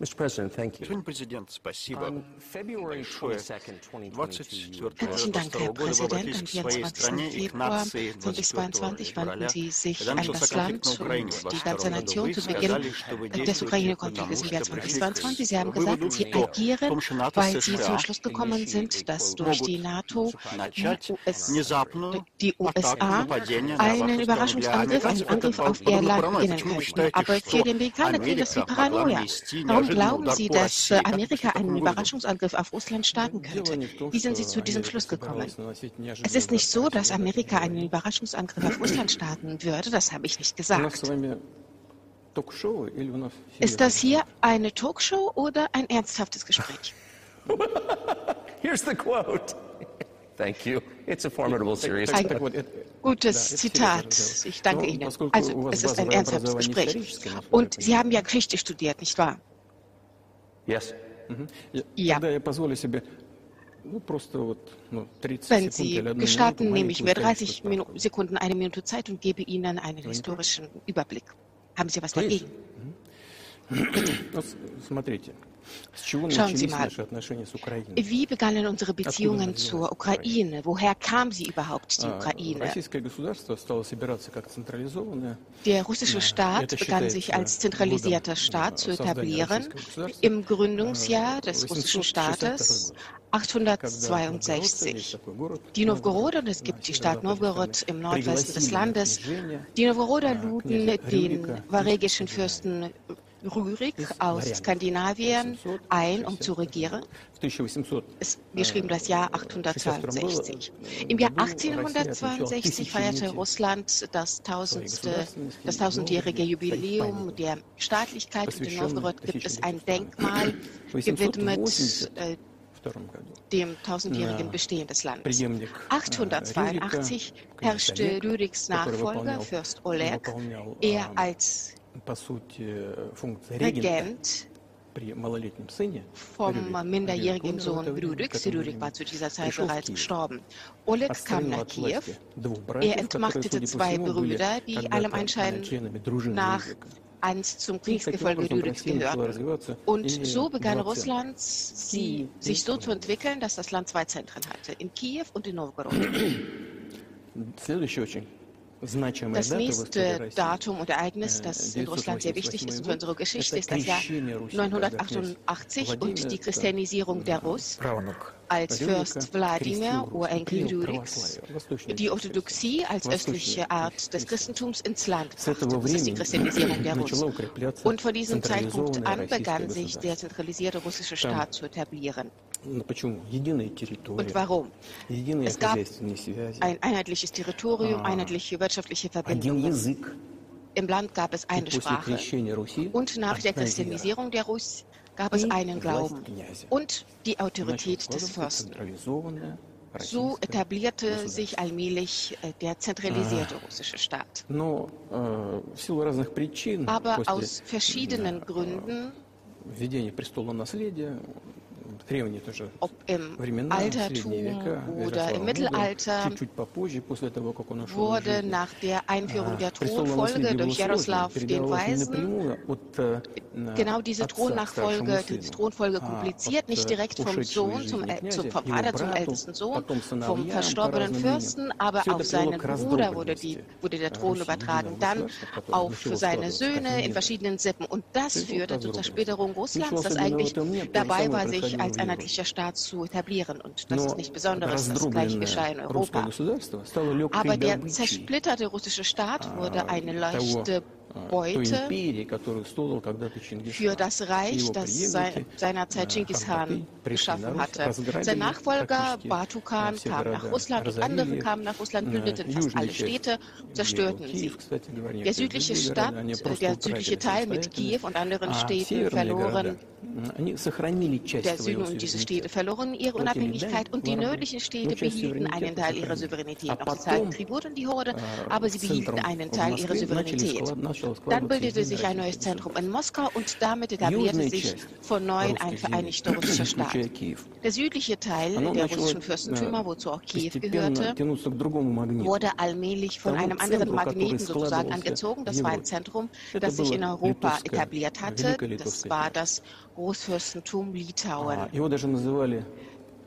Господин президент, спасибо On February большое. 22nd, 2022, 24 Herzlichen Dank, Herr года вы Präsident. Am обратились к своей 24. стране и к Februar нации 2022 февраля, wandten Sie sich когда an начался das конфликт на Land Украине в und die 22 ganze году. Nation Вы zu Beginn сказали, что вы des действуете Ukraine-Konfliktes im потому, Jahr что пришли 2022. Sie haben к выводу, gesagt, Sie что agieren, том, что НАТО, weil Sie США zum Schluss gekommen sind, dass durch die NATO начать US внезапную die атаку, USA нападение на einen вашу страну. Для Überraschungsangriff, einen американцев это Angriff auf подобно ihr Land паранойи. beginnen Почему вы könnten. считаете, Aber что für den Amerikaner klingt das wie Америка могла Paranoia. нанести Warum неожиданный Glauben Sie, dass äh, Amerika einen Überraschungsangriff auf Russland starten könnte? Wie sind Sie zu diesem Schluss gekommen? Es ist nicht so, dass Amerika einen Überraschungsangriff auf Russland starten würde, das habe ich nicht gesagt. Ist das hier eine Talkshow oder ein ernsthaftes Gespräch? Here's the quote. Thank you. It's a formidable series. Ein gutes Zitat. Ich danke Ihnen. Also, es ist ein ernsthaftes Gespräch. Und Sie haben ja Geschichte studiert, nicht wahr? Yes. Ja. Wenn Sie gestatten, nehme ich mir 30 Sekunden, eine Minute Zeit und gebe Ihnen einen historischen Überblick. Haben Sie was dagegen? Bitte. Schauen Sie mal, wie begannen unsere Beziehungen zur Ukraine? Woher kam sie überhaupt, die Ukraine? Der russische Staat begann sich als zentralisierter Staat zu etablieren. im Gründungsjahr des russischen Staates 862. Die Novgoroder, und es gibt die Stadt Novgorod im Nordwesten des Landes, die Novgoroder luden den varegischen Fürsten Rürik aus Skandinavien ein, um zu regieren. Es, wir schrieben das Jahr 862. Im Jahr 1862 feierte Russland das, tausendste, das tausendjährige Jubiläum der Staatlichkeit in Novgorod gibt es ein Denkmal gewidmet äh, dem tausendjährigen Bestehen des Landes. 882 herrschte Rüriks Nachfolger, Fürst Oleg. Er als по сути, э, функции регента Regent при малолетнем сыне. vom Рюрик. minderjährigen Рюрик умер в Sohn это время, Rüriks. к этому Rürik war времени. zu dieser Zeit Пришел в bereits Киев. gestorben. Oleg kam Отстранил nach от Kiew. власти двух братьев, Er которые, entmachtete судя по zwei всему, были Brüder, die когда-то, allem э, Anschein членами дружины nach Рюрика. einst zum И таким Kriegsgefolge образом Rüriks Россия начала gehörten. развиваться, Und имея so begann два центра. Russland sie, Kiew sich so und zu entwickeln, dass das Land zwei Zentren hatte, in Kiew und in Novgorod. Следующая очень значимая Das nächste э, Datum und Ereignis, das in Russland sehr wichtig ist für unsere Geschichte, ist das Jahr 988 und die Christianisierung der Russen als Fürst Wladimir Urenkel Juriks die Orthodoxie als östliche Art des Christentums ins Land brachte. Das ist die Christianisierung der Russen. Und von diesem Zeitpunkt an begann sich der zentralisierte russische Staat zu etablieren. Und warum? Es gab ein einheitliches Territorium, einheitliche wirtschaftliche Verbindungen. Im Land gab es eine Sprache. Und nach der Christianisierung der Russen gab es einen Glauben und die Autorität des Fürsten. So etablierte sich allmählich äh, der zentralisierte russische Staat. Aber aus verschiedenen Gründen ob im Altertum oder im Mittelalter, wurde nach der Einführung der Thronfolge durch Jaroslav den Weisen genau diese Thronnachfolge, diese Thronfolge kompliziert, nicht direkt vom Sohn zum, zum vom Vater zum ältesten Sohn, vom verstorbenen Fürsten, aber auf seinen Bruder wurde, die, wurde der Thron übertragen, dann auf seine Söhne in verschiedenen Sippen. Und das führte zur Zersplitterung Russlands, das eigentlich dabei war, sich als einheitlicher Staat zu etablieren. Und das ist nichts Besonderes. Das gleiche geschah in Europa. Aber der zersplitterte russische Staat wurde eine leichte Beute für das Reich, das seinerzeit Genghis Khan geschaffen hatte. Sein Nachfolger Batukhan kam nach Russland und andere kamen nach Russland, plünderten fast alle Städte, zerstörten sie. Der südliche Stadt, äh, der südliche Teil mit Kiew und anderen Städten verloren der Süden und diese Städte verloren ihre Unabhängigkeit und die nördlichen Städte behielten einen Teil ihrer Souveränität. Auch zahlten Tribut und die Horde, aber sie behielten einen Teil ihrer Souveränität. Dann bildete sich ein neues Zentrum in Moskau und damit etablierte sich von neuem ein vereinigter russischer Staat. Der südliche Teil der russischen Fürstentümer, wozu auch Kiew gehörte, wurde allmählich von einem anderen Magneten sozusagen angezogen. Das war ein Zentrum, das sich in Europa etabliert hatte. Das war das Großfürstentum Litauen.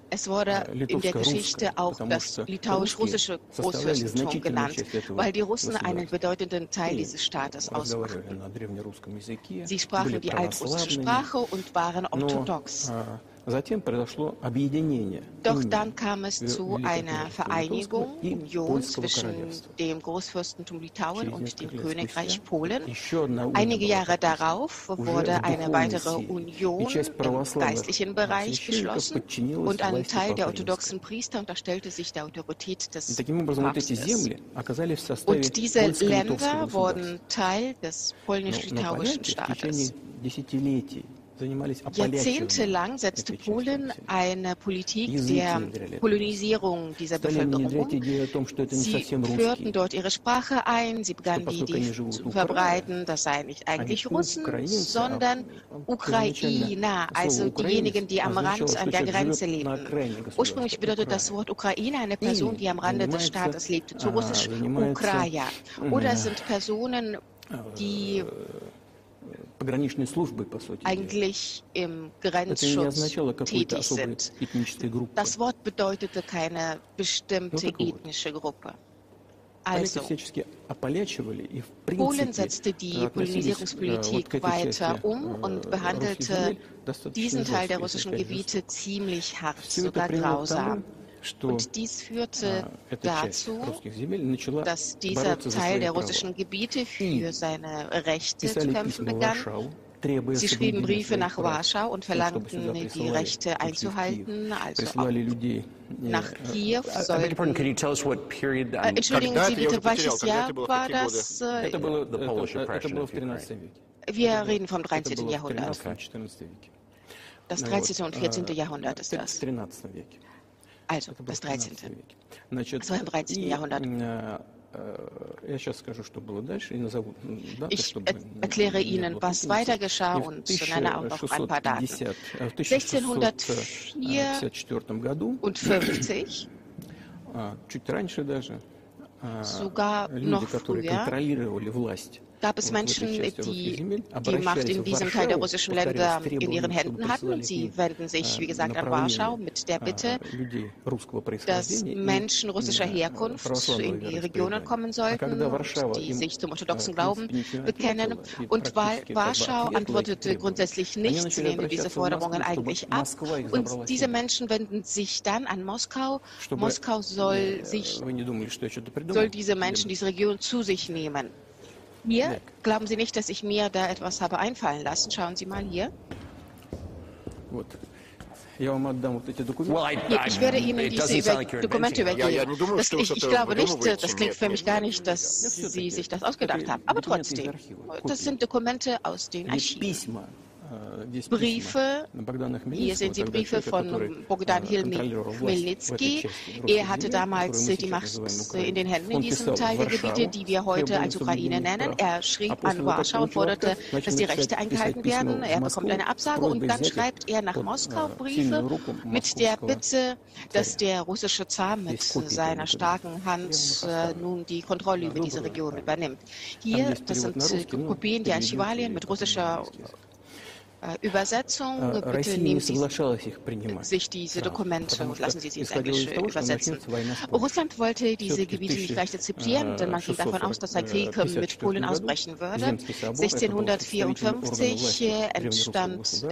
Es wurde in der Geschichte auch das litauisch-russische Großfürstentum genannt, weil die Russen einen bedeutenden Teil dieses Staates ausmachten. Sie sprachen die altrussische Sprache und waren orthodox. Doch dann kam es zu einer Vereinigung Union zwischen dem Großfürstentum Litauen und dem Königreich Polen. Einige Jahre darauf wurde eine weitere Union im geistlichen Bereich geschlossen und ein Teil der orthodoxen Priester unterstellte sich der Autorität des Papstes. Und diese Länder wurden Teil des polnisch-litauischen Staates. Jahrzehntelang setzte Polen eine Politik der Kolonisierung dieser Bevölkerung. um. Sie führten dort ihre Sprache ein, sie begannen die, die zu verbreiten, das seien nicht eigentlich Russen, sondern Ukrainer, also diejenigen, die am Rand an der Grenze lebten. Ursprünglich bedeutet das Wort Ukraine eine Person, die am Rande des Staates lebte, zu russisch Ukraja. Oder es sind Personen, die eigentlich im Grenzschutz tätig sind. Das Wort bedeutete keine bestimmte ethnische Gruppe. Also, Polen setzte die Polonisierungspolitik weiter um und behandelte diesen Teil der russischen Gebiete ziemlich hart, sogar grausam. Und dies führte dazu, dass dieser Teil der russischen Gebiete für seine Rechte zu kämpfen begann. Sie schrieben Briefe nach Warschau und verlangten, die Rechte einzuhalten. Also nach Kiew sollten... Äh, entschuldigen Sie bitte, welches Jahr war das? Äh, Wir reden vom 13. Jahrhundert. Das 13. und 14. Jahrhundert ist das. Also, das 13. Das war im 13. Jahrhundert. Ich erkläre Ihnen, was weiter geschah und nenne auch noch ein paar Daten. 1654 sogar noch früher, gab es Menschen, die die Macht in diesem Teil der russischen Länder in ihren Händen hatten sie wenden sich, wie gesagt, an Warschau mit der Bitte, dass Menschen russischer Herkunft in die Regionen kommen sollten, die sich zum orthodoxen Glauben bekennen. Und Warschau antwortete grundsätzlich nichts, nehmen diese Forderungen eigentlich ab. Und diese Menschen wenden sich dann an Moskau. Moskau soll, sich, soll diese Menschen, diese Region zu sich nehmen. Hier? Glauben Sie nicht, dass ich mir da etwas habe einfallen lassen? Schauen Sie mal hier. Gut. Ich werde Ihnen diese über Dokumente übergeben. Das, ich, ich, glaube nicht, das klingt für mich gar nicht, dass Sie sich das ausgedacht haben. Aber trotzdem, das sind Dokumente aus den Archiven. Briefe, hier sind die Briefe von Bogdan Hilmi Er hatte damals die Macht in den Händen in diesem Teil der Gebiete, die wir heute als Ukraine nennen. Er schrieb an Warschau und forderte, dass die Rechte eingehalten werden. Er bekommt eine Absage und dann schreibt er nach Moskau Briefe mit der Bitte, dass der russische Zar mit seiner starken Hand äh, nun die Kontrolle über diese Region übernimmt. Hier, das sind äh, Kopien der Archivalien mit russischer äh, Übersetzung, bitte nehmen Sie sich diese Dokumente und lassen Sie sie ins Englische übersetzen. Russland wollte diese Gebiete nicht leicht akzeptieren, denn man ging davon aus, dass ein Krieg mit Polen ausbrechen würde. 1654 entstand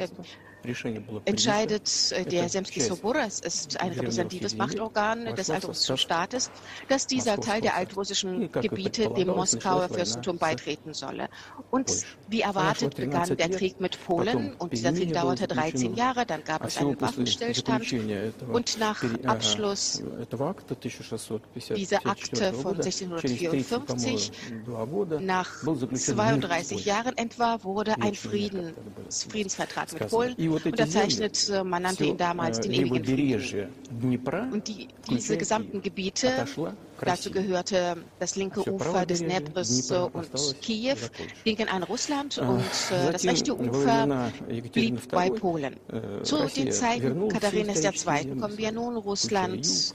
entscheidet äh, der Semski Sobor, es ist ein repräsentatives Machtorgan des altrussischen Staates, dass dieser Teil der altrussischen Gebiete dem Moskauer Fürstentum beitreten solle. Und wie erwartet begann der Krieg mit Polen und dieser Krieg dauerte 13 Jahre, dann gab es einen Waffenstillstand und nach Abschluss dieser Akte von 1654 nach 32 Jahren etwa wurde ein Frieden, Friedensvertrag mit Polen unterzeichnet. Man nannte ihn damals den ewigen Frieden. Und die, diese gesamten Gebiete, dazu gehörte das linke Ufer des Dneprs und Kiew, gingen an Russland und das rechte Ufer blieb bei Polen. Zu den Zeiten Katharinas II. kommen wir nun. Russland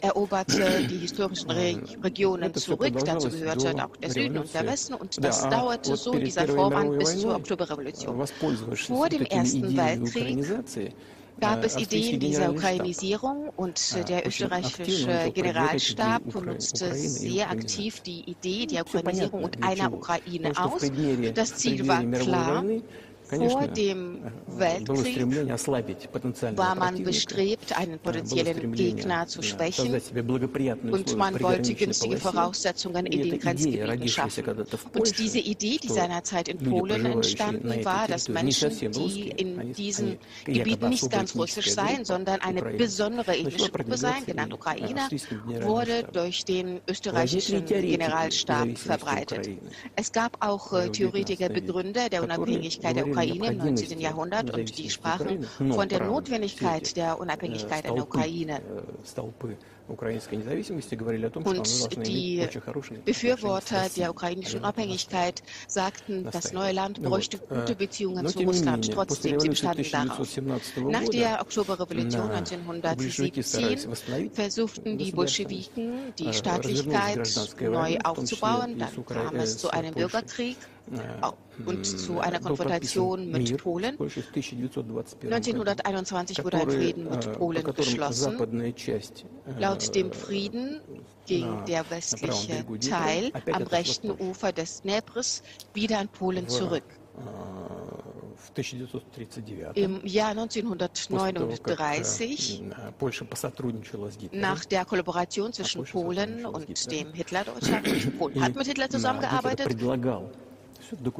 eroberte die historischen Re Regionen zurück. Dazu gehörte auch der Süden und der Westen. Und das dauerte so in dieser Form an bis zur Oktoberrevolution. Vor dem Ersten Weltkrieg gab es Ideen dieser Ukrainisierung und der österreichische Generalstab nutzte sehr aktiv die Idee der Ukrainisierung und einer Ukraine aus. Das Ziel war klar, vor dem Weltkrieg war man bestrebt, einen potenziellen Gegner zu schwächen. und man wollte günstige Voraussetzungen in den Grenzgebieten schaffen. Und diese Idee, die seinerzeit in Polen entstanden war, dass Menschen, die in diesen Gebieten nicht ganz russisch seien, sondern eine besondere ethnische Gruppe seien, genannt Ukrainer, wurde durch den österreichischen Generalstab verbreitet. Es gab auch Theoretiker, Begründer der Unabhängigkeit der Ukraine, Ukraine im 19. Jahrhundert und die sprachen von der Notwendigkeit der Unabhängigkeit einer Ukraine. Und die Befürworter der ukrainischen Unabhängigkeit sagten, das neue Land bräuchte gute Beziehungen zu Russland. Trotzdem, sie bestanden darauf. Nach der Oktoberrevolution 1917 versuchten die Bolschewiken, die Staatlichkeit neu aufzubauen. Dann kam es zu einem Bürgerkrieg und zu einer Konfrontation mit Polen. 1921 wurde ein Frieden mit Polen geschlossen. Laut dem Frieden ging der westliche Teil am rechten Ufer des Dneprs wieder an Polen zurück. Im Jahr 1939, nach der Kollaboration zwischen Polen und dem Hitlerdeutschland, Polen hat mit Hitler zusammengearbeitet,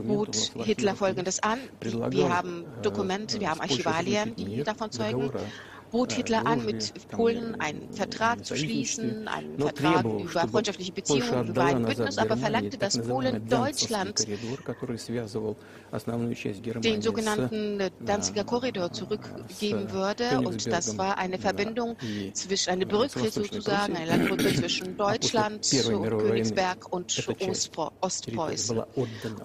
bot Hitler Folgendes an. Wir haben Dokumente, wir haben Archivalien, die davon zeugen bot Hitler an, mit Polen einen Vertrag zu schließen, einen Vertrag über freundschaftliche Beziehungen, über ein Bündnis, aber verlangte, dass Polen Deutschland den sogenannten Danziger Korridor zurückgeben würde. Und das war eine Verbindung zwischen, eine Brücke sozusagen, eine Landbrücke zwischen Deutschland, Königsberg und Ostpreußen.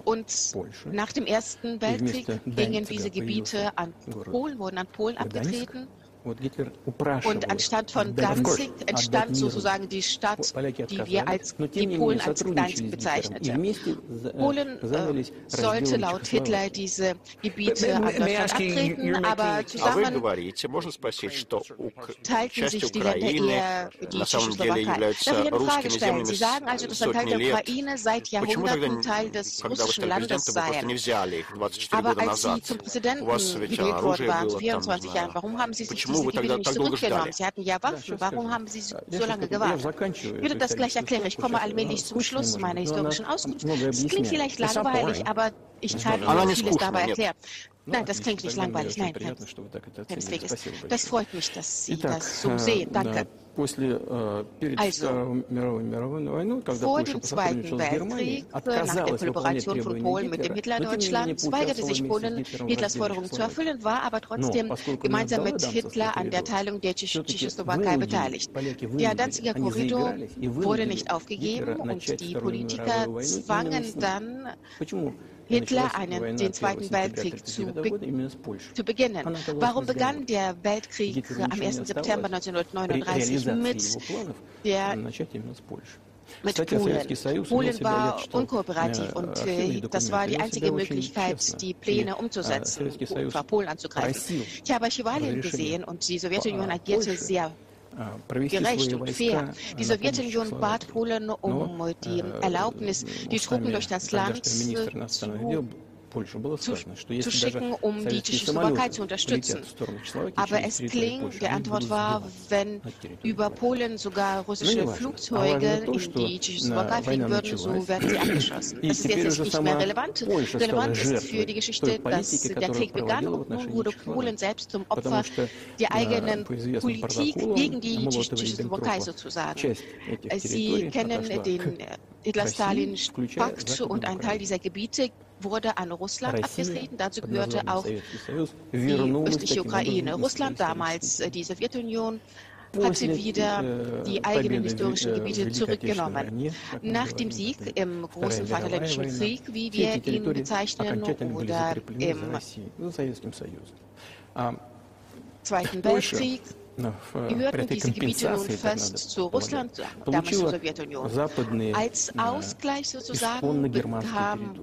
Und nach dem Ersten Weltkrieg gingen diese Gebiete an Polen, wurden an Polen abgetreten. Und anstatt von Danzig entstand sozusagen die Stadt, die wir als die Polen als Gdansk bezeichneten. Polen äh, sollte laut Hitler diese Gebiete an abtreten, aber zusammen teilten sich die Länder eher die Tschechoslowakei. Darf ich eine Frage stellen? Sie sagen also, dass ein Teil der Ukraine seit Jahrhunderten Teil des russischen Landes sei. Aber als Sie zum Präsidenten gewählt worden waren, zu 24 Jahren, warum haben Sie sich diese Gebiete nicht zurückgenommen? Sie hatten ja Waffen. Warum haben Sie so lange gewartet? Ich würde das gleich erklären. Ich komme allmählich zum Schluss meiner historischen Auskunft. Es klingt vielleicht langweilig, aber ich kann Ihnen vieles dabei erklären. Nein, das klingt nicht langweilig. Nein, keineswegs. Das freut mich, dass Sie das so sehen. Danke. Also, vor dem Zweiten Weltkrieg, nach der Kollaboration von Polen mit dem Hitlerdeutschland, weigerte sich Polen, Hitlers Forderungen zu erfüllen, war aber trotzdem gemeinsam mit Hitler an der Teilung der Tschechoslowakei beteiligt. Der Danziger Korridor wurde nicht aufgegeben und die Politiker zwangen dann Hitler einen, den Zweiten Weltkrieg zu, be zu, beginnen. Warum begann der Weltkrieg am 1. September 1939 mit der mit Polen. Polen war unkooperativ und äh, das war die einzige Möglichkeit, die Pläne umzusetzen, und war Polen anzugreifen. Ich habe Archivalien gesehen und die Sowjetunion agierte sehr gerecht und fair. Die Sowjetunion bat Polen um die Erlaubnis, die Truppen durch das Land zu zu, zu schicken, um die Tschechoslowakei zu unterstützen. Aber es klingt, die Antwort war, wenn über Polen sogar russische Flugzeuge in die Tschechoslowakei fliegen würden, so werden sie abgeschossen. Das ist jetzt nicht mehr relevant. Relevant ist für die Geschichte, dass der Krieg begann und nun wurde Polen selbst zum Opfer der eigenen Politik gegen die Tschechoslowakei sozusagen. Sie kennen den Hitler-Stalin-Pakt und ein Teil dieser Gebiete wurde an Russland abgetreten. Dazu gehörte auch die östliche Ukraine. Russland, damals die Sowjetunion, hatte wieder die eigenen historischen Gebiete zurückgenommen. Nach dem Sieg im Großen Vaterländischen Krieg, wie wir ihn bezeichnen, oder im Zweiten Weltkrieg, gehörten diese Gebiete nun fest zu Russland, damals zur Sowjetunion. Als Ausgleich sozusagen bekam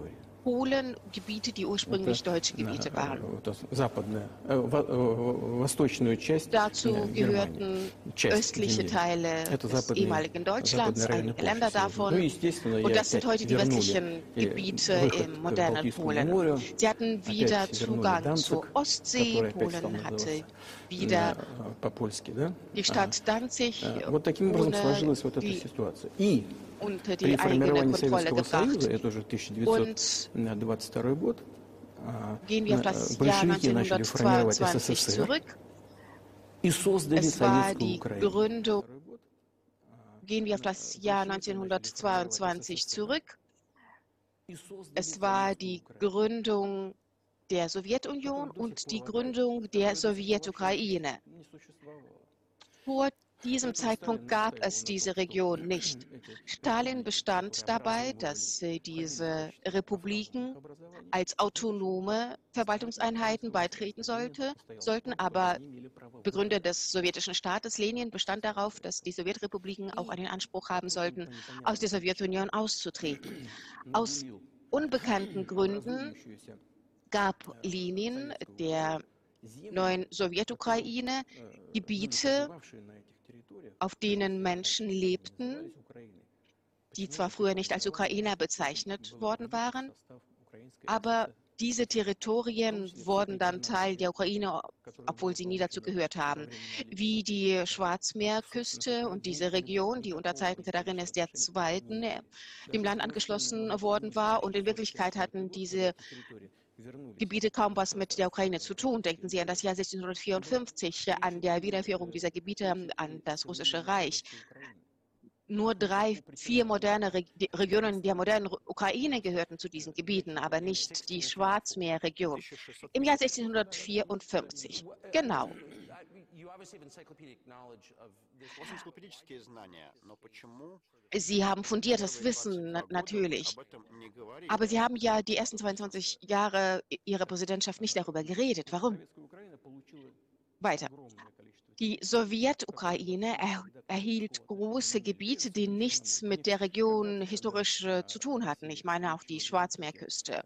Polen Gebiete, die ursprünglich deutsche Gebiete waren. Dazu gehörten östliche Teile des ehemaligen Deutschlands, einige Länder davon. Und das sind heute die westlichen Gebiete im modernen Polen. Sie hatten wieder Zugang zur Ostsee. Polen hatte wieder die Stadt Danzig ohne die unter die eigene Kontrolle gebracht. Und gehen wir auf das Jahr 1922 zurück. Es war die Gründung, gehen wir auf das Jahr 1922 zurück. Es war die Gründung der Sowjetunion und die Gründung der Sowjetukraine. Vor diesem Zeitpunkt gab es diese Region nicht. Stalin bestand dabei, dass diese Republiken als autonome Verwaltungseinheiten beitreten sollte, sollten, aber Begründer des sowjetischen Staates Lenin bestand darauf, dass die Sowjetrepubliken auch einen Anspruch haben sollten, aus der Sowjetunion auszutreten. Aus unbekannten Gründen gab Lenin der neuen Sowjetukraine Gebiete, auf denen Menschen lebten, die zwar früher nicht als Ukrainer bezeichnet worden waren, aber diese Territorien wurden dann Teil der Ukraine, obwohl sie nie dazu gehört haben, wie die Schwarzmeerküste und diese Region, die unter Zeiten Katharines II. dem Land angeschlossen worden war. Und in Wirklichkeit hatten diese Gebiete kaum was mit der Ukraine zu tun. Denken Sie an das Jahr 1654, an der Wiederführung dieser Gebiete an das russische Reich. Nur drei, vier moderne Regionen der modernen Ukraine gehörten zu diesen Gebieten, aber nicht die Schwarzmeerregion. Im Jahr 1654. Genau. Sie haben fundiertes Wissen, natürlich. Aber Sie haben ja die ersten 22 Jahre Ihrer Präsidentschaft nicht darüber geredet. Warum? Weiter. Die Sowjetukraine er, erhielt große Gebiete, die nichts mit der Region historisch äh, zu tun hatten. Ich meine auch die Schwarzmeerküste.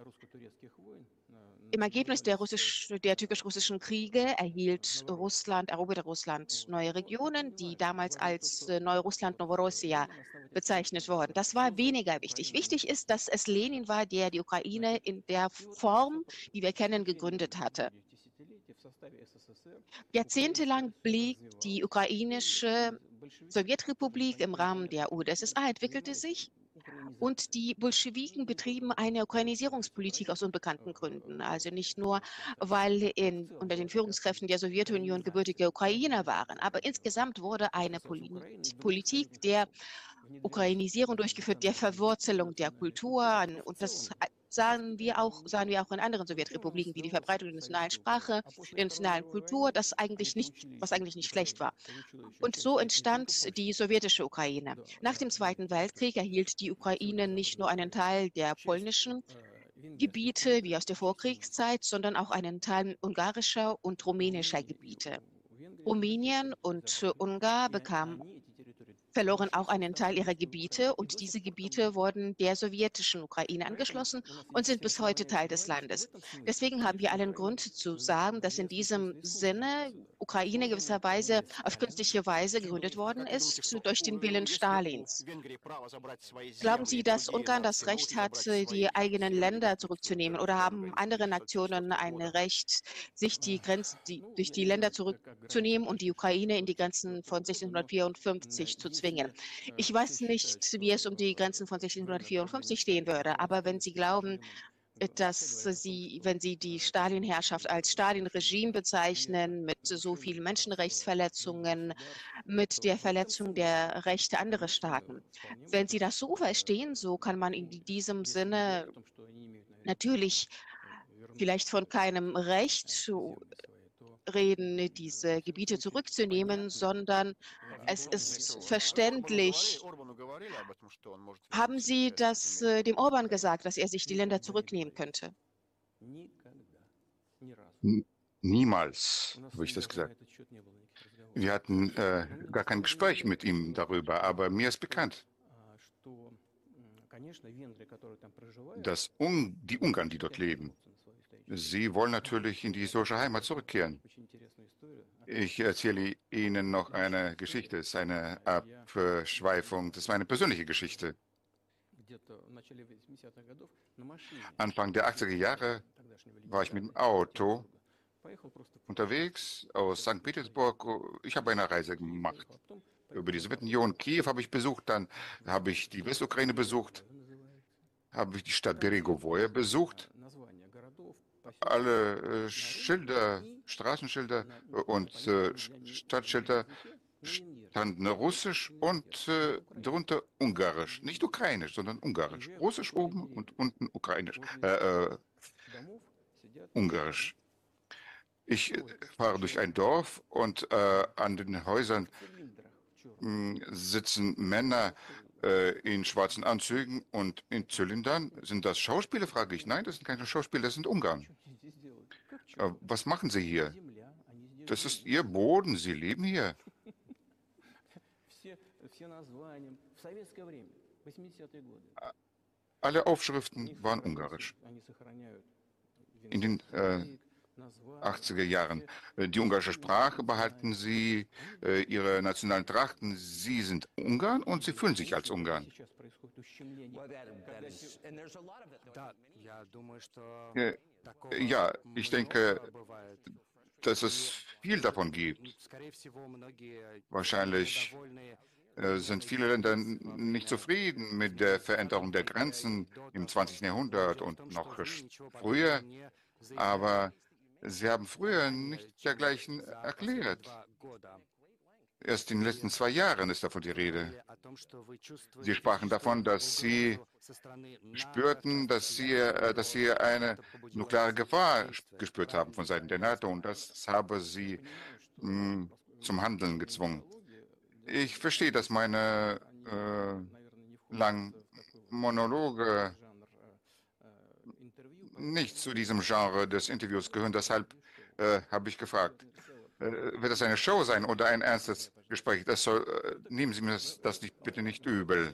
Im Ergebnis der, der türkisch-russischen Kriege erhielt Russland, eroberte Russland neue Regionen, die damals als äh, Neurussland, Novorossia bezeichnet wurden. Das war weniger wichtig. Wichtig ist, dass es Lenin war, der die Ukraine in der Form, die wir kennen, gegründet hatte. Jahrzehntelang blieb die ukrainische Sowjetrepublik im Rahmen der UdSSR, entwickelte sich und die Bolschewiken betrieben eine Ukrainisierungspolitik aus unbekannten Gründen. Also nicht nur, weil in, unter den Führungskräften der Sowjetunion gebürtige Ukrainer waren, aber insgesamt wurde eine Politik der Ukrainisierung durchgeführt, der Verwurzelung der Kultur. Und das sahen wir auch, sahen wir auch in anderen Sowjetrepubliken, wie die Verbreitung der nationalen Sprache, der nationalen Kultur, das eigentlich nicht, was eigentlich nicht schlecht war. Und so entstand die sowjetische Ukraine. Nach dem Zweiten Weltkrieg erhielt die Ukraine nicht nur einen Teil der polnischen Gebiete wie aus der Vorkriegszeit, sondern auch einen Teil ungarischer und rumänischer Gebiete. Rumänien und Ungarn bekamen verloren auch einen Teil ihrer Gebiete und diese Gebiete wurden der sowjetischen Ukraine angeschlossen und sind bis heute Teil des Landes. Deswegen haben wir allen Grund zu sagen, dass in diesem Sinne Ukraine gewisserweise auf künstliche Weise gegründet worden ist durch den Willen Stalins. Glauben Sie, dass Ungarn das Recht hat, die eigenen Länder zurückzunehmen oder haben andere Nationen ein Recht, sich die Grenzen durch die Länder zurückzunehmen und die Ukraine in die Grenzen von 1654 zu zwingen? Zwingen. Ich weiß nicht, wie es um die Grenzen von 1654 stehen würde, aber wenn Sie glauben, dass Sie, wenn Sie die Stalin-Herrschaft als Stalin-Regime bezeichnen, mit so vielen Menschenrechtsverletzungen, mit der Verletzung der Rechte anderer Staaten. Wenn Sie das so verstehen, so kann man in diesem Sinne natürlich vielleicht von keinem Recht reden, diese Gebiete zurückzunehmen, sondern es ist verständlich. Haben Sie das äh, dem Orban gesagt, dass er sich die Länder zurücknehmen könnte? Niemals habe ich das gesagt. Wir hatten äh, gar kein Gespräch mit ihm darüber, aber mir ist bekannt, dass Un die Ungarn, die dort leben, sie wollen natürlich in die historische Heimat zurückkehren. Ich erzähle Ihnen noch eine Geschichte, es ist eine Abschweifung, das war eine persönliche Geschichte. Anfang der 80er Jahre war ich mit dem Auto unterwegs aus St. Petersburg. Ich habe eine Reise gemacht. Über die Sowjetunion, Kiew habe ich besucht, dann habe ich die Westukraine besucht, habe ich die Stadt Beregovoje besucht. Alle äh, Schilder, Straßenschilder und äh, Stadtschilder standen russisch und äh, darunter ungarisch. Nicht ukrainisch, sondern ungarisch. Russisch oben und unten ukrainisch. Äh, äh, ungarisch. Ich äh, fahre durch ein Dorf und äh, an den Häusern hm, sitzen Männer äh, in schwarzen Anzügen und in Zylindern. Sind das Schauspieler, frage ich. Nein, das sind keine Schauspieler, das sind Ungarn. Äh, was machen sie hier? Das ist ihr Boden, sie leben hier. Alle Aufschriften waren ungarisch. In den äh, 80er Jahren. Äh, die ungarische Sprache behalten sie, äh, ihre nationalen Trachten. Sie sind Ungarn und sie fühlen sich als Ungarn. Äh, ja, ich denke, dass es viel davon gibt. Wahrscheinlich sind viele Länder nicht zufrieden mit der Veränderung der Grenzen im 20. Jahrhundert und noch früher. Aber Sie haben früher nicht dergleichen erklärt. Erst in den letzten zwei Jahren ist davon die Rede. Sie sprachen davon, dass Sie spürten, dass Sie, äh, dass Sie eine nukleare Gefahr gespürt haben von Seiten der NATO und das habe Sie hm, zum Handeln gezwungen. Ich verstehe, dass meine äh, langen Monologe nicht zu diesem Genre des Interviews gehören. Deshalb äh, habe ich gefragt, äh, wird das eine Show sein oder ein ernstes Gespräch? Soll, äh, nehmen Sie mir das, das nicht, bitte nicht übel.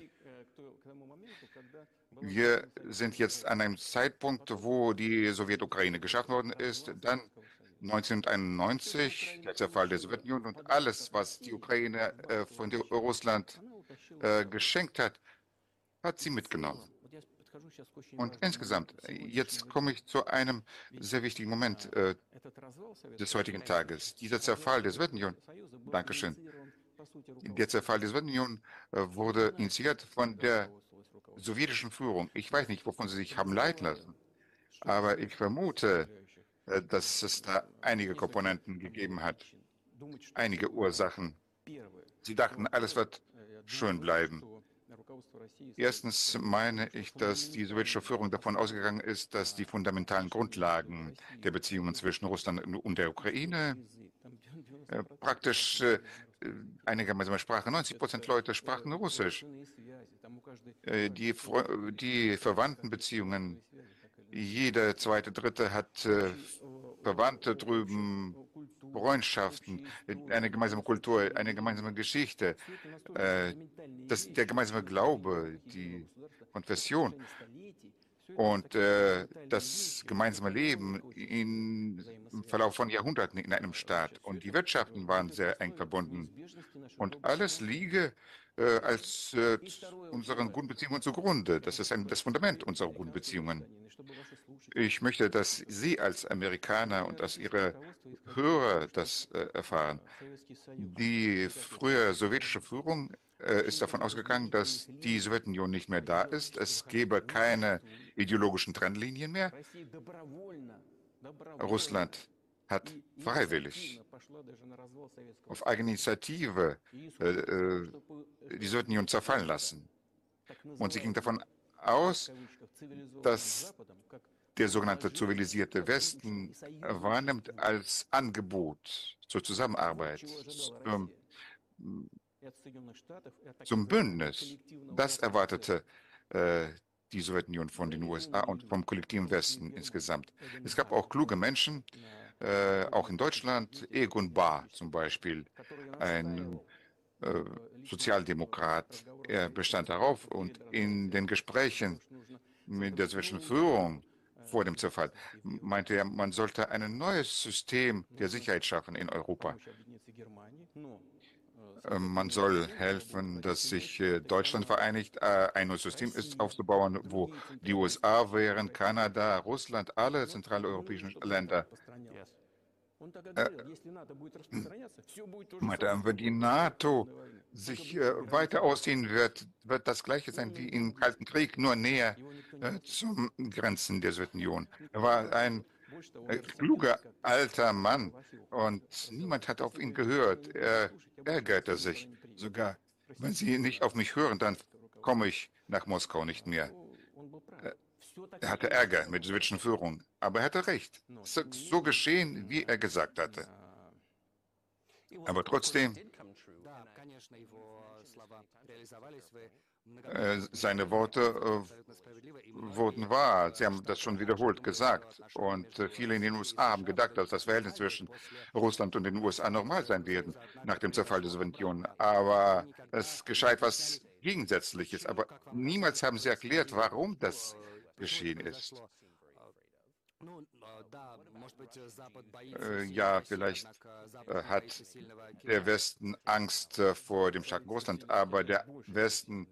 Wir sind jetzt an einem Zeitpunkt, wo die Sowjetukraine geschaffen worden ist. Dann 1991, der Zerfall der Sowjetunion und alles, was die Ukraine äh, von Russland äh, geschenkt hat, hat sie mitgenommen. Und insgesamt, jetzt komme ich zu einem sehr wichtigen Moment äh, des heutigen Tages. Dieser Zerfall der Sowjetunion, Dankeschön, der Zerfall der Sowjetunion äh, wurde initiiert von der sowjetischen Führung. Ich weiß nicht, wovon sie sich haben leiten lassen, aber ich vermute, äh, dass es da einige Komponenten gegeben hat, einige Ursachen. Sie dachten, alles wird schön bleiben. Erstens meine ich, dass die sowjetische Führung davon ausgegangen ist, dass die fundamentalen Grundlagen der Beziehungen zwischen Russland und der Ukraine äh, praktisch äh, eine gemeinsame Sprache. 90 Prozent Leute sprachen Russisch. Äh, die, die Verwandtenbeziehungen, jeder zweite, dritte hat äh, Verwandte drüben, Freundschaften, eine gemeinsame Kultur, eine gemeinsame Geschichte, äh, das, der gemeinsame Glaube, die Konfession und äh, das gemeinsame Leben in, im Verlauf von Jahrhunderten in einem Staat. Und die Wirtschaften waren sehr eng verbunden. Und alles liege äh, als äh, unseren guten Beziehungen zugrunde. Das ist ein, das Fundament unserer guten Beziehungen. Ich möchte, dass Sie als Amerikaner und als Ihre Hörer das äh, erfahren. Die frühe sowjetische Führung äh, ist davon ausgegangen, dass die Sowjetunion nicht mehr da ist. Es gebe keine ideologischen Trennlinien mehr. Russland hat freiwillig auf eigene Initiative äh, äh, die Sowjetunion zerfallen lassen. Und sie ging davon aus, dass der sogenannte zivilisierte Westen wahrnimmt als Angebot zur Zusammenarbeit, zum, zum Bündnis. Das erwartete äh, die Sowjetunion von den USA und vom kollektiven Westen insgesamt. Es gab auch kluge Menschen, äh, auch in Deutschland, Egon Bahr zum Beispiel, ein äh, Sozialdemokrat. Er bestand darauf und in den Gesprächen mit der sowjetischen Führung vor dem Zerfall meinte er, man sollte ein neues System der Sicherheit schaffen in Europa. Ähm, man soll helfen, dass sich äh, Deutschland vereinigt, äh, ein neues System ist aufzubauen, wo die USA wären, Kanada, Russland, alle zentraleuropäischen Länder. Äh, wenn die NATO sich äh, weiter ausdehnen wird, wird das Gleiche sein wie im Kalten Krieg, nur näher äh, zum Grenzen der Sowjetunion. War ein äh, kluger alter Mann und niemand hat auf ihn gehört. Er ärgerte sich sogar. Wenn Sie nicht auf mich hören, dann komme ich nach Moskau nicht mehr. Er hatte Ärger mit der sowjetischen Führung, aber er hatte recht. Es ist so geschehen, wie er gesagt hatte. Aber trotzdem, seine Worte äh, wurden wahr. Sie haben das schon wiederholt gesagt. Und äh, viele in den USA haben gedacht, dass das Verhältnis zwischen Russland und den USA normal sein werden nach dem Zerfall der Sowjetunion. Aber es geschah etwas Gegensätzliches. Aber niemals haben sie erklärt, warum das geschehen ist. Äh, ja, vielleicht äh, hat der Westen Angst äh, vor dem starken Russland, aber der Westen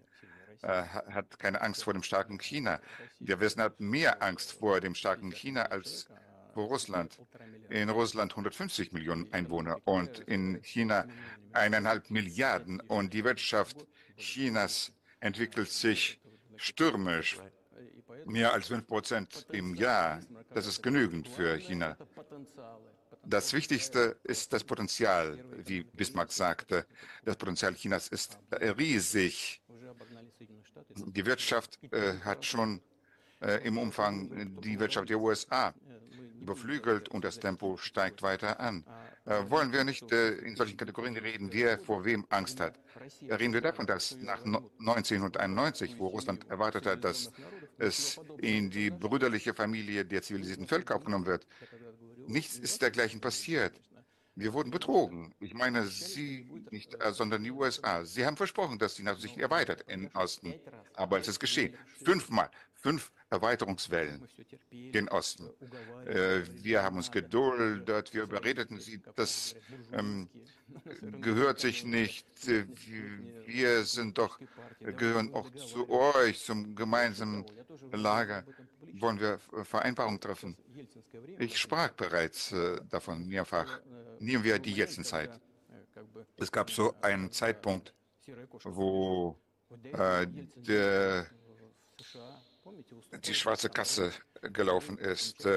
hat keine Angst vor dem starken China. Der Westen hat mehr Angst vor dem starken China als vor Russland. In Russland 150 Millionen Einwohner und in China eineinhalb Milliarden. Und die Wirtschaft Chinas entwickelt sich stürmisch mehr als 5 Prozent im Jahr. Das ist genügend für China. Das Wichtigste ist das Potenzial, wie Bismarck sagte. Das Potenzial Chinas ist riesig. Die Wirtschaft äh, hat schon äh, im Umfang die Wirtschaft der USA überflügelt und das Tempo steigt weiter an. Äh, wollen wir nicht äh, in solchen Kategorien reden, wer vor wem Angst hat? Reden wir davon, dass nach 1991, wo Russland erwartet hat, dass es in die brüderliche Familie der zivilisierten Völker aufgenommen wird, nichts ist dergleichen passiert. Wir wurden betrogen. Ich meine Sie nicht, äh, sondern die USA. Sie haben versprochen, dass die NATO sich erweitert im Osten. Aber es ist geschehen. Fünfmal. Fünf Erweiterungswellen den Osten. Äh, wir haben uns geduldet, wir überredeten sie, das ähm, gehört sich nicht. Wir sind doch, gehören auch zu euch, zum gemeinsamen Lager. Wollen wir Vereinbarungen treffen? Ich sprach bereits äh, davon mehrfach. Nehmen wir die Jelzin-Zeit. Es gab so einen Zeitpunkt, wo äh, der die schwarze Kasse gelaufen ist.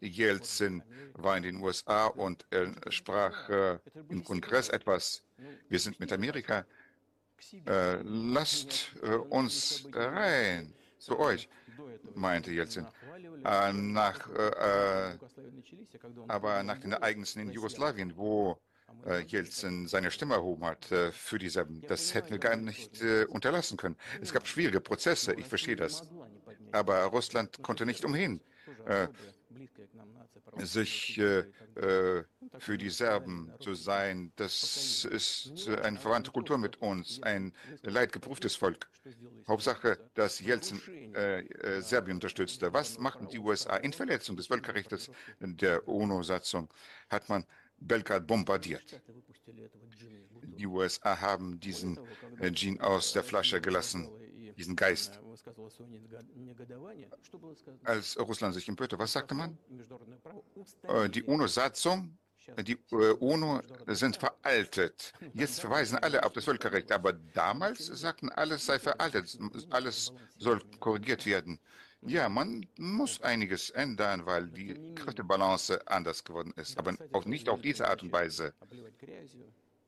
Jelzin war in den USA und sprach äh, im Kongress etwas. Wir sind mit Amerika. Äh, lasst äh, uns rein zu euch, meinte Jelzin. nach, aber nach den Ereignissen in Jugoslawien, wo Jelzin seine Stimme erhoben hat für die Serben. Das hätten wir gar nicht unterlassen können. Es gab schwierige Prozesse, ich verstehe das aber Russland konnte nicht umhin, äh, sich äh, äh, für die Serben zu sein. Das ist eine verwandte Kultur mit uns, ein leidgeprüftes Volk. Hauptsache, dass Jelzin äh, äh, Serbien unterstützte. Was machten die USA? In Verletzung des Völkerrechts. Der UNO-Satzung hat man Belgrad bombardiert. Die USA haben diesen Gin aus der Flasche gelassen, diesen Geist. Als Russland sich empörte, was sagte man? Äh, die UNO-Satzung, die äh, UNO sind veraltet. Jetzt verweisen alle auf das Völkerrecht, aber damals sagten, alles sei veraltet, alles soll korrigiert werden. Ja, man muss einiges ändern, weil die Kräftebalance anders geworden ist, aber auch nicht auf diese Art und Weise.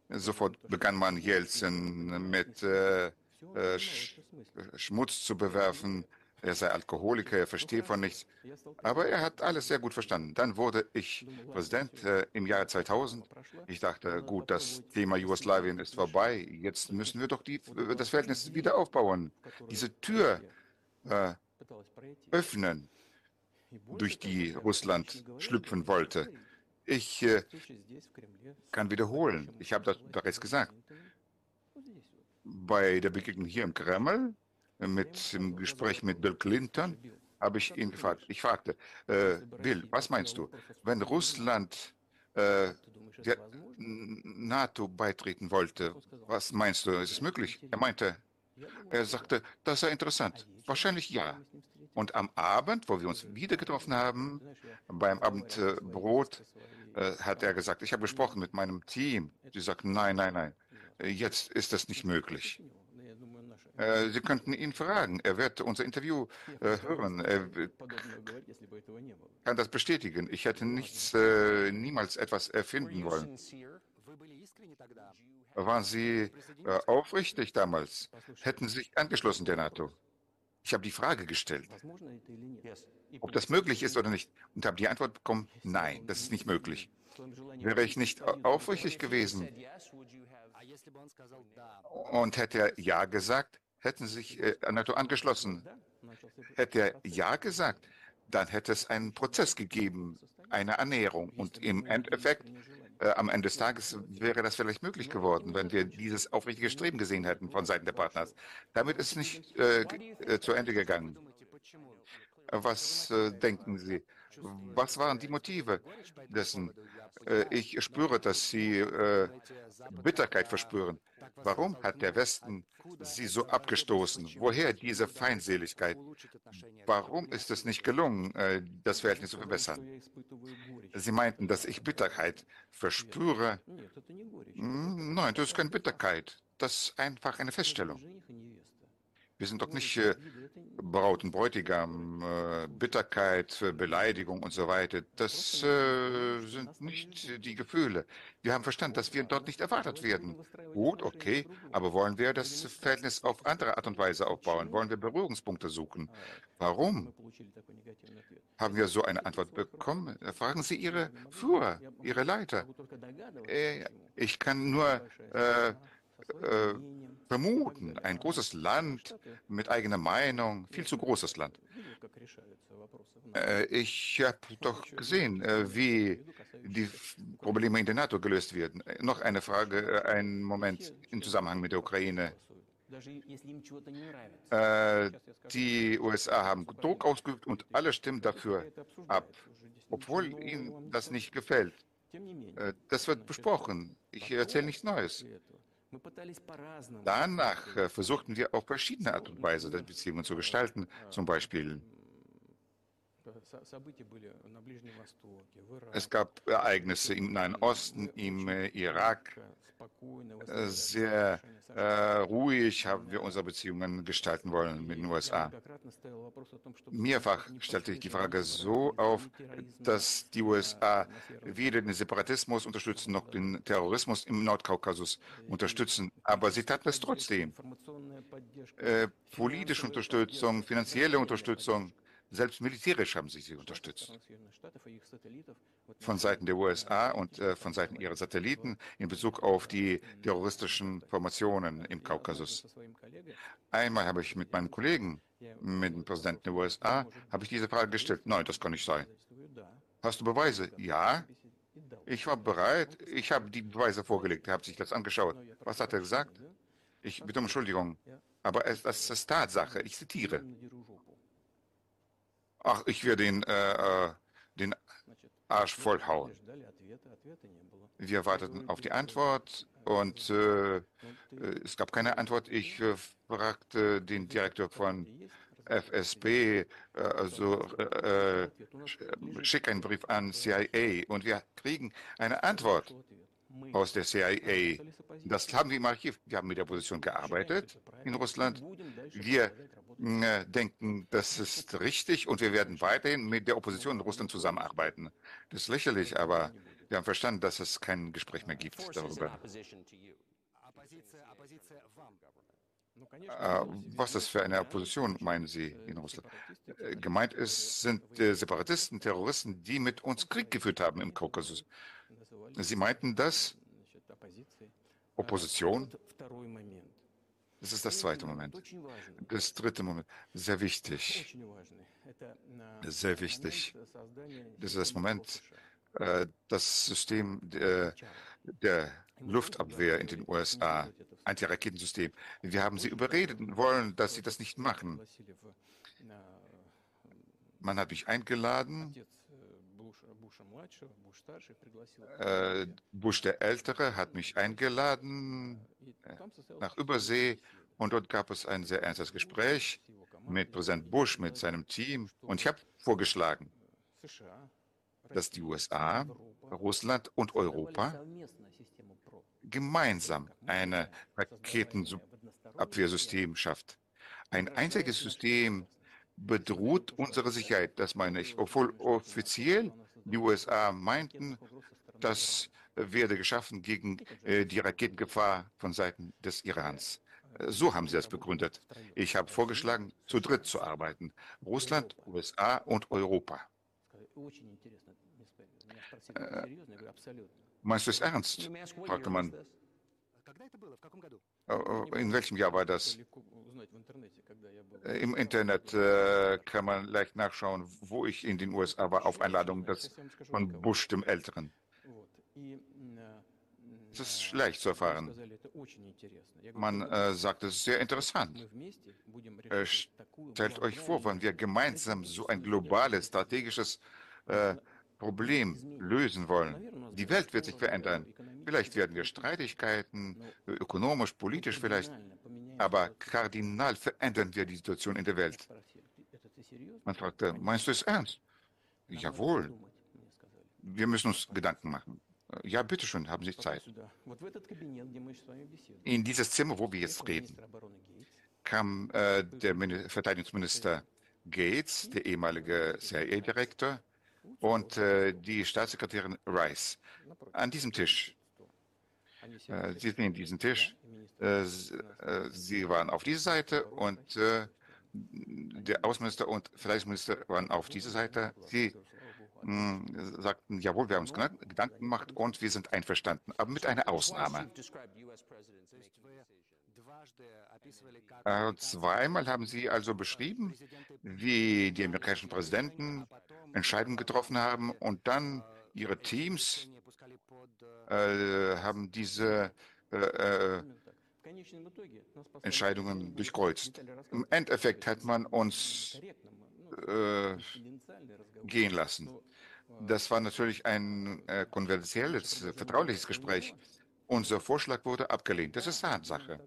Sofort begann man Jelzin mit äh, äh, Schmutz zu bewerfen, er sei Alkoholiker, er verstehe von nichts. Aber er hat alles sehr gut verstanden. Dann wurde ich Präsident äh, im Jahr 2000. Ich dachte, gut, das Thema Jugoslawien ist vorbei. Jetzt müssen wir doch die, das Verhältnis wieder aufbauen. Diese Tür äh, öffnen, durch die Russland schlüpfen wollte. Ich äh, kann wiederholen, ich habe das bereits gesagt, bei der Begegnung hier im Kreml, mit dem Gespräch mit Bill Clinton, habe ich ihn gefragt. Ich fragte, äh, Bill, was meinst du, wenn Russland äh, der NATO beitreten wollte, was meinst du, ist es möglich? Er meinte, er sagte, das sei interessant. Wahrscheinlich ja. Und am Abend, wo wir uns wieder getroffen haben, beim Abendbrot, äh, hat er gesagt, ich habe gesprochen mit meinem Team. Sie sagten, nein, nein, nein, jetzt ist das nicht möglich. Äh, Sie könnten ihn fragen. Er wird unser Interview äh, hören. Er kann das bestätigen. Ich hätte nichts, äh, niemals etwas erfinden wollen. Waren Sie äh, aufrichtig damals? Hätten Sie sich angeschlossen der NATO? Ich habe die Frage gestellt, ob das möglich ist oder nicht, und habe die Antwort bekommen, nein, das ist nicht möglich. Wäre ich nicht aufrichtig gewesen und hätte er Ja gesagt, hätten Sie sich äh, an NATO angeschlossen. Hätte er Ja gesagt, dann hätte es einen Prozess gegeben, eine Annäherung. Und im Endeffekt äh, am Ende des Tages wäre das vielleicht möglich geworden, wenn wir dieses aufrichtige Streben gesehen hätten von Seiten der Partners. Damit ist es nicht äh, äh, zu Ende gegangen. Was äh, denken Sie? Was waren die Motive dessen? Äh, ich spüre, dass Sie äh, Bitterkeit verspüren. Warum hat der Westen Sie so abgestoßen? Woher diese Feindseligkeit? Warum ist es nicht gelungen, äh, das Verhältnis zu verbessern? Sie meinten, dass ich Bitterkeit verspüre. Hm, nein, das ist keine Bitterkeit. Das ist einfach eine Feststellung. Wir sind doch nicht äh, Braut und Bräutigam, äh, Bitterkeit, äh, Beleidigung und so weiter. Das äh, sind nicht die Gefühle. Wir haben verstanden, dass wir dort nicht erwartet werden. Gut, okay, aber wollen wir das Verhältnis auf andere Art und Weise aufbauen? Wollen wir Berührungspunkte suchen? Warum haben wir so eine Antwort bekommen? Fragen Sie Ihre Führer, Ihre Leiter. Äh, ich kann nur äh, vermuten. Ein großes Land mit eigener Meinung, viel zu großes Land. Äh, ich habe doch gesehen, äh, wie die Probleme in der NATO gelöst werden. Äh, noch eine Frage, äh, einen Moment im Zusammenhang mit der Ukraine. Äh, die USA haben Druck ausgeübt und alle stimmen dafür ab, obwohl ihnen das nicht gefällt. Das wird besprochen. Ich erzähle nichts Neues. Danach äh, versuchten wir auf verschiedene Art und Weise die Beziehungen zu gestalten, zum Beispiel es gab Ereignisse im Nahen Osten, im Irak. Sehr äh, ruhig haben wir unsere Beziehungen gestalten wollen mit den USA. Mehrfach stellte ich die Frage so auf, dass die USA weder den Separatismus unterstützen noch den Terrorismus im Nordkaukasus unterstützen. Aber sie taten es trotzdem. Äh, politische Unterstützung, finanzielle Unterstützung selbst militärisch haben sie sie unterstützt. Von Seiten der USA und äh, von Seiten ihrer Satelliten in Bezug auf die terroristischen Formationen im Kaukasus. Einmal habe ich mit meinem Kollegen, mit dem Präsidenten der USA, habe ich diese Frage gestellt. Nein, das kann nicht sein. Hast du Beweise? Ja. Ich war bereit. Ich habe die Beweise vorgelegt. Er hat sich das angeschaut. Was hat er gesagt? Ich bitte um Entschuldigung. Aber es, das ist Tatsache. Ich zitiere. Ach, ich werde ihn, äh, äh, den Arsch vollhauen. Wir warteten auf die Antwort und äh, es gab keine Antwort. Ich äh, fragte den Direktor von FSB, äh, also äh, schick einen Brief an CIA und wir kriegen eine Antwort aus der CIA. Das haben wir im Archiv. Wir haben mit der Opposition gearbeitet in Russland. Wir äh, denken, das ist richtig und wir werden weiterhin mit der Opposition in Russland zusammenarbeiten. Das ist lächerlich, aber wir haben verstanden, dass es kein Gespräch mehr gibt darüber. Äh, was ist für eine Opposition, meinen Sie, in Russland? Äh, gemeint ist, sind äh, Separatisten, Terroristen, die mit uns Krieg geführt haben im Kaukasus. Sie meinten das? Opposition? Das ist das zweite Moment. Das dritte Moment, sehr wichtig. Sehr wichtig. Das ist das Moment, das System der, der Luftabwehr in den USA, Antiraketensystem. Wir haben sie überreden wollen, dass sie das nicht machen. Man hat mich eingeladen. Äh, Bush der Ältere hat mich eingeladen äh, nach Übersee. Und dort gab es ein sehr ernstes Gespräch mit Präsident Bush, mit seinem Team. Und ich habe vorgeschlagen, dass die USA, Russland und Europa gemeinsam ein Raketenabwehrsystem schafft. Ein einziges System bedroht unsere Sicherheit, das meine ich, obwohl offiziell die USA meinten, das werde geschaffen gegen äh, die Raketengefahr von Seiten des Irans. So haben sie das begründet. Ich habe vorgeschlagen, zu dritt zu arbeiten. Russland, USA und Europa. Äh, meinst du es ernst? fragte man. Äh, in welchem Jahr war das? Im Internet äh, kann man leicht nachschauen, wo ich in den USA war, auf Einladung des, von Bush dem Älteren. Das ist leicht zu erfahren. Man äh, sagt, es ist sehr interessant. Äh, stellt euch vor, wenn wir gemeinsam so ein globales, strategisches äh, Problem lösen wollen. Die Welt wird sich verändern. Vielleicht werden wir Streitigkeiten, ökonomisch, politisch vielleicht, aber kardinal verändern wir die Situation in der Welt. Man fragte, meinst du es ernst? Jawohl. Wir müssen uns Gedanken machen. Ja, bitteschön, haben Sie Zeit. In dieses Zimmer, wo wir jetzt reden, kam äh, der Verteidigungsminister Gates, der ehemalige CIA-Direktor, und äh, die Staatssekretärin Rice an diesem Tisch. Äh, Sie sehen diesen Tisch. Äh, äh, sie waren auf dieser Seite und äh, der Außenminister und Verteidigungsminister waren auf dieser Seite. Sie mh, hm, sagten, jawohl, wir haben uns Gedanken gemacht und wir sind einverstanden, aber mit einer Ausnahme. Äh, zweimal haben Sie also beschrieben, wie die amerikanischen Präsidenten Entscheidungen getroffen haben und dann ihre Teams äh, haben diese äh, äh, Entscheidungen durchkreuzt. Im Endeffekt hat man uns äh, gehen lassen. Das war natürlich ein äh, konventionelles, vertrauliches Gespräch. Unser Vorschlag wurde abgelehnt. Das ist Tatsache.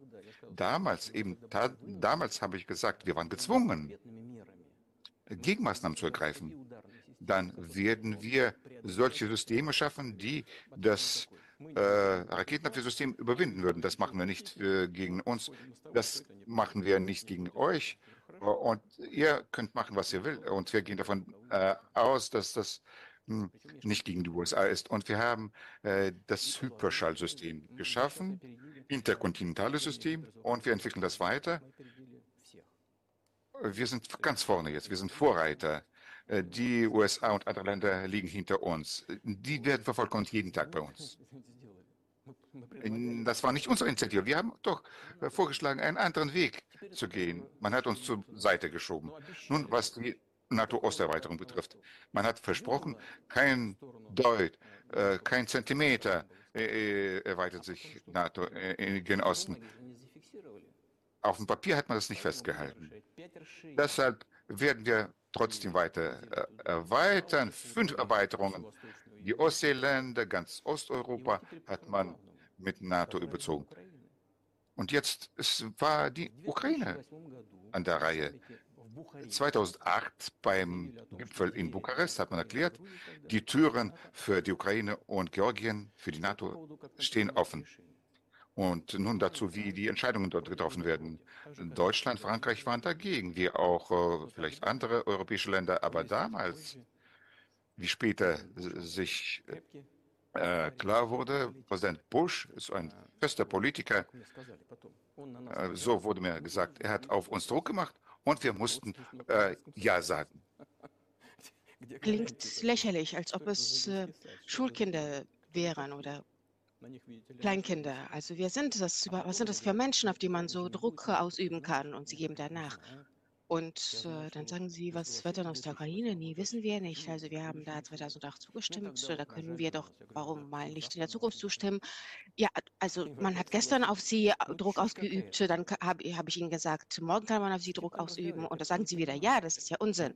Damals, eben, ta damals habe ich gesagt, wir waren gezwungen, Gegenmaßnahmen zu ergreifen. Dann werden wir solche Systeme schaffen, die das äh, Raketenabwehrsystem überwinden würden. Das machen wir nicht äh, gegen uns, das machen wir nicht gegen euch. Und ihr könnt machen, was ihr will. Und wir gehen davon äh, aus, dass das hm, nicht gegen die USA ist. Und wir haben äh, das Hyperschallsystem geschaffen, interkontinentales System, und wir entwickeln das weiter. Wir sind ganz vorne jetzt, wir sind Vorreiter. Äh, die USA und andere Länder liegen hinter uns. Die werden vervollkommnet jeden Tag bei uns. Das war nicht unsere Initiative. Wir haben doch äh, vorgeschlagen, einen anderen Weg zu gehen. Man hat uns zur Seite geschoben. Nun, was die NATO-Osterweiterung betrifft. Man hat versprochen, kein Deut, äh, kein Zentimeter erweitert sich NATO in den Osten. Auf dem Papier hat man das nicht festgehalten. Deshalb werden wir trotzdem weiter äh, erweitern. Fünf Erweiterungen. Die Ostseeländer, ganz Osteuropa hat man mit NATO überzogen. Und jetzt war die Ukraine an der Reihe. 2008 beim Gipfel in Bukarest hat man erklärt, die Türen für die Ukraine und Georgien, für die NATO stehen offen. Und nun dazu, wie die Entscheidungen dort getroffen werden. Deutschland, Frankreich waren dagegen, wie auch äh, vielleicht andere europäische Länder. Aber damals, wie später sich äh, klar wurde, Präsident Bush ist ein fester Politiker, äh, so wurde mir gesagt, er hat auf uns Druck gemacht und wir mussten äh, Ja sagen. Klingt lächerlich, als ob es äh, Schulkinder wären oder Kleinkinder. Also wir sind das, was sind das für Menschen, auf die man so Druck ausüben kann und sie geben danach. Und äh, dann sagen sie, was wird denn aus der Ukraine? Nie, wissen wir nicht. Also wir haben da 2008 zugestimmt. Da können wir doch, warum mal nicht in der Zukunft zustimmen? Ja, also man hat gestern auf sie Druck ausgeübt. Dann habe hab ich ihnen gesagt, morgen kann man auf sie Druck ausüben. Und da sagen sie wieder, ja, das ist ja Unsinn.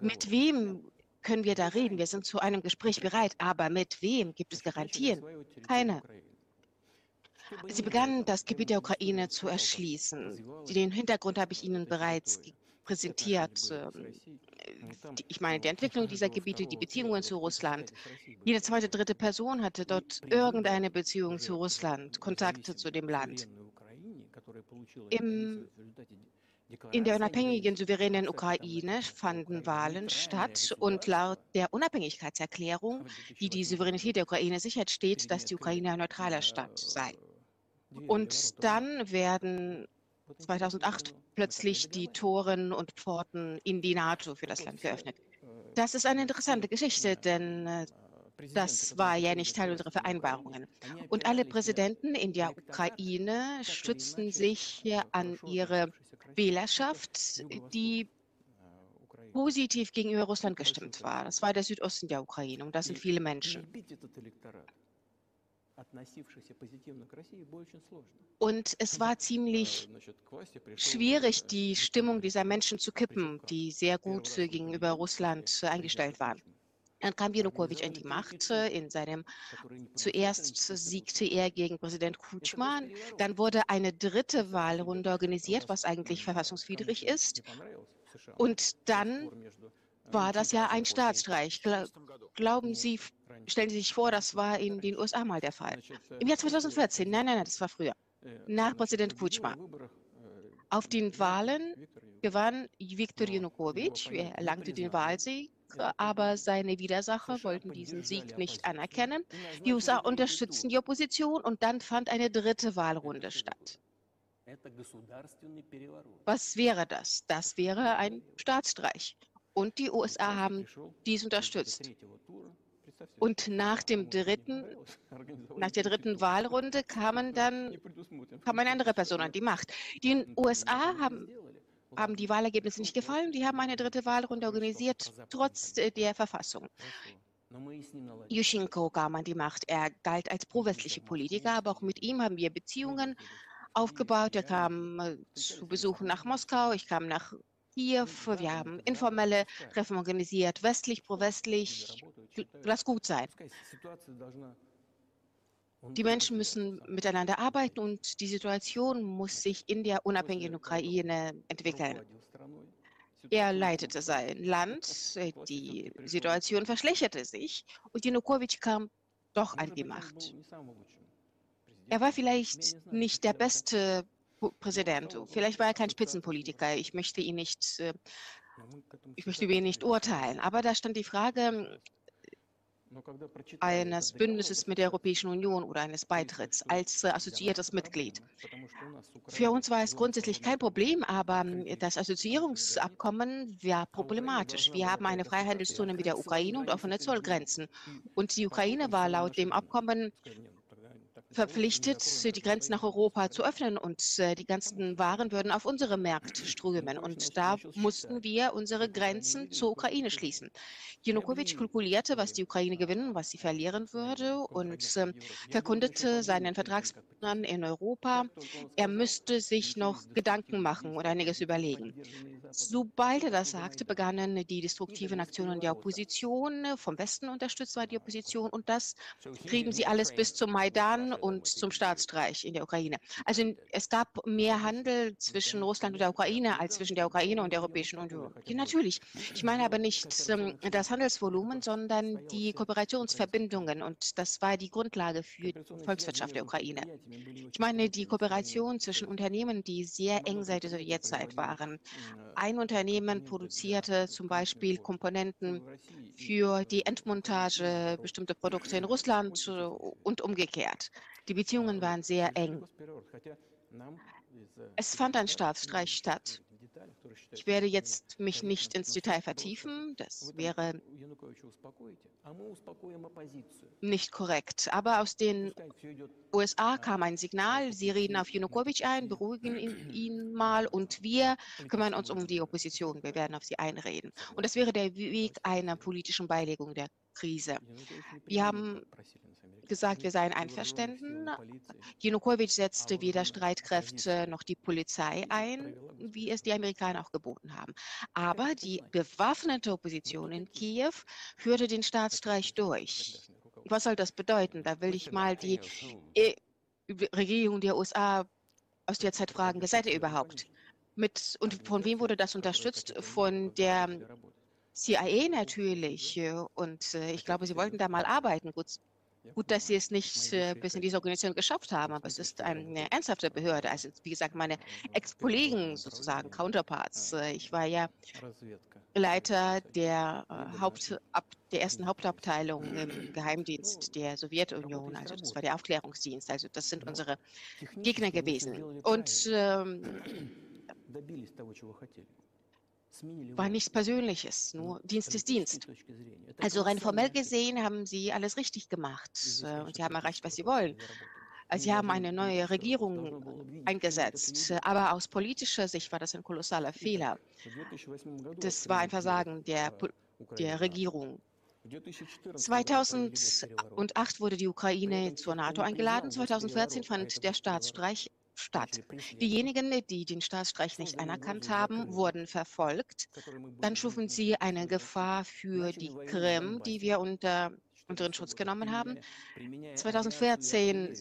Mit wem können wir da reden? Wir sind zu einem Gespräch bereit. Aber mit wem gibt es Garantien? Keine. Sie begannen, das Gebiet der Ukraine zu erschließen. Den Hintergrund habe ich Ihnen bereits präsentiert. Ähm, ich meine, die Entwicklung dieser Gebiete, die Beziehungen zu Russland. Jede zweite, dritte Person hatte dort irgendeine Beziehung zu Russland, Kontakte zu dem Land. Im, in der unabhängigen, souveränen Ukraine fanden Wahlen statt und laut der Unabhängigkeitserklärung, die die Souveränität der Ukraine sichert, steht, dass die Ukraine ein neutraler Staat sei. Und dann werden 2008 plötzlich die Toren und Pforten in die NATO für das Land geöffnet. Das ist eine interessante Geschichte, denn äh, das war ja nicht Teil unserer Vereinbarungen. Und alle Präsidenten in der Ukraine stützten sich an ihre Wählerschaft, die positiv gegenüber Russland gestimmt war. Das war der Südosten der Ukraine und das sind viele Menschen. Und es war ziemlich schwierig, die Stimmung dieser Menschen zu kippen, die sehr gut gegenüber Russland eingestellt waren. Dann kam Janukowitsch an die Macht. In seinem zuerst siegte er gegen Präsident Kutschma. Dann wurde eine dritte Wahlrunde organisiert, was eigentlich verfassungswidrig ist. Und dann war das ja ein Staatsstreich. Glauben Sie, stellen Sie sich vor, das war in den USA mal der Fall. Im Jahr 2014, nein, nein, nein, das war früher, nach Präsident Kutschma. Auf den Wahlen gewann Viktor Janukowitsch, er erlangte den Wahlsieg, aber seine Widersacher wollten diesen Sieg nicht anerkennen. Die USA unterstützten die Opposition und dann fand eine dritte Wahlrunde statt. Was wäre das? Das wäre ein Staatsstreich. Und die USA haben dies unterstützt. Und nach dem dritten, nach der dritten Wahlrunde kamen dann, kam eine andere Person an die Macht. Die USA haben, haben die Wahlergebnisse nicht gefallen. Die haben eine dritte Wahlrunde organisiert, trotz der Verfassung. Yushchenko kam an die Macht. Er galt als pro-westliche Politiker, aber auch mit ihm haben wir Beziehungen aufgebaut. Er kam äh, zu Besuchen nach Moskau, ich kam nach Kiew, wir haben informelle Treffen organisiert, westlich, pro-westlich, lass gut sein. Die Menschen müssen miteinander arbeiten und die Situation muss sich in der unabhängigen Ukraine entwickeln. Er leitete sein Land, die Situation verschlechterte sich und Janukowitsch kam doch an die Macht. Er war vielleicht nicht der beste Präsident. Vielleicht war er kein Spitzenpolitiker. Ich möchte ihn nicht, äh, ich möchte über ihn nicht urteilen. Aber da stand die Frage eines Bündnisses mit der Europäischen Union oder eines Beitritts als assoziiertes Mitglied. Für uns war es grundsätzlich kein Problem, aber das Assoziierungsabkommen war problematisch. Wir haben eine Freihandelszone mit der Ukraine und offene Zollgrenzen. Und die Ukraine war laut dem Abkommen verpflichtet, die Grenzen nach Europa zu öffnen und äh, die ganzen Waren würden auf unsere Märkte strömen. Und da mussten wir unsere Grenzen zur Ukraine schließen. Janukowitsch kalkulierte, was die Ukraine gewinnen, was sie verlieren würde und äh, verkundete seinen Vertragspartnern in Europa, er müsste sich noch Gedanken machen und einiges überlegen. Sobald er das sagte, begannen die destruktiven Aktionen der Opposition. Vom Westen unterstützt war die Opposition und das trieben sie alles bis zum Maidan und zum Staatsstreich in der Ukraine. Also es gab mehr Handel zwischen Russland und der Ukraine als zwischen der Ukraine und der Europäischen Union. Natürlich. Ich meine aber nicht ähm, das Handelsvolumen, sondern die Kooperationsverbindungen. Und das war die Grundlage für die Volkswirtschaft der Ukraine. Ich meine die Kooperation zwischen Unternehmen, die sehr eng seit der Sowjetzeit waren. Ein Unternehmen produzierte zum Beispiel Komponenten für die Endmontage bestimmter Produkte in Russland äh, und umgekehrt. Die Beziehungen waren sehr eng. Es fand ein Staatsstreich statt. Ich werde jetzt mich nicht ins Detail vertiefen, das wäre nicht korrekt. Aber aus den USA kam ein Signal, sie reden auf Janukowitsch ein, beruhigen ihn mal und wir kümmern uns um die Opposition, wir werden auf sie einreden. Und das wäre der Weg einer politischen Beilegung der Krise. Wir haben gesagt, wir seien einverstanden. Janukowitsch setzte weder Streitkräfte noch die Polizei ein, wie es die Amerikaner auch geboten haben. Aber die bewaffnete Opposition in Kiew führte den Staatsstreich durch. Was soll das bedeuten? Da will ich mal die äh, Regierung der USA aus der Zeit fragen, wer seid ihr überhaupt? Mit, und von wem wurde das unterstützt? Von der CIA natürlich. Und äh, ich glaube, sie wollten da mal arbeiten. Gut, gut dass sie es nicht äh, bis in diese Organisation geschafft haben, aber es ist eine ernsthafte Behörde. Also, wie gesagt, meine Ex-Kollegen sozusagen, Counterparts. Äh, ich war ja Leiter der, Haupt, der ersten Hauptabteilung im Geheimdienst der Sowjetunion. Also, das war der Aufklärungsdienst. Also, das sind unsere Gegner gewesen. Und ähm, war nichts Persönliches, nur Dienst ist Dienst. Also rein formell gesehen haben sie alles richtig gemacht äh, und sie haben erreicht, was sie wollen. Also sie haben eine neue Regierung eingesetzt, aber aus politischer Sicht war das ein kolossaler Fehler. Das war ein Versagen der, der Regierung. 2008 wurde die Ukraine zur NATO eingeladen. 2014 fand der Staatsstreich statt. Diejenigen, die den Staatsstreich nicht anerkannt haben, wurden verfolgt. Dann schufen sie eine Gefahr für die Krim, die wir unter unseren Schutz genommen haben. 2014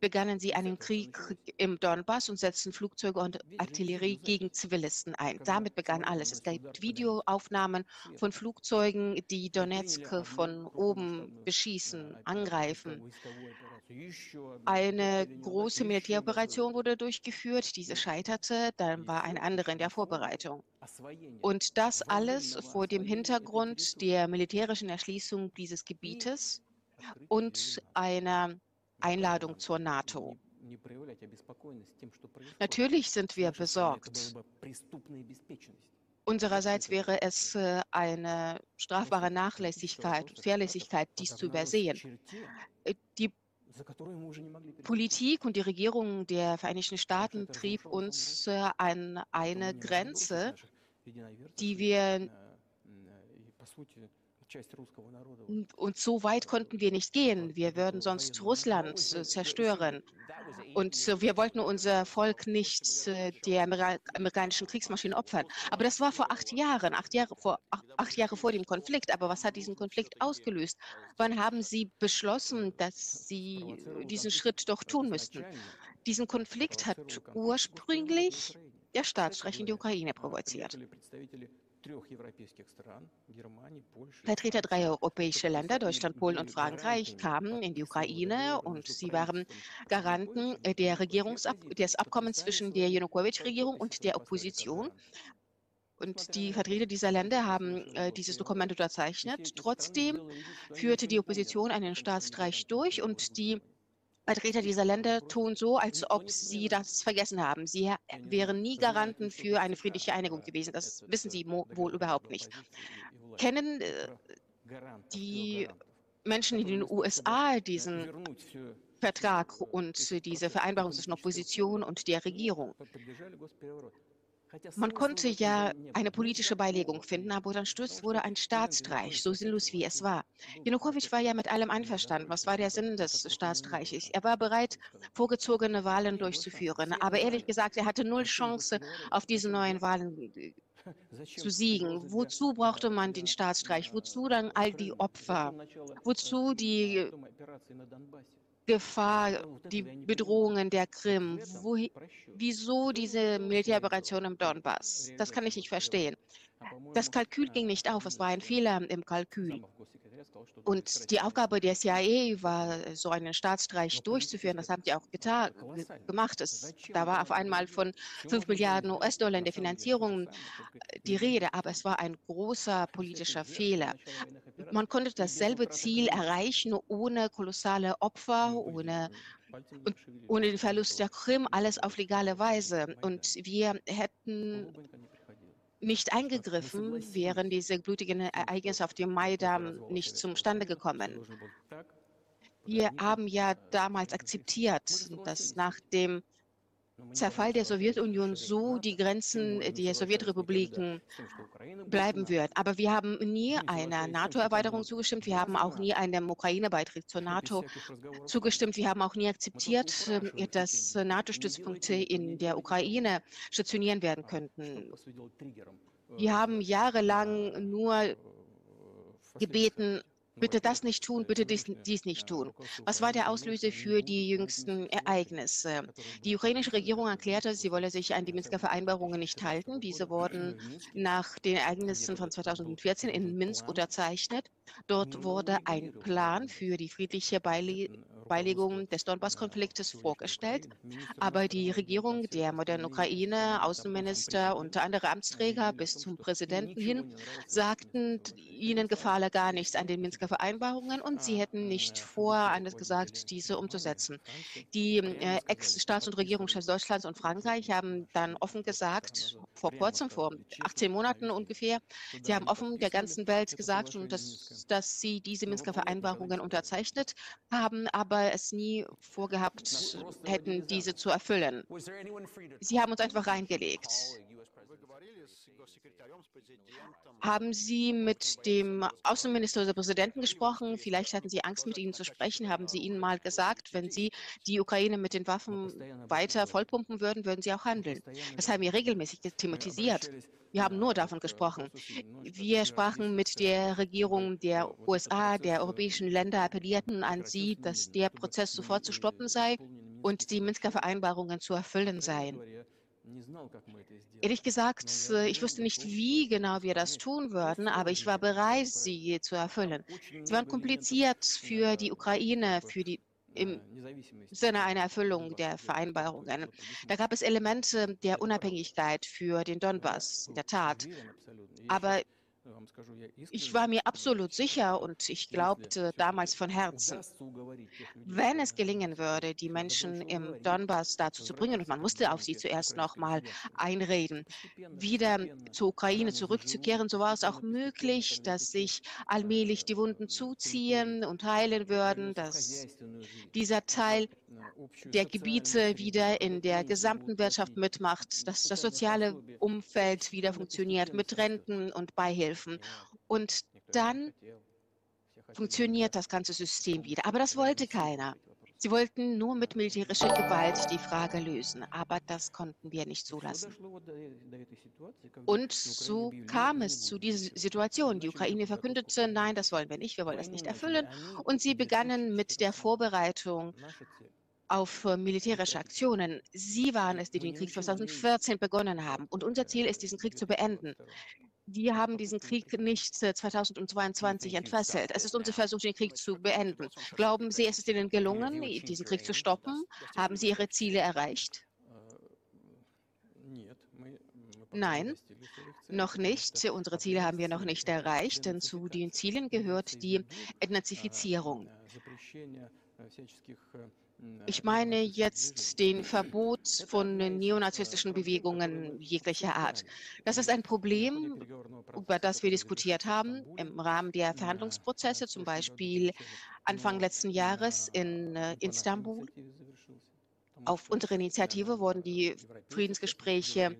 begannen sie einen Krieg im Donbass und setzten Flugzeuge und Artillerie gegen Zivilisten ein. Damit begann alles. Es gibt Videoaufnahmen von Flugzeugen, die Donetsk von oben beschießen, angreifen. Eine große Militäroperation wurde durchgeführt, diese scheiterte, dann war eine andere in der Vorbereitung. Und das alles vor dem Hintergrund der militärischen Erschließung dieses Gebietes und einer Einladung zur NATO. Natürlich sind wir besorgt. Unsererseits wäre es äh, eine strafbare Nachlässigkeit und Fahrlässigkeit, dies zu übersehen. Äh, die Politik und die Regierung der Vereinigten Staaten trieb uns an eine Grenze, die wir und so weit konnten wir nicht gehen. Wir würden sonst Russland zerstören. Und wir wollten unser Volk nicht äh, der amerikanischen Kriegsmaschine opfern. Aber das war vor acht Jahren, acht Jahre vor, acht Jahre vor dem Konflikt. Aber was hat diesen Konflikt ausgelöst? Wann haben Sie beschlossen, dass Sie diesen Schritt doch tun müssten? Diesen Konflikt hat ursprünglich der Staatsstreich in die Ukraine provoziert. Vertreter dreier europäischer Länder, Deutschland, Polen und Frankreich, kamen in die Ukraine und sie waren Garanten der Regierungsab des Abkommens zwischen der Janukowitsch-Regierung und der Opposition. Und die Vertreter dieser Länder haben äh, dieses Dokument unterzeichnet. Trotzdem führte die Opposition einen Staatsstreich durch und die Vertreter dieser Länder tun so, als ob sie das vergessen haben. Sie wären nie Garanten für eine friedliche Einigung gewesen. Das wissen sie wohl überhaupt nicht. Kennen äh, die Menschen in den USA diesen Vertrag und diese Vereinbarung zwischen Opposition und der Regierung? Man konnte ja eine politische Beilegung finden, aber dann stürzt wurde ein Staatsstreich, so sinnlos wie es war. Janukowitsch war ja mit allem einverstanden. Was war der Sinn des Staatsstreiches? Er war bereit, vorgezogene Wahlen durchzuführen. Aber ehrlich gesagt, er hatte null Chance, auf diese neuen Wahlen äh, zu siegen. Wozu brauchte man den Staatsstreich? Wozu dann all die Opfer? Wozu die Gefahr, die Bedrohungen der Krim. Wo, wieso diese Militäroperation im Donbass? Das kann ich nicht verstehen. Das Kalkül ging nicht auf, es war ein Fehler im Kalkül. Und die Aufgabe der CIA war, so einen Staatsstreich durchzuführen. Das haben sie auch getan, gemacht. Es, da war auf einmal von 5 Milliarden US-Dollar in der Finanzierung die Rede, aber es war ein großer politischer Fehler. Man konnte dasselbe Ziel erreichen ohne kolossale Opfer, ohne ohne den Verlust der Krim, alles auf legale Weise. Und wir hätten nicht eingegriffen, wären diese blutigen Ereignisse auf dem Maidan nicht zustande gekommen. Wir haben ja damals akzeptiert, dass nach dem Zerfall der Sowjetunion so die Grenzen der Sowjetrepubliken bleiben wird. Aber wir haben nie einer NATO-Erweiterung zugestimmt. Wir haben auch nie einem Ukraine-Beitritt zur NATO zugestimmt. Wir haben auch nie akzeptiert, dass NATO-Stützpunkte in der Ukraine stationieren werden könnten. Wir haben jahrelang nur gebeten, bitte das nicht tun, bitte dies, dies, nicht tun. Was war der Auslöser für die jüngsten Ereignisse? Die ukrainische Regierung erklärte, sie wolle sich an die Minsker Vereinbarungen nicht halten. Diese wurden nach den Ereignissen von 2014 in Minsk unterzeichnet. Dort wurde ein Plan für die friedliche Beile Beilegung des Donbass-Konfliktes vorgestellt. Aber die Regierung der modernen Ukraine, Außenminister und andere Amtsträger bis zum Präsidenten hin sagten, ihnen gefalle gar nichts an den Minsker Vereinbarungen und sie hätten nicht vor, anders gesagt, diese umzusetzen. Die äh, Ex-Staats- und Regierungschefs Deutschlands und Frankreich haben dann offen gesagt, vor kurzem, vor 18 Monaten ungefähr, sie haben offen der ganzen Welt gesagt, dass, dass sie diese Minsker Vereinbarungen unterzeichnet haben, aber es nie vorgehabt hätten, diese zu erfüllen. Sie haben uns einfach reingelegt. Haben Sie mit dem Außenminister oder Präsidenten gesprochen? Vielleicht hatten Sie Angst, mit Ihnen zu sprechen. Haben Sie Ihnen mal gesagt, wenn Sie die Ukraine mit den Waffen weiter vollpumpen würden, würden Sie auch handeln? Das haben wir regelmäßig thematisiert. Wir haben nur davon gesprochen. Wir sprachen mit der Regierung der USA, der europäischen Länder, appellierten an sie, dass der Prozess sofort zu stoppen sei und die Minsker Vereinbarungen zu erfüllen seien. Ehrlich gesagt, ich wusste nicht, wie genau wir das tun würden, aber ich war bereit, sie zu erfüllen. Sie waren kompliziert für die Ukraine, für die im Sinne einer Erfüllung der Vereinbarungen. Da gab es Elemente der Unabhängigkeit für den Donbass, in der Tat. Aber ich war mir absolut sicher und ich glaubte damals von Herzen, wenn es gelingen würde, die Menschen im Donbass dazu zu bringen, und man musste auf sie zuerst noch mal einreden, wieder zur Ukraine zurückzukehren, so war es auch möglich, dass sich allmählich die Wunden zuziehen und heilen würden, dass dieser Teil der Gebiete wieder in der gesamten Wirtschaft mitmacht, dass das soziale Umfeld wieder funktioniert mit Renten und Beihilfen. Und dann funktioniert das ganze System wieder. Aber das wollte keiner. Sie wollten nur mit militärischer Gewalt die Frage lösen, aber das konnten wir nicht zulassen. Und so kam es zu dieser Situation. Die Ukraine verkündete, nein, das wollen wir nicht, wir wollen das nicht erfüllen. Und sie begannen mit der Vorbereitung auf äh, militärische Aktionen. Sie waren es, die den Krieg 2014 begonnen haben. Und unser Ziel ist, diesen Krieg zu beenden. Wir haben diesen Krieg nicht 2022 äh, entfesselt. Es ist unser Versuch, den Krieg zu beenden. Glauben Sie, es ist Ihnen gelungen, diesen Krieg zu stoppen? Haben Sie Ihre Ziele erreicht? Nein, noch nicht. Unsere Ziele haben wir noch nicht erreicht, denn zu den Zielen gehört die Entnazifizierung. Ich meine jetzt den Verbot von neonazistischen Bewegungen jeglicher Art. Das ist ein Problem, über das wir diskutiert haben im Rahmen der Verhandlungsprozesse, zum Beispiel Anfang letzten Jahres in äh, Istanbul. Auf unsere Initiative wurden die Friedensgespräche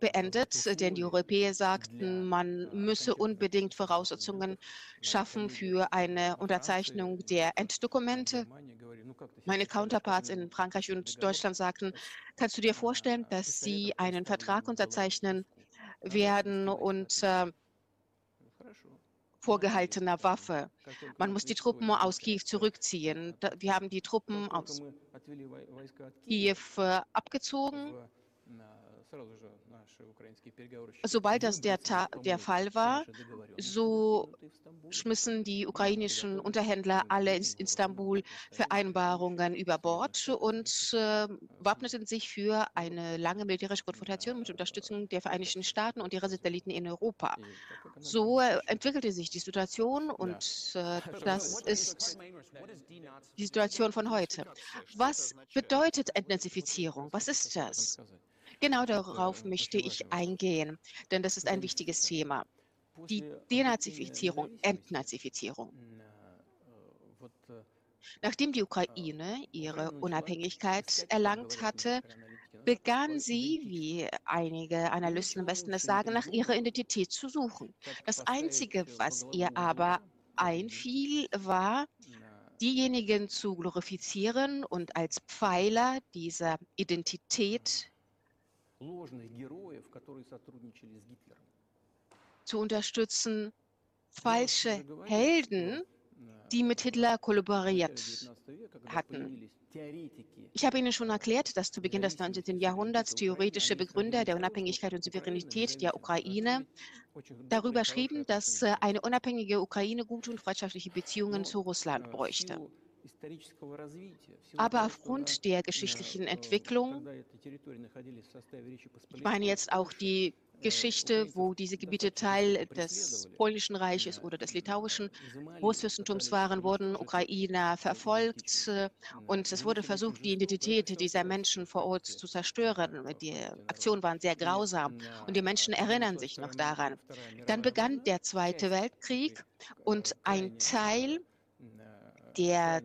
beendet, denn die Europäer sagten, man müsse unbedingt Voraussetzungen schaffen für eine Unterzeichnung der Enddokumente. Meine Counterparts in Frankreich und Deutschland sagten, kannst du dir vorstellen, dass sie einen Vertrag unterzeichnen werden und äh, vorgehaltener Waffe. Man muss die Truppen aus Kiew zurückziehen. Wir haben die Truppen aus Kiew. Äh, abgezogen Sobald das der, der Fall war, so schmissen die ukrainischen Unterhändler alle in Istanbul Vereinbarungen über Bord und äh, wappneten sich für eine lange militärische Konfrontation mit Unterstützung der Vereinigten Staaten und ihrer Satelliten in Europa. So äh, entwickelte sich die Situation und äh, das ist die Situation von heute. Was bedeutet Entnazifizierung? Was ist das? Genau darauf möchte ich eingehen, denn das ist ein wichtiges Thema. Die Denazifizierung, Entnazifizierung. Nachdem die Ukraine ihre Unabhängigkeit erlangt hatte, begann sie, wie einige Analysten im Westen es sagen, nach ihrer Identität zu suchen. Das Einzige, was ihr aber einfiel, war, diejenigen zu glorifizieren und als Pfeiler dieser Identität zu unterstützen, falsche Helden, die mit Hitler kollaboriert hatten. Ich habe Ihnen schon erklärt, dass zu Beginn des 19. Jahrhunderts theoretische Begründer der Unabhängigkeit und Souveränität der Ukraine darüber schrieben, dass äh, eine unabhängige Ukraine gute und freundschaftliche Beziehungen zu Russland bräuchte. Aber aufgrund der geschichtlichen Entwicklung, ich meine jetzt auch die Geschichte, wo diese Gebiete Teil des polnischen Reiches oder des litauischen Großfürstentums waren, wurden Ukrainer verfolgt äh, und es wurde versucht, die Identität dieser Menschen vor Ort zu zerstören. Die Aktionen waren sehr grausam und die Menschen erinnern sich noch daran. Dann begann der Zweite Weltkrieg und ein Teil der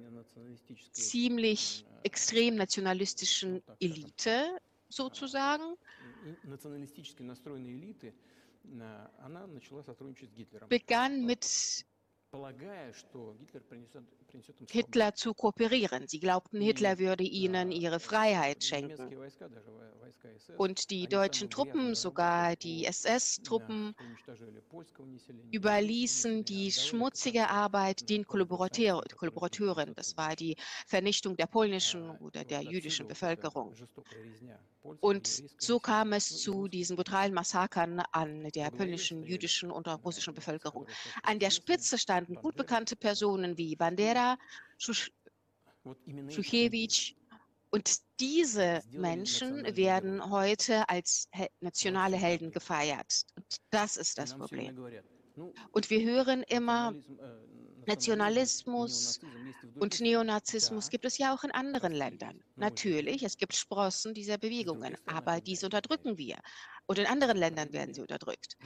ziemlich extrem nationalistischen Elite sozusagen. Begann mit Hitler zu kooperieren. Sie glaubten, Hitler würde ihnen ihre Freiheit schenken. Und die deutschen Truppen, sogar die SS-Truppen, überließen die schmutzige Arbeit den Kollaborateuren. Das war die Vernichtung der polnischen oder der jüdischen Bevölkerung. Und so kam es zu diesen brutalen Massakern an der polnischen, jüdischen und auch russischen Bevölkerung. An der Spitze standen gut bekannte Personen wie Bandera, Schuchewitsch. Und diese Menschen werden heute als nationale Helden gefeiert. Und das ist das Problem. Und wir hören immer, Nationalismus und Neonazismus gibt es ja auch in anderen Ländern. Natürlich, es gibt Sprossen dieser Bewegungen, aber diese unterdrücken wir. Und in anderen Ländern werden sie unterdrückt,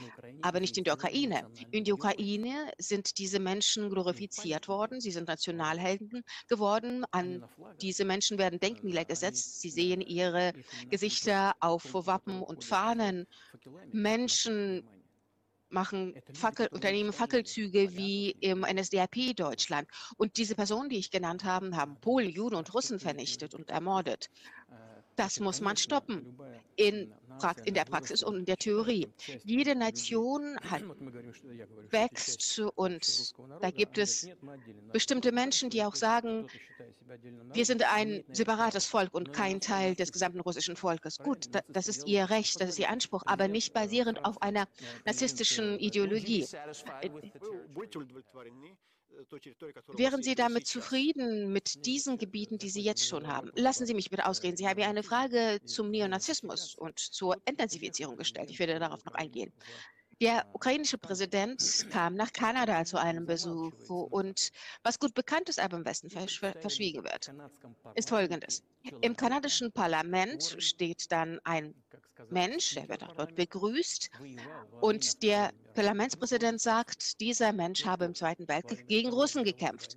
aber nicht in der Ukraine. In der Ukraine sind diese Menschen glorifiziert worden, sie sind Nationalhelden geworden. An diese Menschen werden Denkmäler gesetzt. Sie sehen ihre Gesichter auf Wappen und Fahnen. Menschen machen Fackel, unternehmen Fackelzüge wie im NSDAP Deutschland. Und diese Personen, die ich genannt habe, haben Polen, Juden und Russen vernichtet und ermordet. Das muss man stoppen in, in, der Praxis und in der Theorie. Jede Nation hat, wächst und da gibt es bestimmte Menschen, die auch sagen, wir sind ein separates Volk und kein Teil des gesamten russischen Volkes. Gut, das ist ihr Recht, das ist ihr Anspruch, aber nicht basierend auf einer narzisstischen Ideologie. Wären Sie damit zufrieden mit diesen Gebieten, die Sie jetzt schon haben? Lassen Sie mich bitte ausreden. Sie haben ja eine Frage zum Neonazismus und zur Entnazifizierung gestellt. Ich werde darauf noch eingehen. Der ukrainische Präsident kam nach Kanada zu einem Besuch und was gut bekannt ist, aber im Westen verschwiegen wird, ist Folgendes. Im kanadischen Parlament steht dann ein Mensch, der wird auch dort begrüßt und der Parlamentspräsident sagt, dieser Mensch habe im Zweiten Weltkrieg gegen Russen gekämpft.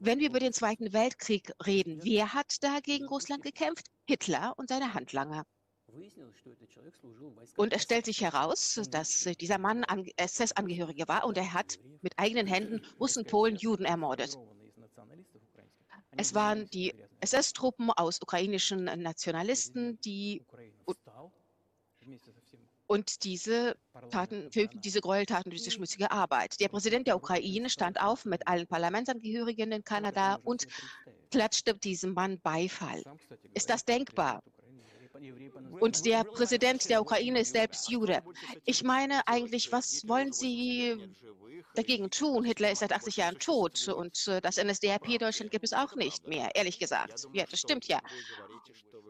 Wenn wir über den Zweiten Weltkrieg reden, wer hat da gegen Russland gekämpft? Hitler und seine Handlanger. Und es stellt sich heraus, dass dieser Mann SS-Angehöriger war und er hat mit eigenen Händen Russen, Polen, Juden ermordet. Es waren die SS-Truppen aus ukrainischen Nationalisten, die Und diese Taten, diese Gräueltaten, diese schmutzige Arbeit. Der Präsident der Ukraine stand auf mit allen Parlamentsangehörigen in Kanada und klatschte diesem Mann Beifall. Ist das denkbar? Und der Präsident der Ukraine ist selbst Jude. Ich meine eigentlich, was wollen Sie dagegen tun? Hitler ist seit 80 Jahren tot und äh, das NSDAP Deutschland gibt es auch nicht mehr, ehrlich gesagt. Ja, das stimmt ja.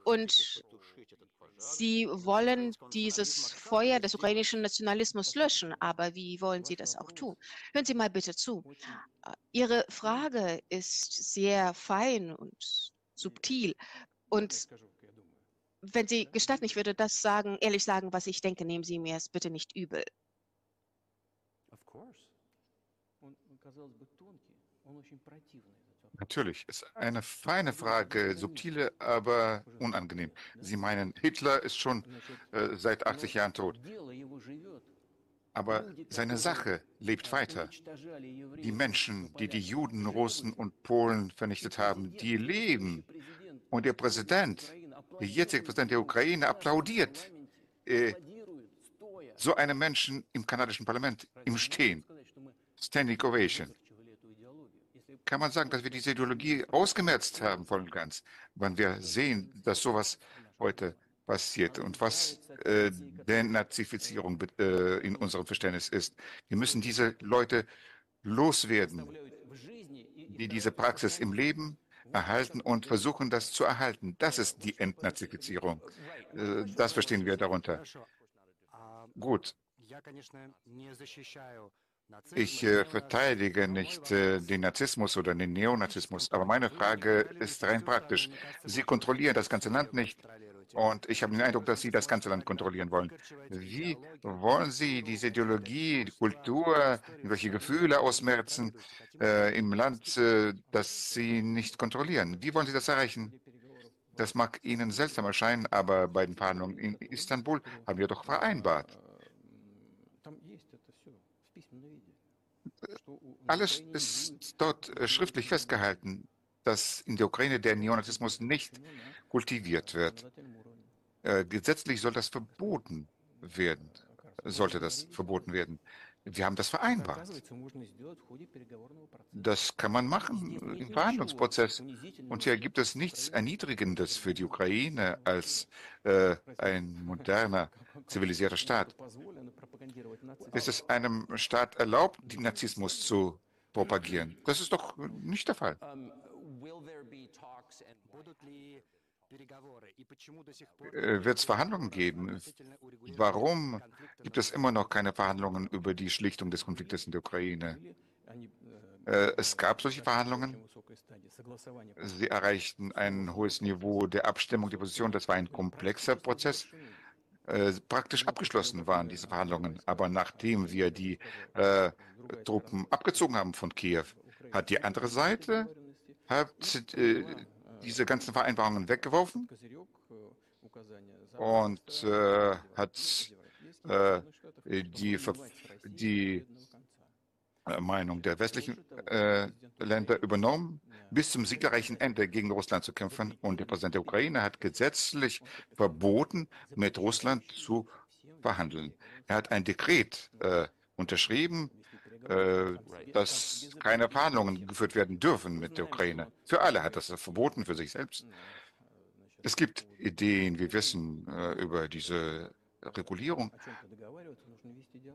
Und Sie wollen dieses Feuer des ukrainischen Nationalismus löschen, aber wie wollen Sie das auch tun? Hören Sie mal bitte zu. Äh, Ihre Frage ist sehr fein und subtil. Und wenn Sie gestatten, ich würde das sagen, ehrlich sagen, was ich denke, nehmen Sie mir es bitte nicht übel. Natürlich, ist eine feine Frage, subtile, aber unangenehm. Sie meinen, Hitler ist schon äh, seit 80 Jahren tot. Aber seine Sache lebt weiter. Die Menschen, die die Juden, Russen und Polen vernichtet haben, die leben. Und der Präsident, der jetzige Präsident der Ukraine, applaudiert äh, so einem Menschen im kanadischen Parlament im Stehen. Standing Ovation. Kann man sagen, dass wir diese Ideologie ausgemerzt haben voll und ganz, wenn wir sehen, dass sowas heute passiert und was äh, Denazifizierung äh, in unserem Verständnis ist. Wir müssen diese Leute loswerden, die diese Praxis im Leben erhalten und versuchen, das zu erhalten. Das ist die Entnazifizierung. Äh, das verstehen wir darunter. Gut. Ich äh, verteidige nicht äh, den Nazismus oder den Neonazismus, aber meine Frage ist rein praktisch. Sie kontrollieren das ganze Land nicht und ich habe den Eindruck, dass Sie das ganze Land kontrollieren wollen. Wie wollen Sie diese Ideologie, die Kultur, welche Gefühle ausmerzen äh, im Land, äh, das Sie nicht kontrollieren? Wie wollen Sie das erreichen? Das mag Ihnen seltsam erscheinen, aber bei den Verhandlungen in Istanbul haben wir doch vereinbart. Alles ist dort äh, schriftlich festgehalten, dass in der Ukraine der Neonazismus nicht kultiviert wird. Äh, gesetzlich soll das verboten werden, sollte das verboten werden. Wir haben das vereinbart. Das kann man machen im Verhandlungsprozess. Und hier gibt es nichts Erniedrigendes für die Ukraine als äh, ein moderner, zivilisierter Staat. Ist es einem Staat erlaubt, den Narzissmus zu propagieren? Das ist doch nicht der Fall. Äh, wird es Verhandlungen geben? Warum gibt es immer noch keine Verhandlungen über die Schlichtung des Konfliktes in der Ukraine? Äh, es gab solche Verhandlungen. Sie erreichten ein hohes Niveau der Abstimmung, der Position. Das war ein komplexer Prozess. Äh, praktisch abgeschlossen waren diese Verhandlungen. Aber nachdem wir die äh, Truppen abgezogen haben von Kiew, hat die andere Seite hat, äh, diese ganzen Vereinbarungen weggeworfen und äh, hat äh, die, die äh, Meinung der westlichen äh, Länder übernommen, bis zum siegreichen Ende gegen Russland zu kämpfen. Und der Präsident der Ukraine hat gesetzlich verboten, mit Russland zu verhandeln. Er hat ein Dekret äh, unterschrieben, dass keine Verhandlungen geführt werden dürfen mit der Ukraine. Für alle hat das verboten, für sich selbst. Es gibt Ideen, wir wissen, äh, über diese Regulierung,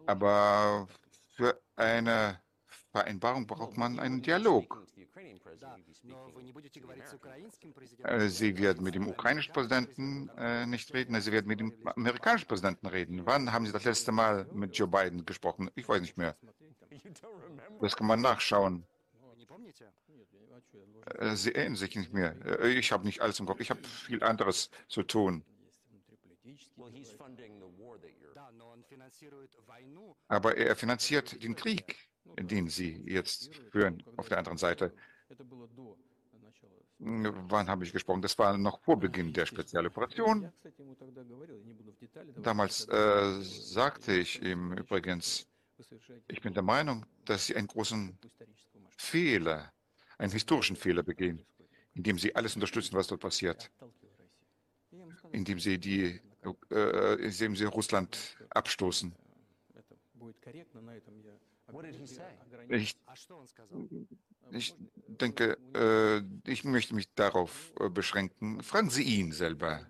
aber für eine Vereinbarung braucht man einen Dialog. Äh, Sie werden mit dem ukrainischen Präsidenten äh, nicht reden, Sie werden mit dem amerikanischen Präsidenten reden. Wann haben Sie das letzte Mal mit Joe Biden gesprochen? Ich weiß nicht mehr. Das kann man nachschauen. Äh, Sie erinnern sich nicht mehr. Äh, ich habe nicht alles im Kopf. Ich habe viel anderes zu tun. Aber er finanziert den Krieg, den Sie jetzt führen auf der anderen Seite. Wann habe ich gesprochen? Das war noch vor Beginn der Spezialoperation. Damals äh, sagte ich ihm übrigens, ich bin der Meinung, dass sie einen großen Fehler, einen historischen Fehler begehen, indem sie alles unterstützen, was dort passiert, indem sie, die, äh, indem sie Russland abstoßen. Ich, ich denke, äh, ich möchte mich darauf äh, beschränken. Fragen Sie ihn selber.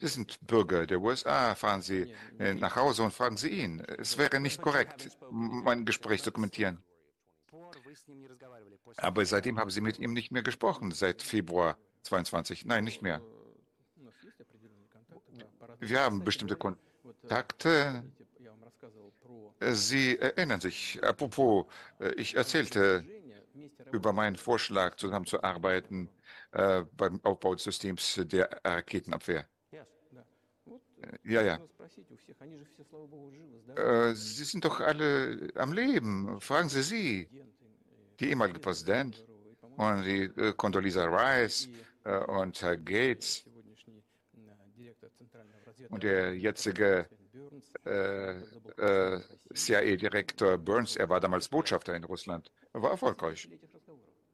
Sie sind Bürger der USA, fahren Sie äh, nach Hause und fragen Sie ihn. Es wäre nicht korrekt, mein Gespräch zu kommentieren. Aber seitdem haben Sie mit ihm nicht mehr gesprochen, seit Februar 22. Nein, nicht mehr. Wir haben bestimmte Kontakte. Sie erinnern sich, apropos, äh, ich erzählte über meinen Vorschlag, zusammenzuarbeiten äh, beim Aufbau des Systems der Raketenabwehr. Ja, ja. Äh, sie sind doch alle am Leben. Fragen Sie sie. Die ehemalige Präsident und die äh, Condoleezza Rice äh, und Herr Gates und der jetzige äh, CIA-Direktor Burns, er war damals Botschafter in Russland, er war erfolgreich.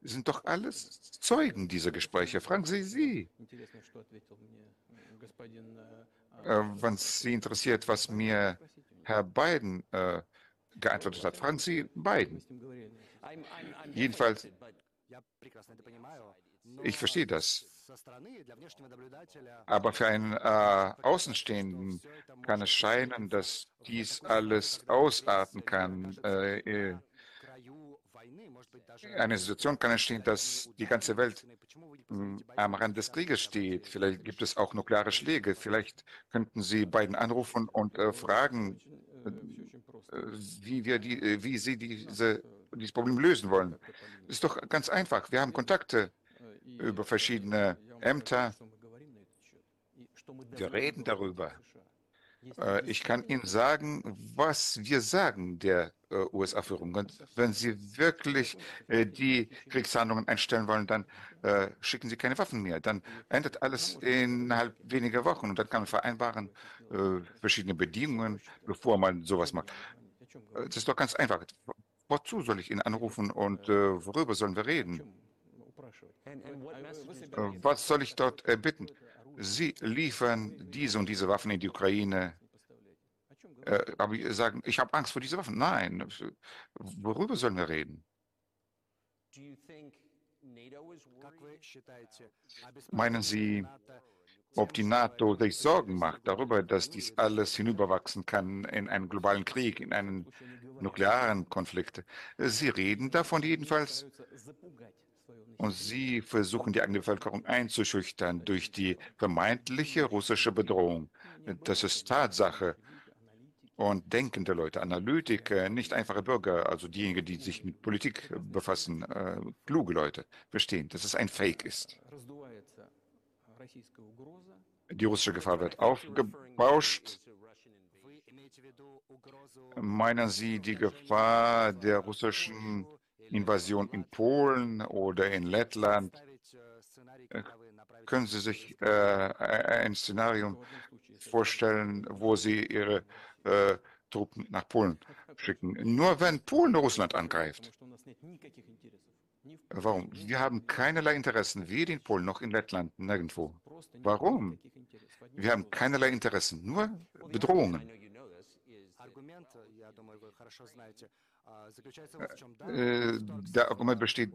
Sind doch alles Zeugen dieser Gespräche. Fragen Sie sie. Äh, wenn Sie interessiert, was mir Herr Biden äh, geantwortet hat. Fragen Sie Biden. Jedenfalls, ich verstehe das. Aber für einen äh, Außenstehenden kann es scheinen, dass dies alles ausarten kann. Äh, äh eine Situation kann entstehen, dass die ganze Welt hm, am Rand des Krieges steht. Vielleicht gibt es auch nukleare Schläge. Vielleicht könnten Sie beiden anrufen und äh, fragen, äh, äh, wie, wir die, äh, wie Sie diese, dieses Problem lösen wollen. Ist doch ganz einfach. Wir haben Kontakte über verschiedene Ämter. Wir reden darüber. Äh, ich kann Ihnen sagen, was wir sagen der äh, USA-Führung. Und wenn Sie wirklich äh, die Kriegshandlungen einstellen wollen, dann schicken Sie keine Waffen mehr. Dann endet alles innerhalb weniger Wochen. Und dann kann man vereinbaren verschiedene Bedingungen, bevor man sowas macht. Das ist doch ganz einfach. Wozu soll ich ihn anrufen und worüber sollen wir reden? Was soll ich dort erbitten? Sie liefern diese und diese Waffen in die Ukraine. Äh, aber sagen, ich habe Angst vor diesen Waffen. Nein, worüber sollen wir reden? Meinen Sie, ob die NATO sich Sorgen macht darüber, dass dies alles hinüberwachsen kann in einen globalen Krieg, in einen nuklearen Konflikt? Sie reden davon jedenfalls, und sie versuchen, die eigene Bevölkerung einzuschüchtern durch die vermeintliche russische Bedrohung. Das ist Tatsache. Und denkende Leute, Analytiker, nicht einfache Bürger, also diejenigen, die sich mit Politik befassen, äh, kluge Leute, verstehen, dass es ein Fake ist. Die russische Gefahr wird aufgebauscht. Meinen Sie die Gefahr der russischen Invasion in Polen oder in Lettland, können Sie sich äh, e-, ein Szenario vorstellen, wo Sie Ihre äh, Truppen nach Polen schicken? Nur wenn Polen Russland angreift. Warum? Wir haben keinerlei Interessen, weder in Polen noch in Lettland, nirgendwo. Warum? Wir haben keinerlei Interessen, nur Bedrohungen der Argument besteht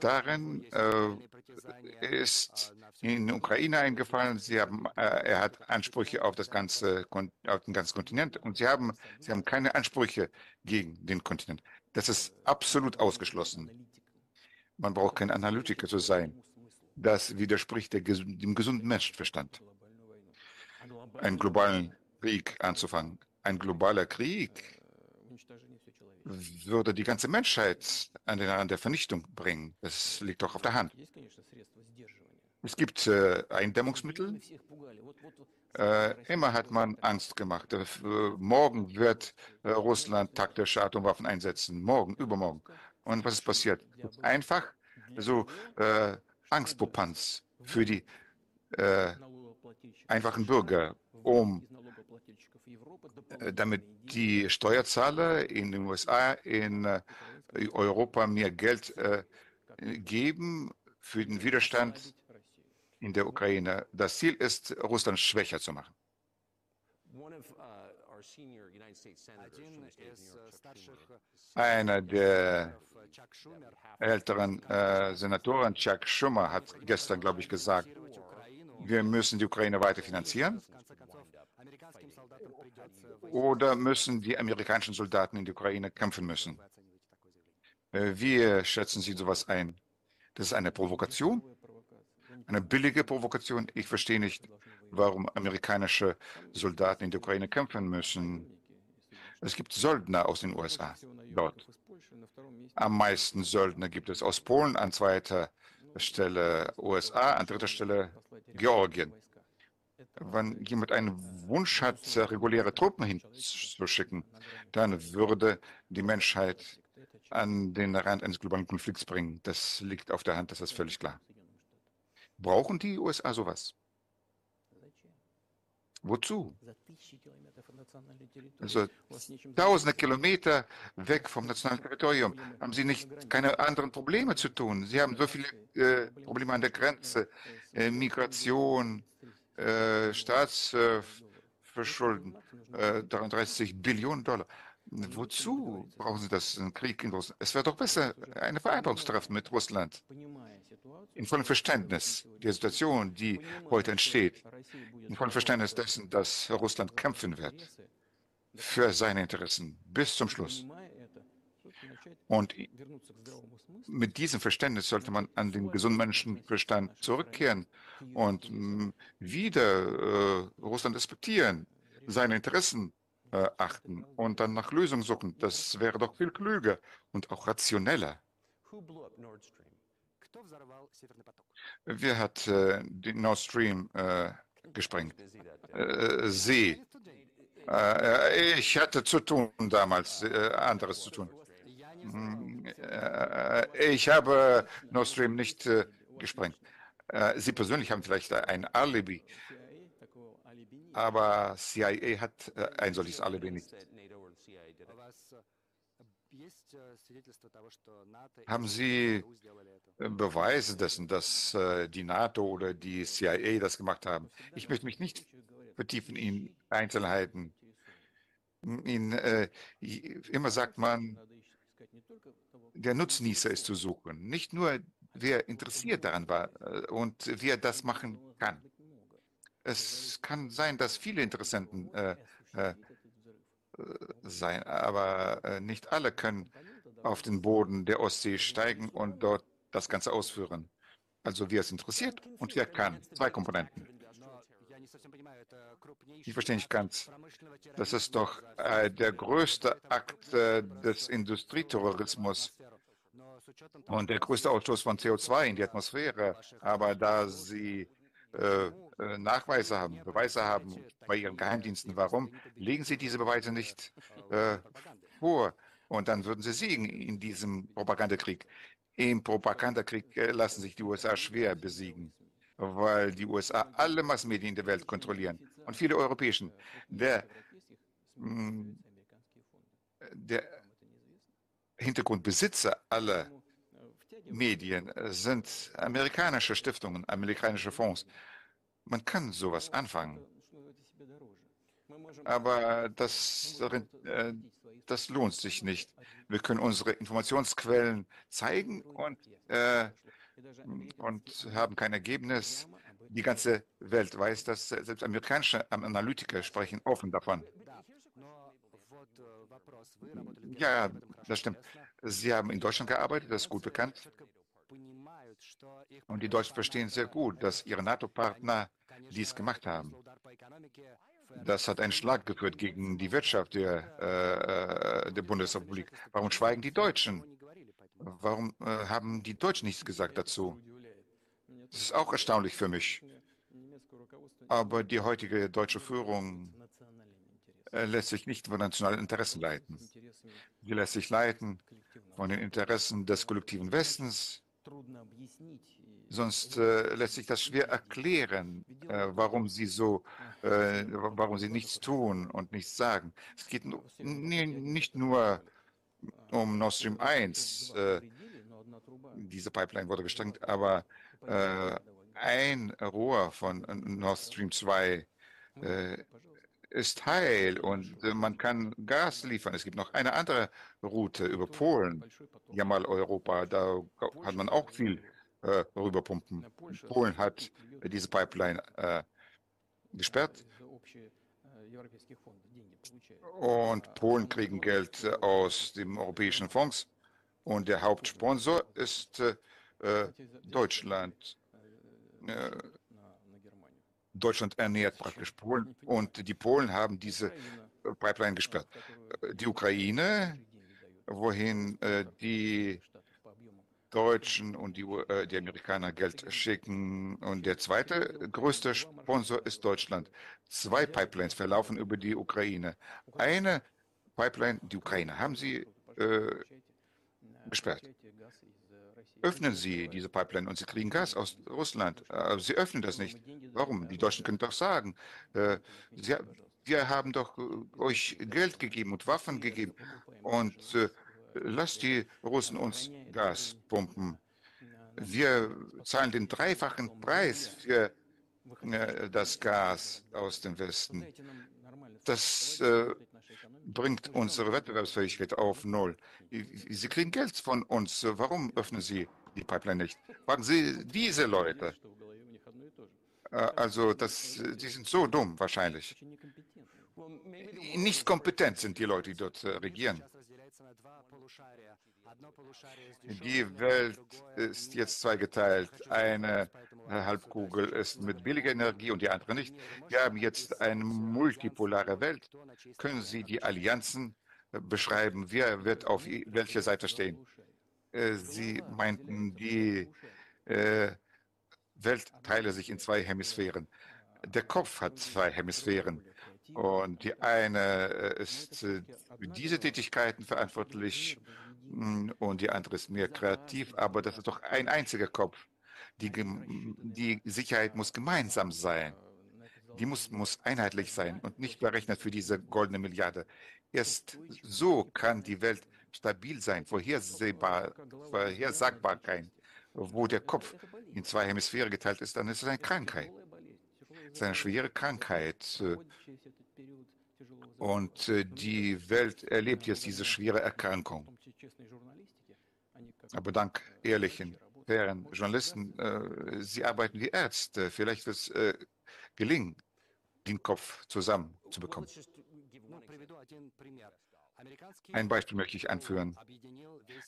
darin, äh, ist in Ukraine eingefallen, sie haben, äh, er hat Ansprüche auf, das ganze, auf den ganzen Kontinent und sie haben, sie haben keine Ansprüche gegen den Kontinent. Das ist absolut ausgeschlossen. Man braucht kein Analytiker zu sein. Das widerspricht der, dem gesunden Menschenverstand. Einen globalen Krieg anzufangen. Ein globaler Krieg würde die ganze Menschheit an den Rand der Vernichtung bringen. Das liegt doch auf der Hand. Es gibt äh, Eindämmungsmittel. Äh, immer hat man Angst gemacht. Äh, morgen wird äh, Russland taktische Atomwaffen einsetzen. Morgen, übermorgen. Und was ist passiert? Einfach so äh, Angstpopanz für die äh, einfachen Bürger, um damit die Steuerzahler in den USA, in äh, Europa mehr Geld äh, geben für den Widerstand in der Ukraine. Das Ziel ist, Russland schwächer zu machen. Einer der älteren äh, Senatoren, Chuck Schumer, hat gestern, glaube ich, gesagt, wir müssen die Ukraine weiter finanzieren oder müssen die amerikanischen Soldaten in der Ukraine kämpfen müssen. Äh, wie schätzen Sie sowas ein? Das ist eine Provokation, eine billige Provokation. Ich verstehe nicht, warum amerikanische Soldaten in der Ukraine kämpfen müssen. Es gibt Söldner aus den USA dort. Am meisten Söldner gibt es aus Polen, an zweiter Stelle USA, an dritter Stelle Georgien. Wenn jemand einen Wunsch hat, reguläre Truppen hinzuschicken, dann würde die Menschheit an den Rand eines globalen Konflikts bringen. Das liegt auf der Hand, das ist völlig klar. Brauchen die USA sowas? Wozu? Also tausende Kilometer weg vom nationalen Territorium. Haben Sie nicht keine anderen Probleme zu tun? Sie haben so viele äh, Probleme an der Grenze, äh, Migration, äh, Staatsverschulden, äh, 33 Billionen Dollar. Wozu brauchen Sie das, einen Krieg in Russland? Es wäre doch besser, eine Vereinbarung zu treffen mit Russland. In vollem Verständnis der Situation, die heute entsteht. In vollem Verständnis dessen, dass Russland kämpfen wird für seine Interessen bis zum Schluss. Und mit diesem Verständnis sollte man an den gesunden Menschenverstand zurückkehren und wieder äh, Russland respektieren, seine Interessen äh, achten und dann nach Lösungen suchen. Das wäre doch viel klüger und auch rationeller. Wer hat äh, den Nord Stream äh, gesprengt? Äh, Sie. Äh, ich hatte zu tun damals, anderes zu tun. Hm, ich habe Nord Stream nicht gesprengt. Sie persönlich haben vielleicht ein Alibi aber CIA hat äh, ein solches Alibi nicht. Haben Sie äh, Beweise dessen, dass äh, die NATO oder die CIA das gemacht haben? Ich möchte mich nicht vertiefen in Einzelheiten. In, äh, immer sagt man, der Nutznießer ist zu suchen. Nicht nur, wer interessiert daran war und wer das machen kann. Es kann sein, dass viele Interessenten äh, äh, sein, aber äh, nicht alle können auf den Boden der Ostsee steigen und dort das Ganze ausführen. Also wer es interessiert und wer kann. Zwei Komponenten. Ich verstehe nicht ganz. Das ist doch äh, der größte Akt äh, des Industrieterrorismus und der größte Ausstoß von CO2 in die Atmosphäre. Aber da Sie äh, äh, Nachweise haben, Beweise haben bei Ihren Geheimdiensten. Warum legen Sie diese Beweise nicht äh, vor? Und dann würden Sie siegen in diesem Propagandakrieg. Im Propagandakrieg äh, lassen sich die USA schwer besiegen, weil die USA alle Massenmedien der Welt kontrollieren und viele europäischen. Der, mm, der Hintergrundbesitzer aller Medien sind amerikanische Stiftungen, amerikanische Fonds. Man kann sowas anfangen. Aber das, äh, das lohnt sich nicht. Wir können unsere Informationsquellen zeigen und, äh, und haben kein Ergebnis. Die ganze Welt weiß das. Selbst amerikanische Analytiker sprechen offen davon. Ja, das stimmt. Sie haben in Deutschland gearbeitet, das ist gut bekannt. Und die Deutschen verstehen sehr gut, dass ihre NATO-Partner dies gemacht haben. Das hat einen Schlag geführt gegen die Wirtschaft der, äh, der Bundesrepublik. Warum schweigen die Deutschen? Warum äh, haben die Deutschen nichts gesagt dazu? Das ist auch erstaunlich für mich. Aber die heutige deutsche Führung äh, lässt sich nicht von nationalen Interessen leiten. Sie lässt sich leiten von den Interessen des kollektiven Westens. Sonst äh, lässt sich das schwer erklären, äh, warum sie so, äh, warum sie nichts tun und nichts sagen. Es geht nicht nur um Nord Stream 1. Äh, diese Pipeline wurde gestrengt, aber äh, ein Rohr von Nord Stream 2 ist heil und äh, man kann Gas liefern. Es gibt noch eine andere Route über Polen, Jamal-Europa. Da hat man auch viel äh, rüberpumpen. Polen hat diese Pipeline äh, gesperrt. Und Polen kriegen Geld aus den europäischen Fonds. Und der Hauptsponsor ist äh, äh Deutschland. Äh, Deutschland ernährt praktisch Polen und die Polen haben diese äh, Pipeline gesperrt. Äh, die Ukraine, wohin äh, die Deutschen und die, äh, die Amerikaner Geld schicken. Und der zweite größte Sponsor ist Deutschland. Zwei Pipelines verlaufen über die Ukraine. Eine Pipeline, die Ukraine, haben sie äh, gesperrt öffnen Sie diese Pipeline und Sie kriegen Gas aus Russland. Aber Sie öffnen das nicht. Warum? Die Deutschen können doch sagen, äh, Sie, wir haben doch äh, euch Geld gegeben und Waffen gegeben und äh, lasst die Russen uns Gas pumpen. Wir zahlen den dreifachen Preis für äh, das Gas aus dem Westen. Das äh, bringt unsere Wettbewerbsfähigkeit auf Null. Sie kriegen Geld von uns. Warum öffnen Sie die Pipeline nicht? Fragen Sie diese Leute. Äh, also, das, die sind so dumm wahrscheinlich. Nicht kompetent sind die Leute, die dort äh, regieren. Die Welt ist jetzt zweigeteilt. Eine Halbkugel ist mit billiger Energie und die andere nicht. Wir haben jetzt eine multipolare Welt. Können Sie die Allianzen äh, beschreiben? Wer wird auf welcher Seite stehen? Äh, Sie meinten, die äh, Welt teile sich in zwei Hemisphären. Der Kopf hat zwei Hemisphären. Und die eine ist für diese Tätigkeiten verantwortlich hm, und die andere ist mehr kreativ, aber das ist doch ein einziger Kopf. Die, die Sicherheit muss gemeinsam sein. Die muss, muss einheitlich sein und nicht berechnet für diese goldene Milliarde. Erst so kann die Welt stabil sein, vorhersehbar, Vorhersagbarkeit. Wo der Kopf in zwei Hemisphären geteilt ist, dann ist es eine Krankheit. Ist eine schwere Krankheit. Und äh, die Welt erlebt jetzt diese schwere Erkrankung. Aber dank ehrlichen, fairen Journalisten, äh, sie arbeiten wie Ärzte. Vielleicht wird es äh, gelingen, den Kopf zusammenzubekommen. Ein Beispiel möchte ich anführen.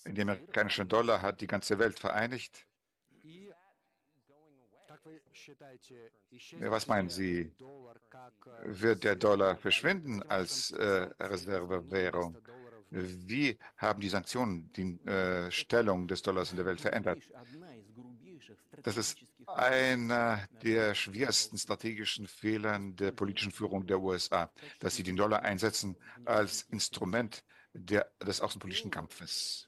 Der amerikanische Dollar hat die ganze Welt vereinigt. Was meinen Sie? Wird der Dollar verschwinden als äh, Reservewährung? Wie haben die Sanktionen die äh, Stellung des Dollars in der Welt verändert? Das ist einer der schwersten strategischen Fehler der politischen Führung der USA, dass sie den Dollar einsetzen als Instrument der, des außenpolitischen Kampfes.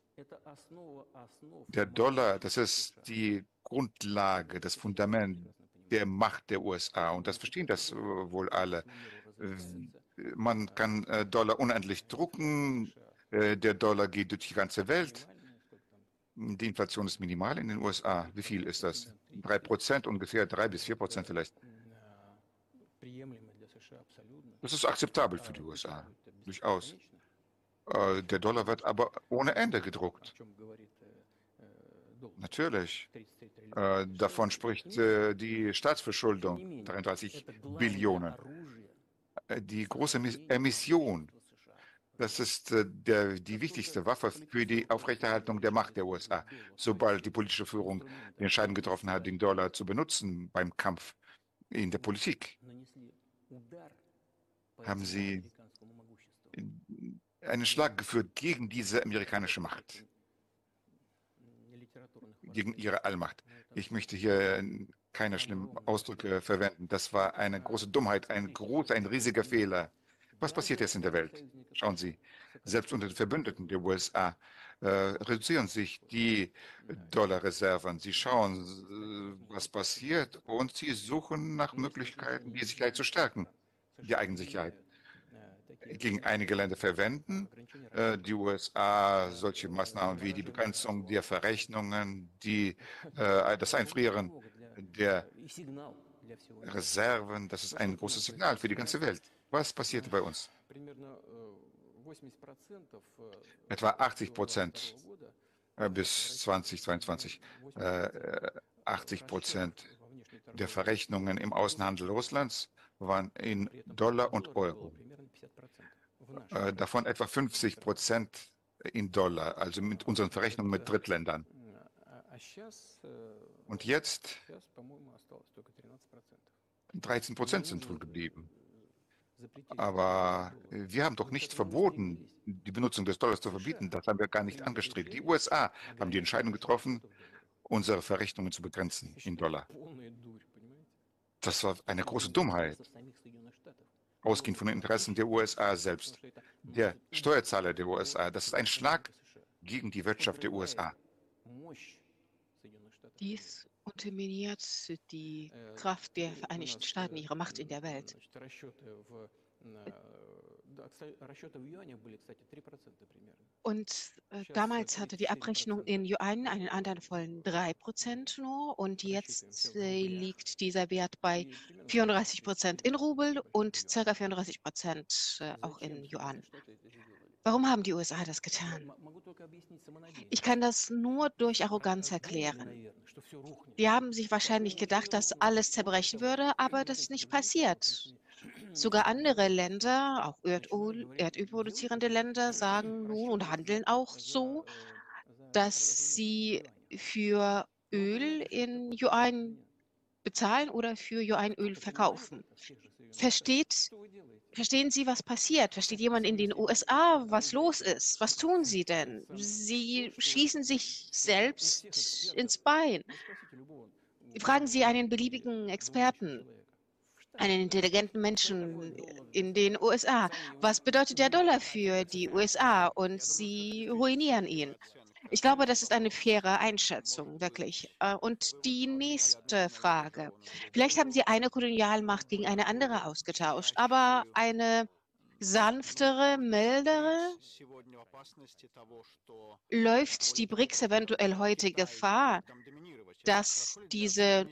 Der Dollar, das ist die Grundlage, das Fundament der Macht der USA. Und das verstehen das wohl alle. Man kann äh, Dollar unendlich drucken. Äh, der Dollar geht durch die ganze Welt. Die Inflation ist minimal in den USA. Wie viel ist das? Drei Prozent ungefähr, drei bis vier Prozent vielleicht. Das ist akzeptabel für die USA, durchaus. Äh, der Dollar wird aber ohne Ende gedruckt. Natürlich. Äh, davon spricht äh, die Staatsverschuldung, 33 Billionen. Die große Emission das ist der, die wichtigste Waffe für die Aufrechterhaltung der Macht der USA. Sobald die politische Führung den Entscheidung getroffen hat, den Dollar zu benutzen beim Kampf in der Politik, haben sie einen Schlag geführt gegen diese amerikanische Macht, gegen ihre Allmacht. Ich möchte hier keine schlimmen Ausdrücke verwenden. Das war eine große Dummheit, ein großer, ein riesiger Fehler. Was passiert jetzt in der Welt? Schauen Sie, selbst unter den Verbündeten der USA äh, reduzieren sich die Dollarreserven. Sie schauen, äh, was passiert und sie suchen nach Möglichkeiten, die Sicherheit zu stärken, die Eigensicherheit. Gegen einige Länder verwenden äh, die USA solche Maßnahmen wie die Begrenzung der Verrechnungen, die, äh, das Einfrieren der Reserven. Das ist ein großes Signal für die ganze Welt. Was passierte bei uns? Etwa 80 Prozent bis 2022. 80 Prozent der Verrechnungen im Außenhandel Russlands waren in Dollar und Euro. Davon etwa 50 Prozent in Dollar, also mit unseren Verrechnungen mit Drittländern. Und jetzt? 13 Prozent sind wohl geblieben. Aber wir haben doch nicht verboten, die Benutzung des Dollars zu verbieten. Das haben wir gar nicht angestrebt. Die USA haben die Entscheidung getroffen, unsere Verrechnungen zu begrenzen in Dollar. Das war eine große Dummheit, ausgehend von den Interessen der USA selbst, der Steuerzahler der USA. Das ist ein Schlag gegen die Wirtschaft der USA. Dies unterminiert die Kraft der Vereinigten Staaten, ihre Macht in der Welt. Und äh, damals hatte die Abrechnung in Yuan einen Anteil von 3 Prozent nur und jetzt äh, liegt dieser Wert bei 34 Prozent in Rubel und ca. 34 Prozent äh, auch in Yuan. Warum haben die USA das getan? Ich kann das nur durch Arroganz erklären. Die haben sich wahrscheinlich gedacht, dass alles zerbrechen würde, aber das ist nicht passiert. Sogar andere Länder, auch Erdöl, Erdöl produzierende Länder, sagen nun und handeln auch so, dass sie für Öl in Yuan bezahlen oder für Yuan-Öl verkaufen. Versteht, verstehen Sie, was passiert? Versteht jemand in den USA, was los ist? Was tun Sie denn? Sie schießen sich selbst ins Bein. Fragen Sie einen beliebigen Experten einen intelligenten Menschen in den USA. Was bedeutet der Dollar für die USA? Und sie ruinieren ihn. Ich glaube, das ist eine faire Einschätzung, wirklich. Äh, und die nächste Frage. Vielleicht haben Sie eine Kolonialmacht gegen eine andere ausgetauscht, aber eine sanftere, mildere? Läuft die BRICS eventuell heute Gefahr, dass diese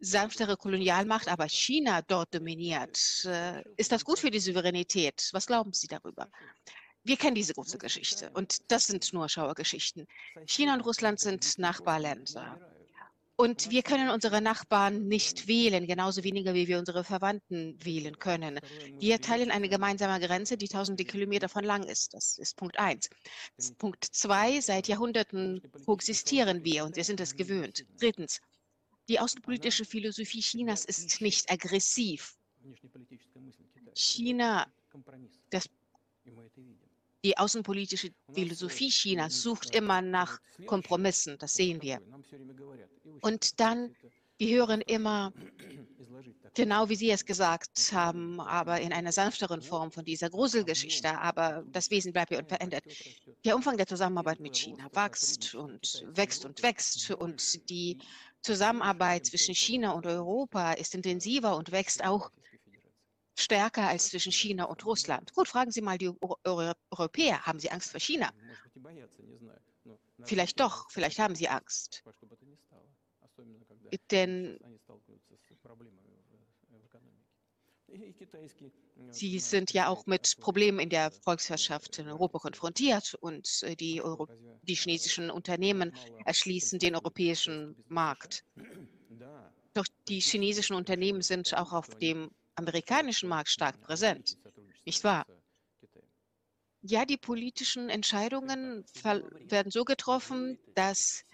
sanftere Kolonialmacht, aber China dort dominiert. Äh, ist das gut für die Souveränität? Was glauben Sie darüber? Wir kennen diese große Geschichte und das sind nur Schauergeschichten. China und Russland sind Nachbarländer. Und wir können unsere Nachbarn nicht wählen, genauso weniger wie wir unsere Verwandten wählen können. Wir teilen eine gemeinsame Grenze, die tausende Kilometer von lang ist. Das ist Punkt eins. Punkt zwei, seit Jahrhunderten koexistieren wir und wir sind es gewöhnt. Drittens, die außenpolitische Philosophie Chinas ist nicht aggressiv. China, das, die außenpolitische Philosophie Chinas sucht immer nach Kompromissen, das sehen wir. Und dann, wir hören immer, genau wie Sie es gesagt haben, aber in einer sanfteren Form von dieser Gruselgeschichte, aber das Wesen bleibt ja unverändert. Der Umfang der Zusammenarbeit mit China wächst und wächst und wächst. und die Zusammenarbeit zwischen China und Europa ist intensiver und wächst auch stärker als zwischen China und Russland. Gut, fragen Sie mal die Europäer, haben sie Angst vor China? Vielleicht doch, vielleicht haben sie Angst. Denn Sie sind ja auch mit Problemen in der Volkswirtschaft in Europa konfrontiert und äh, die, Euro die chinesischen Unternehmen erschließen den europäischen Markt. Doch die chinesischen Unternehmen sind auch auf dem amerikanischen Markt stark präsent, nicht wahr? Ja, die politischen Entscheidungen werden so getroffen, dass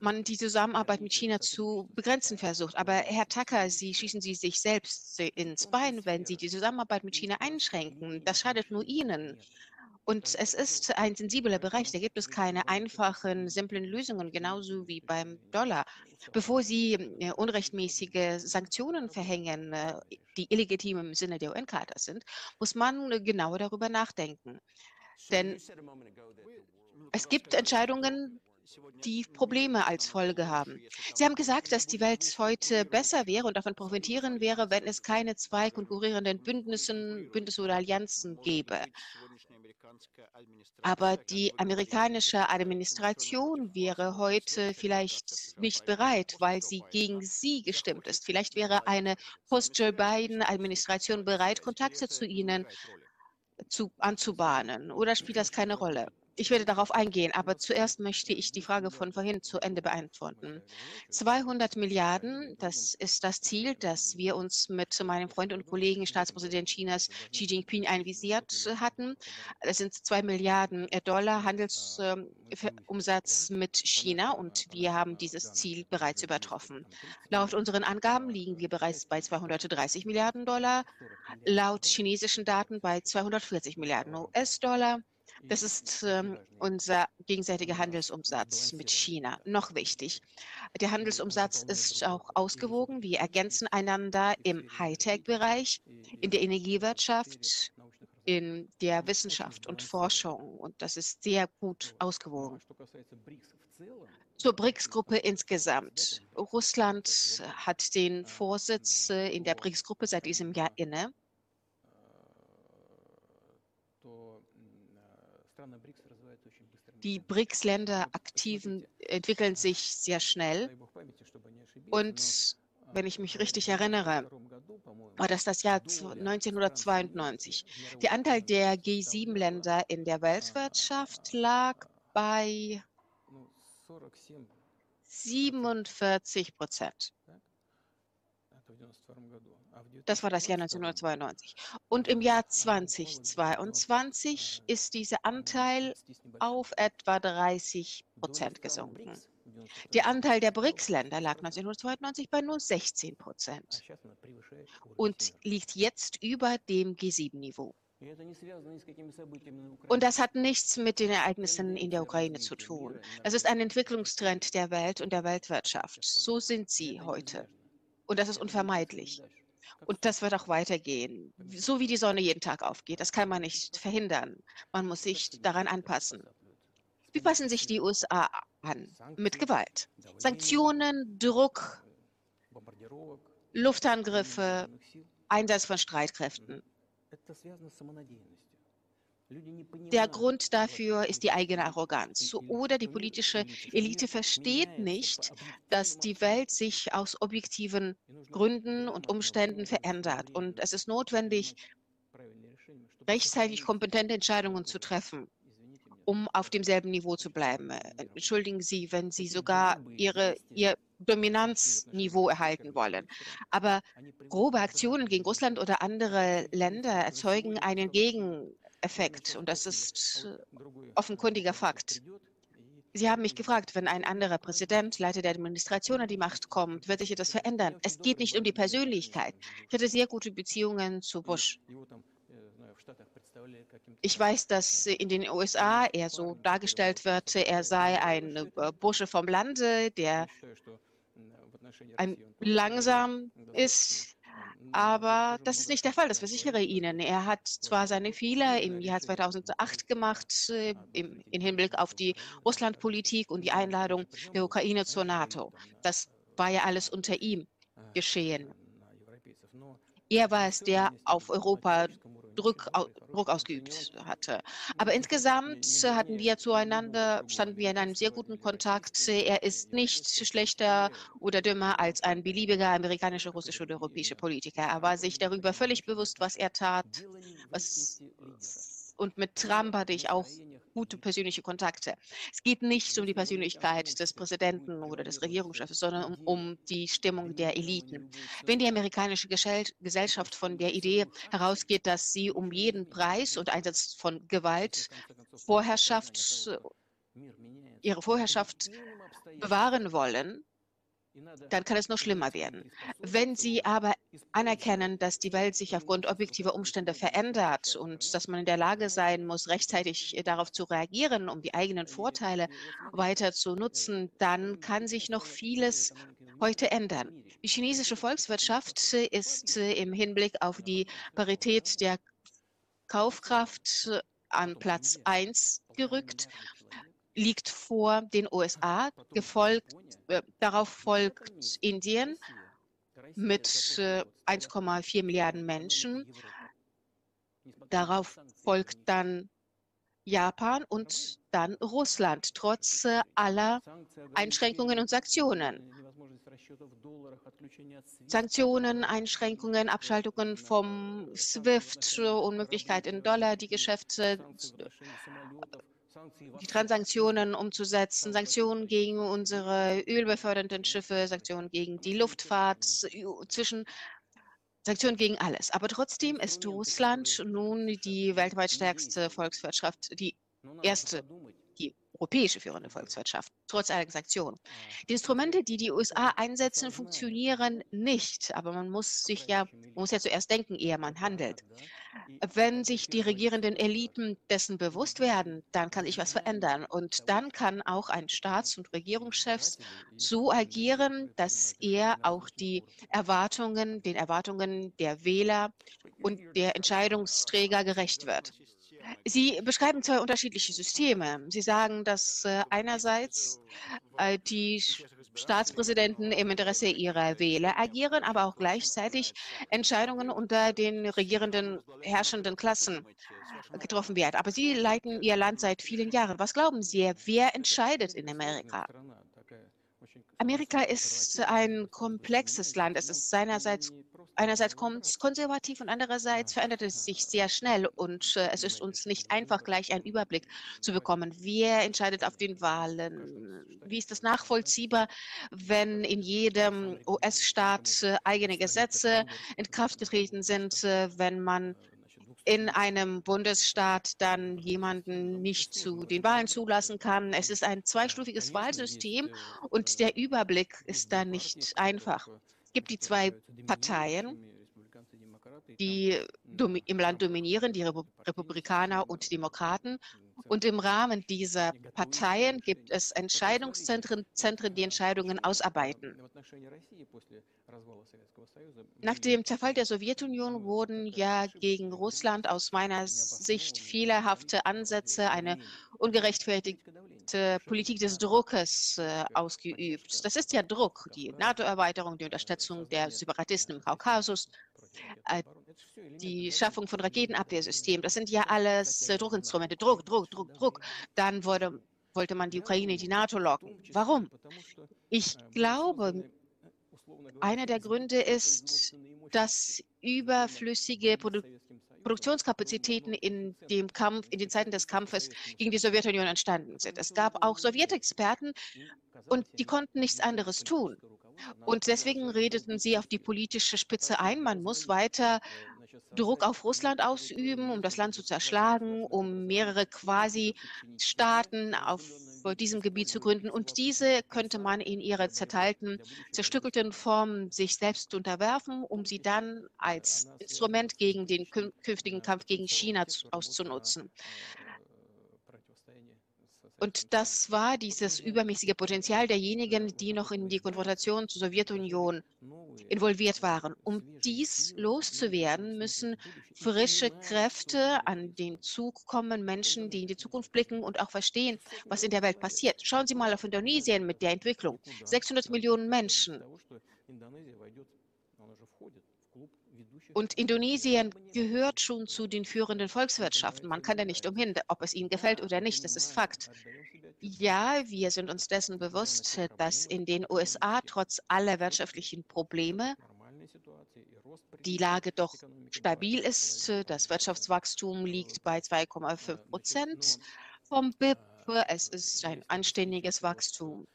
man die Zusammenarbeit mit China zu begrenzen versucht. Aber Herr Tucker, Sie schießen Sie sich selbst ins Bein, wenn Sie die Zusammenarbeit mit China einschränken. Das schadet nur Ihnen. Und es ist ein sensibler Bereich, da gibt es keine einfachen, simplen Lösungen, genauso wie beim Dollar. Bevor Sie äh, unrechtmäßige Sanktionen verhängen, äh, die illegitim im Sinne der UN-Charta sind, muss man genauer darüber nachdenken. Denn es gibt Entscheidungen, die Probleme als Folge haben. Sie haben gesagt, dass die Welt heute besser wäre und davon profitieren wäre, wenn es keine zwei konkurrierenden Bündnissen, Bündnisse oder Allianzen gäbe. Aber die amerikanische Administration wäre heute vielleicht nicht bereit, weil sie gegen sie gestimmt ist. Vielleicht wäre eine Post-Joe Biden-Administration bereit, Kontakte zu ihnen zu, anzubahnen. Oder spielt das keine Rolle? Ich werde darauf eingehen, aber zuerst möchte ich die Frage von vorhin zu Ende beantworten. 200 Milliarden, das ist das Ziel, das wir uns mit meinem Freund und Kollegen Staatspräsident Chinas Xi Jinping einvisiert hatten. Das sind 2 Milliarden Dollar Handelsumsatz mit China und wir haben dieses Ziel bereits übertroffen. Laut unseren Angaben liegen wir bereits bei 230 Milliarden Dollar, laut chinesischen Daten bei 240 Milliarden US-Dollar. Das ist ähm, unser gegenseitiger Handelsumsatz mit China. Noch wichtig. Der Handelsumsatz ist auch ausgewogen. Wir ergänzen einander im Hightech-Bereich, in der Energiewirtschaft, in der Wissenschaft und Forschung. Und das ist sehr gut ausgewogen. Zur BRICS-Gruppe insgesamt. Russland hat den Vorsitz in der BRICS-Gruppe seit diesem Jahr inne. Die BRICS-Länder aktiven entwickeln sich sehr schnell. Und wenn ich mich richtig erinnere, war das das Jahr 1992. Der Anteil der G7-Länder in der Weltwirtschaft lag bei 47 Prozent. Das war das Jahr 1992. Und im Jahr 2022 ist dieser Anteil auf etwa 30 Prozent gesunken. Der Anteil der BRICS-Länder lag 1992 bei nur 16 Prozent und liegt jetzt über dem G7-Niveau. Und das hat nichts mit den Ereignissen in der Ukraine zu tun. Das ist ein Entwicklungstrend der Welt und der Weltwirtschaft. So sind sie heute. Und das ist unvermeidlich. Und das wird auch weitergehen. So wie die Sonne jeden Tag aufgeht. Das kann man nicht verhindern. Man muss sich daran anpassen. Wie passen sich die USA an? Mit Gewalt. Sanktionen, Druck, Luftangriffe, Einsatz von Streitkräften. Der Grund dafür ist die eigene Arroganz. Oder die politische Elite versteht nicht, dass die Welt sich aus objektiven Gründen und Umständen verändert. Und es ist notwendig, rechtzeitig kompetente Entscheidungen zu treffen, um auf demselben Niveau zu bleiben. Entschuldigen Sie, wenn Sie sogar Ihre, Ihr Dominanzniveau erhalten wollen. Aber grobe Aktionen gegen Russland oder andere Länder erzeugen einen Gegen Effekt und das ist äh, offenkundiger Fakt. Sie haben mich gefragt, wenn ein anderer Präsident, Leiter der Administration an die Macht kommt, wird sich etwas verändern. Es geht nicht um die Persönlichkeit. Ich hatte sehr gute Beziehungen zu Bush. Ich weiß, dass in den USA er so dargestellt wird, er sei ein äh, Bursche vom Lande, der ein langsam ist, aber das ist nicht der Fall, das versichere ich Ihnen. Er hat zwar seine Fehler im Jahr 2008 gemacht, äh, im, im Hinblick auf die Russlandpolitik und die Einladung der Ukraine zur NATO. Das war ja alles unter ihm geschehen. Er war es, der auf Europa Druck, Druck ausgeübt hatte. Aber insgesamt hatten wir zueinander, standen wir in einem sehr guten Kontakt. Er ist nicht schlechter oder dümmer als ein beliebiger amerikanischer, russischer oder europäischer Politiker. Er war sich darüber völlig bewusst, was er tat. Was, und mit Trump hatte ich auch gute persönliche Kontakte. Es geht nicht um die Persönlichkeit des Präsidenten oder des Regierungschefs, sondern um, um die Stimmung der Eliten. Wenn die amerikanische Gesellschaft von der Idee herausgeht, dass sie um jeden Preis und Einsatz von Gewalt Vorherrschaft, ihre Vorherrschaft bewahren wollen, dann kann es noch schlimmer werden. Wenn Sie aber anerkennen, dass die Welt sich aufgrund objektiver Umstände verändert und dass man in der Lage sein muss, rechtzeitig darauf zu reagieren, um die eigenen Vorteile weiter zu nutzen, dann kann sich noch vieles heute ändern. Die chinesische Volkswirtschaft ist im Hinblick auf die Parität der Kaufkraft an Platz 1 gerückt liegt vor den USA, gefolgt, äh, darauf folgt Indien mit äh, 1,4 Milliarden Menschen. Darauf folgt dann Japan und dann Russland, trotz aller Einschränkungen und Sanktionen. Sanktionen, Einschränkungen, Abschaltungen vom SWIFT, Unmöglichkeit in Dollar, die Geschäfte, die Transaktionen umzusetzen, Sanktionen gegen unsere ölbefördernden Schiffe, Sanktionen gegen die Luftfahrt, zwischen Sanktionen gegen alles. Aber trotzdem ist Russland nun die weltweit stärkste Volkswirtschaft, die erste, europäische führende Volkswirtschaft, trotz aller Sanktionen. Die Instrumente, die die USA einsetzen, funktionieren nicht. Aber man muss sich ja, man muss ja zuerst denken, ehe man handelt. Wenn sich die regierenden Eliten dessen bewusst werden, dann kann sich was verändern. Und dann kann auch ein Staats- und Regierungschef so agieren, dass er auch die Erwartungen, den Erwartungen der Wähler und der Entscheidungsträger gerecht wird. Sie beschreiben zwei unterschiedliche Systeme. Sie sagen, dass äh, einerseits äh, die Staatspräsidenten im Interesse ihrer Wähler agieren, aber auch gleichzeitig Entscheidungen unter den regierenden, herrschenden Klassen getroffen werden. Aber Sie leiten Ihr Land seit vielen Jahren. Was glauben Sie, wer entscheidet in Amerika? Amerika ist ein komplexes Land. Es ist seinerseits einerseits konservativ und andererseits verändert es sich sehr schnell und äh, es ist uns nicht einfach, gleich einen Überblick zu bekommen. Wer entscheidet auf den Wahlen? Wie ist das nachvollziehbar, wenn in jedem US-Staat äh, eigene Gesetze in Kraft getreten sind, äh, wenn man in einem Bundesstaat dann jemanden nicht zu den Wahlen zulassen kann. Es ist ein zweistufiges Wahlsystem und der Überblick ist da nicht einfach gibt die zwei Parteien, die im Land dominieren, die Republikaner und Demokraten. Und im Rahmen dieser Parteien gibt es Entscheidungszentren, Zentren, die Entscheidungen ausarbeiten. Nach dem Zerfall der Sowjetunion wurden ja gegen Russland aus meiner Sicht fehlerhafte Ansätze, eine ungerechtfertigte Politik des Druckes äh, ausgeübt. Das ist ja Druck, die NATO-Erweiterung, die Unterstützung der Separatisten im Kaukasus, die Schaffung von Raketenabwehrsystemen. Das sind ja alles äh, Druckinstrumente. Druck, Druck, Druck, Druck. Dann wurde, wollte man die Ukraine in die NATO locken. Warum? Ich glaube, einer der Gründe ist, dass überflüssige Produ Produktionskapazitäten in dem Kampf, in den Zeiten des Kampfes gegen die Sowjetunion entstanden sind. Es gab auch Sowjetexperten und die konnten nichts anderes tun. Und deswegen redeten sie auf die politische Spitze ein. Man muss weiter Druck auf Russland ausüben, um das Land zu zerschlagen, um mehrere Quasi-Staaten auf diesem Gebiet zu gründen. Und diese könnte man in ihrer zerteilten, zerstückelten Form sich selbst unterwerfen, um sie dann als Instrument gegen den künftigen Kampf gegen China auszunutzen. Und das war dieses übermäßige Potenzial derjenigen, die noch in die Konfrontation zur Sowjetunion involviert waren. Um dies loszuwerden, müssen frische Kräfte an den Zug kommen, Menschen, die in die Zukunft blicken und auch verstehen, was in der Welt passiert. Schauen Sie mal auf Indonesien mit der Entwicklung. 600 Millionen Menschen. Und Indonesien gehört schon zu den führenden Volkswirtschaften. Man kann da nicht umhin, ob es ihnen gefällt oder nicht. Das ist Fakt. Ja, wir sind uns dessen bewusst, dass in den USA trotz aller wirtschaftlichen Probleme die Lage doch stabil ist. Das Wirtschaftswachstum liegt bei 2,5 Prozent vom BIP. Es ist ein anständiges Wachstum.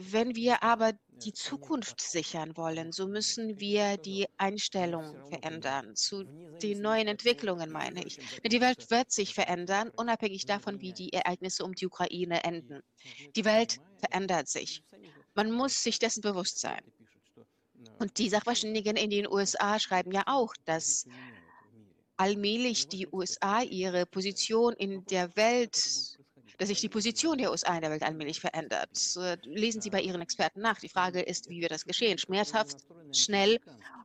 Wenn wir aber die Zukunft sichern wollen, so müssen wir die Einstellung verändern zu den neuen Entwicklungen, meine ich. Die Welt wird sich verändern, unabhängig davon, wie die Ereignisse um die Ukraine enden. Die Welt verändert sich. Man muss sich dessen bewusst sein. Und die Sachverständigen in den USA schreiben ja auch, dass allmählich die USA ihre Position in der Welt dass sich die Position der USA in der Welt allmählich verändert. Lesen Sie bei Ihren Experten nach. Die Frage ist, wie wird das geschehen? Schmerzhaft, schnell,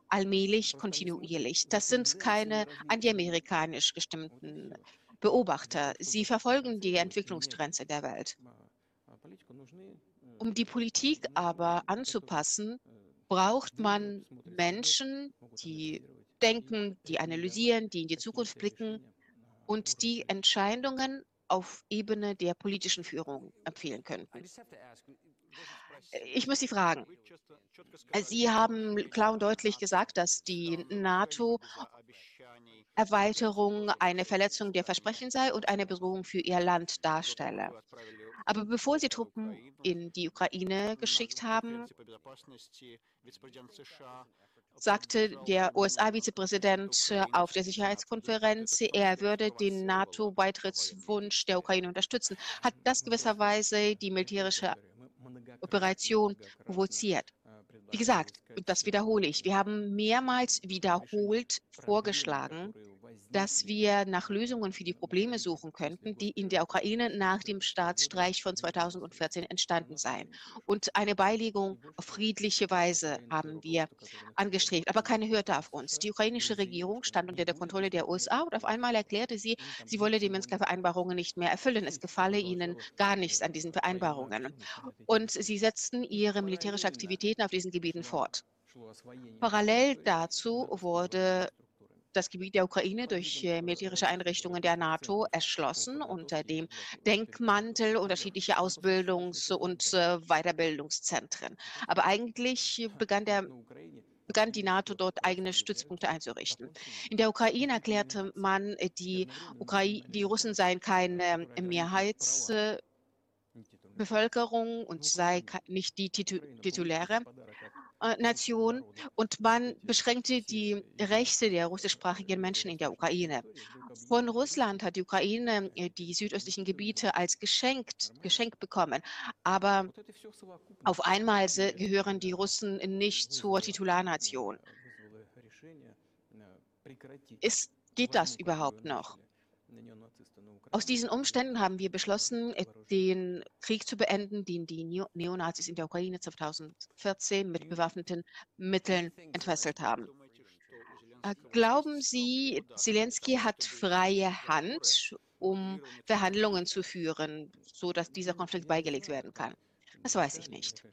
allmählich, kontinuierlich. Das sind keine antiamerikanisch gestimmten Beobachter. Sie verfolgen die Entwicklungstrends in der Welt. Um die Politik aber anzupassen, braucht man Menschen, die denken, die analysieren, die in die Zukunft blicken und die Entscheidungen auf Ebene der politischen Führung empfehlen könnten. Ich muss Sie fragen. Sie haben klar und deutlich gesagt, dass die NATO Erweiterung eine Verletzung der Versprechen sei und eine Bedrohung für ihr Land darstelle. Aber bevor sie Truppen in die Ukraine geschickt haben, sagte der USA-Vizepräsident auf der Sicherheitskonferenz, er würde den NATO-Beitrittswunsch der Ukraine unterstützen. Hat das gewisserweise die militärische Operation provoziert? Wie gesagt, das wiederhole ich, wir haben mehrmals wiederholt vorgeschlagen, dass wir nach Lösungen für die Probleme suchen könnten, die in der Ukraine nach dem Staatsstreich von 2014 entstanden seien. Und eine Beilegung auf friedliche Weise haben wir angestrebt, aber keine hörte auf uns. Die ukrainische Regierung stand unter der Kontrolle der USA und auf einmal erklärte sie, sie wolle die Minsker Vereinbarungen nicht mehr erfüllen. Es gefalle ihnen gar nichts an diesen Vereinbarungen. Und sie setzten ihre militärische Aktivitäten auf diesen Gebieten fort. Parallel dazu wurde das Gebiet der Ukraine durch äh, militärische Einrichtungen der NATO erschlossen unter dem Denkmantel unterschiedlicher Ausbildungs- und äh, Weiterbildungszentren. Aber eigentlich begann der begann die NATO dort eigene Stützpunkte einzurichten. In der Ukraine erklärte man, die, Ukrai die Russen seien keine Mehrheitsbevölkerung und sei nicht die tituläre äh, Nation und man beschränkte die Rechte der russischsprachigen Menschen in der Ukraine. Von Russland hat die Ukraine äh, die südöstlichen Gebiete als geschenkt, geschenkt bekommen. Aber auf einmal gehören die Russen nicht zur Titularnation. Ist, geht das überhaupt noch? Aus diesen Umständen haben wir beschlossen, äh, den Krieg zu beenden, den die Neonazis in der Ukraine 2014 mit bewaffneten Mitteln entfesselt haben. Äh, glauben Sie, Zelensky hat freie Hand, um Verhandlungen zu führen, sodass dieser Konflikt beigelegt werden kann? Das weiß ich nicht.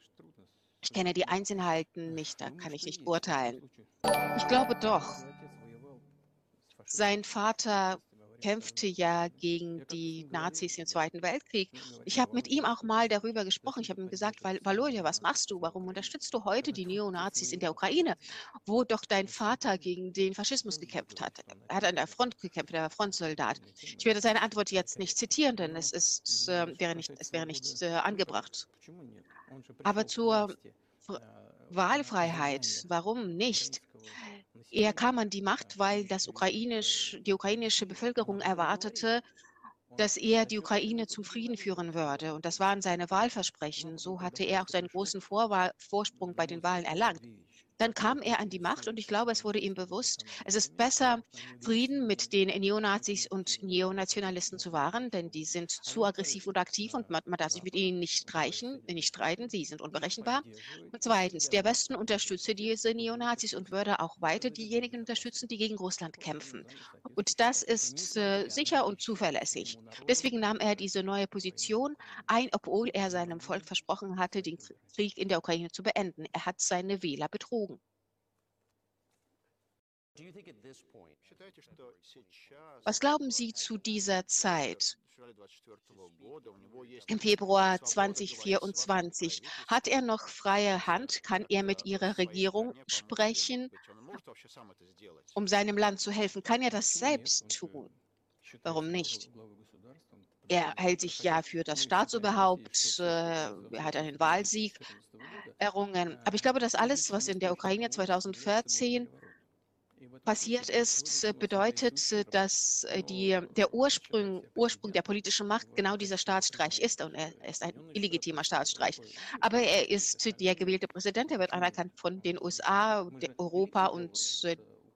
Ich kenne die Einzelheiten nicht, da kann ich nicht urteilen. Ich glaube doch. Sein Vater kämpfte ja gegen die Nazis im Zweiten Weltkrieg. Ich habe mit ihm auch mal darüber gesprochen. Ich habe ihm gesagt, Valodia, was machst du? Warum unterstützt du heute die Neonazis in der Ukraine, wo doch dein Vater gegen den Faschismus gekämpft hat? Er hat an der Front gekämpft, er war Frontsoldat. Ich werde seine Antwort jetzt nicht zitieren, denn es, ist, äh, wäre nicht, es wäre nicht äh, angebracht. Aber zur Wahlfreiheit, warum nicht? Er kam an die Macht, weil das ukrainisch, die ukrainische Bevölkerung erwartete, dass er die Ukraine zum Frieden führen würde. Und das waren seine Wahlversprechen. So hatte er auch seinen großen Vorwahl Vorsprung bei den Wahlen erlangt. Dann kam er an die Macht und ich glaube, es wurde ihm bewusst, es ist besser, Frieden mit den Neonazis und Neonationalisten zu wahren, denn die sind zu aggressiv und aktiv und man, man darf sich mit ihnen nicht streichen, nicht streiten, sie sind unberechenbar. Und zweitens, der Westen unterstütze diese Neonazis und würde auch weiter diejenigen unterstützen, die gegen Russland kämpfen. Und das ist äh, sicher und zuverlässig. Deswegen nahm er diese neue Position ein, obwohl er seinem Volk versprochen hatte, den Krieg in der Ukraine zu beenden. Er hat seine Wähler betrogen. Was glauben Sie zu dieser Zeit? Im Februar 2024 hat er noch freie Hand? Kann er mit Ihrer Regierung sprechen, um seinem Land zu helfen? Kann er das selbst tun? Warum nicht? Er hält sich ja für das Staatsoberhaupt, äh, er hat einen Wahlsieg errungen. Aber ich glaube, dass alles, was in der Ukraine 2014 passiert ist, äh, bedeutet, äh, dass äh, die, der Ursprung, Ursprung der politischen Macht genau dieser Staatsstreich ist. Und er ist ein illegitimer Staatsstreich. Aber er ist der gewählte Präsident. Er wird anerkannt von den USA, Europa und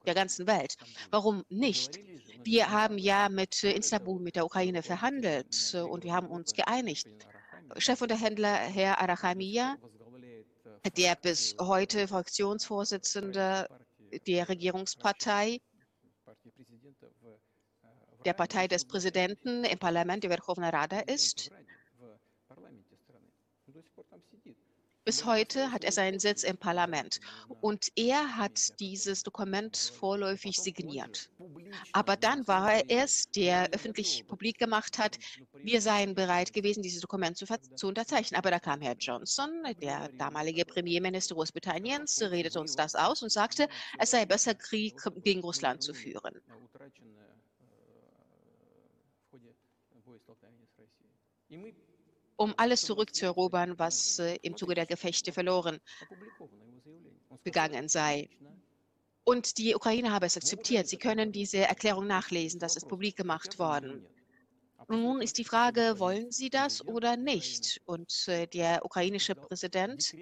der ganzen Welt. Warum nicht? Wir haben ja mit Istanbul, mit der Ukraine verhandelt und wir haben uns geeinigt. Chefunterhändler Herr Arachamia, der bis heute Fraktionsvorsitzender der Regierungspartei, der Partei des Präsidenten im Parlament, der Verkhovna Rada ist. Bis heute hat er seinen Sitz im Parlament und er hat dieses Dokument vorläufig signiert. Aber dann war er es, der öffentlich publik gemacht hat, wir seien bereit gewesen, dieses Dokument zu, zu unterzeichnen. Aber da kam Herr Johnson, der damalige Premierminister Großbritanniens, redete uns das aus und sagte, es sei besser, Krieg gegen Russland zu führen. Um alles zurückzuerobern, was äh, im Zuge der Gefechte verloren gegangen sei. Und die Ukraine habe es akzeptiert. Sie können diese Erklärung nachlesen. Das ist publik gemacht worden. Nun ist die Frage, wollen Sie das oder nicht? Und äh, der ukrainische Präsident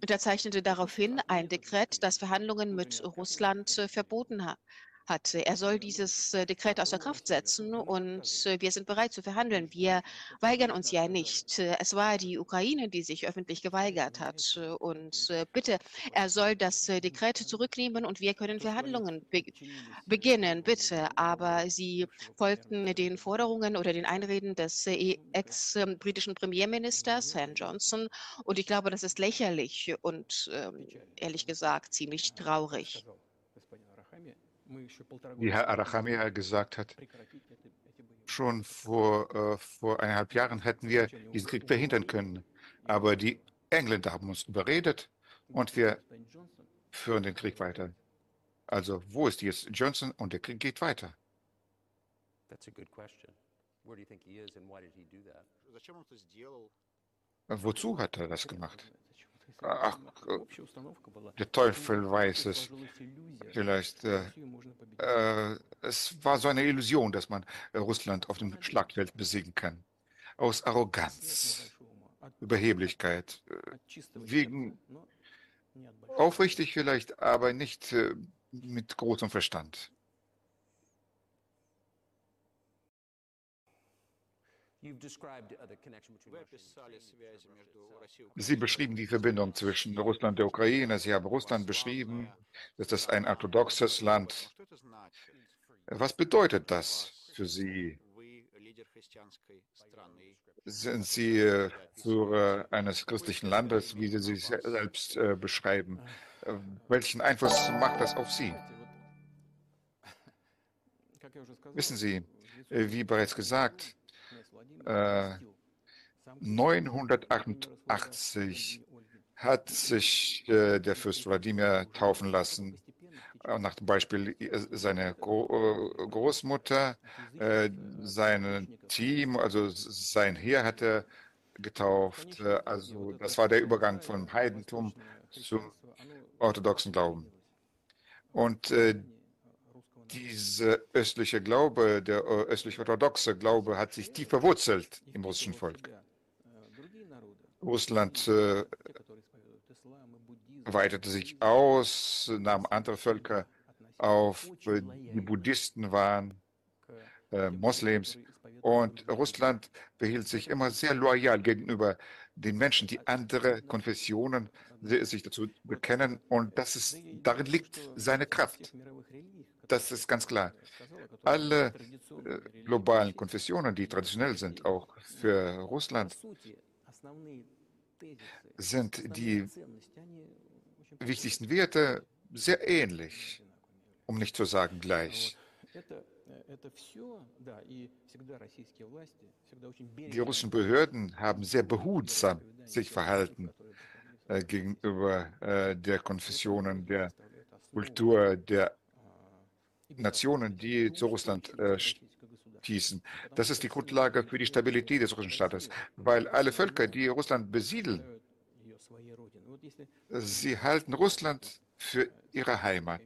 unterzeichnete daraufhin ein Dekret, das Verhandlungen mit Russland äh, verboten hat hat. Er soll dieses äh, Dekret außer Kraft setzen und äh, wir sind bereit zu verhandeln. Wir weigern uns ja nicht. Äh, es war die Ukraine, die sich öffentlich geweigert hat. Und bitte, er soll das Dekret zurücknehmen und wir können Verhandlungen be beginnen, bitte. Aber Sie folgten den Forderungen oder den Einreden des ex-britischen Premierministers, Herrn Johnson. Und ich glaube, das ist lächerlich und ähm, ehrlich gesagt ziemlich traurig wie Herr Arachamia gesagt hat, schon vor, äh, vor eineinhalb Jahren hätten wir diesen Krieg verhindern können. Aber die Engländer haben uns überredet und wir führen den Krieg weiter. Also wo ist jetzt Johnson und der Krieg geht weiter? Wozu hat er das gemacht? Ach, der Teufel weiß es. Vielleicht. Äh, äh, es war so eine Illusion, dass man äh, Russland auf dem Schlachtfeld besiegen kann. Aus Arroganz, Überheblichkeit, äh, wegen aufrichtig vielleicht, aber nicht äh, mit großem Verstand. Sie beschrieben die Verbindung zwischen Russland und der Ukraine. Sie haben Russland beschrieben, dass das ein orthodoxes Land. Was bedeutet das für Sie? Sind Sie äh, Führer eines christlichen Landes, wie Sie sich selbst äh, beschreiben? Äh, welchen Einfluss macht das auf Sie? Wissen Sie, wie bereits gesagt, 988 äh, hat sich äh, der Fürst Wladimir taufen lassen. Äh, nach dem Beispiel seiner Großmutter, sein Team, also sein Heer hat er getauft. Also das war der Übergang vom Heidentum zum orthodoxen Glauben. Und dieser östliche Glaube, der äh, östlich-orthodoxe Glaube, hat sich tief verwurzelt im russischen Volk. Russland äh, weitete sich aus, nahm andere Völker auf, die Buddhisten waren, äh, Moslems. Und Russland behielt sich immer sehr loyal gegenüber den Menschen, die andere Konfessionen sich dazu bekennen. Und das ist, darin liegt seine Kraft. Das ist ganz klar. Alle äh, globalen Konfessionen, die traditionell sind, auch für Russland, sind die wichtigsten Werte sehr ähnlich, um nicht zu sagen gleich. Die russischen Behörden haben sehr behutsam sich verhalten gegenüber äh, der Konfessionen, der Kultur, der Nationen, die zu Russland äh, stießen. Das ist die Grundlage für die Stabilität des russischen Staates, weil alle Völker, die Russland besiedeln, sie halten Russland für ihre Heimat.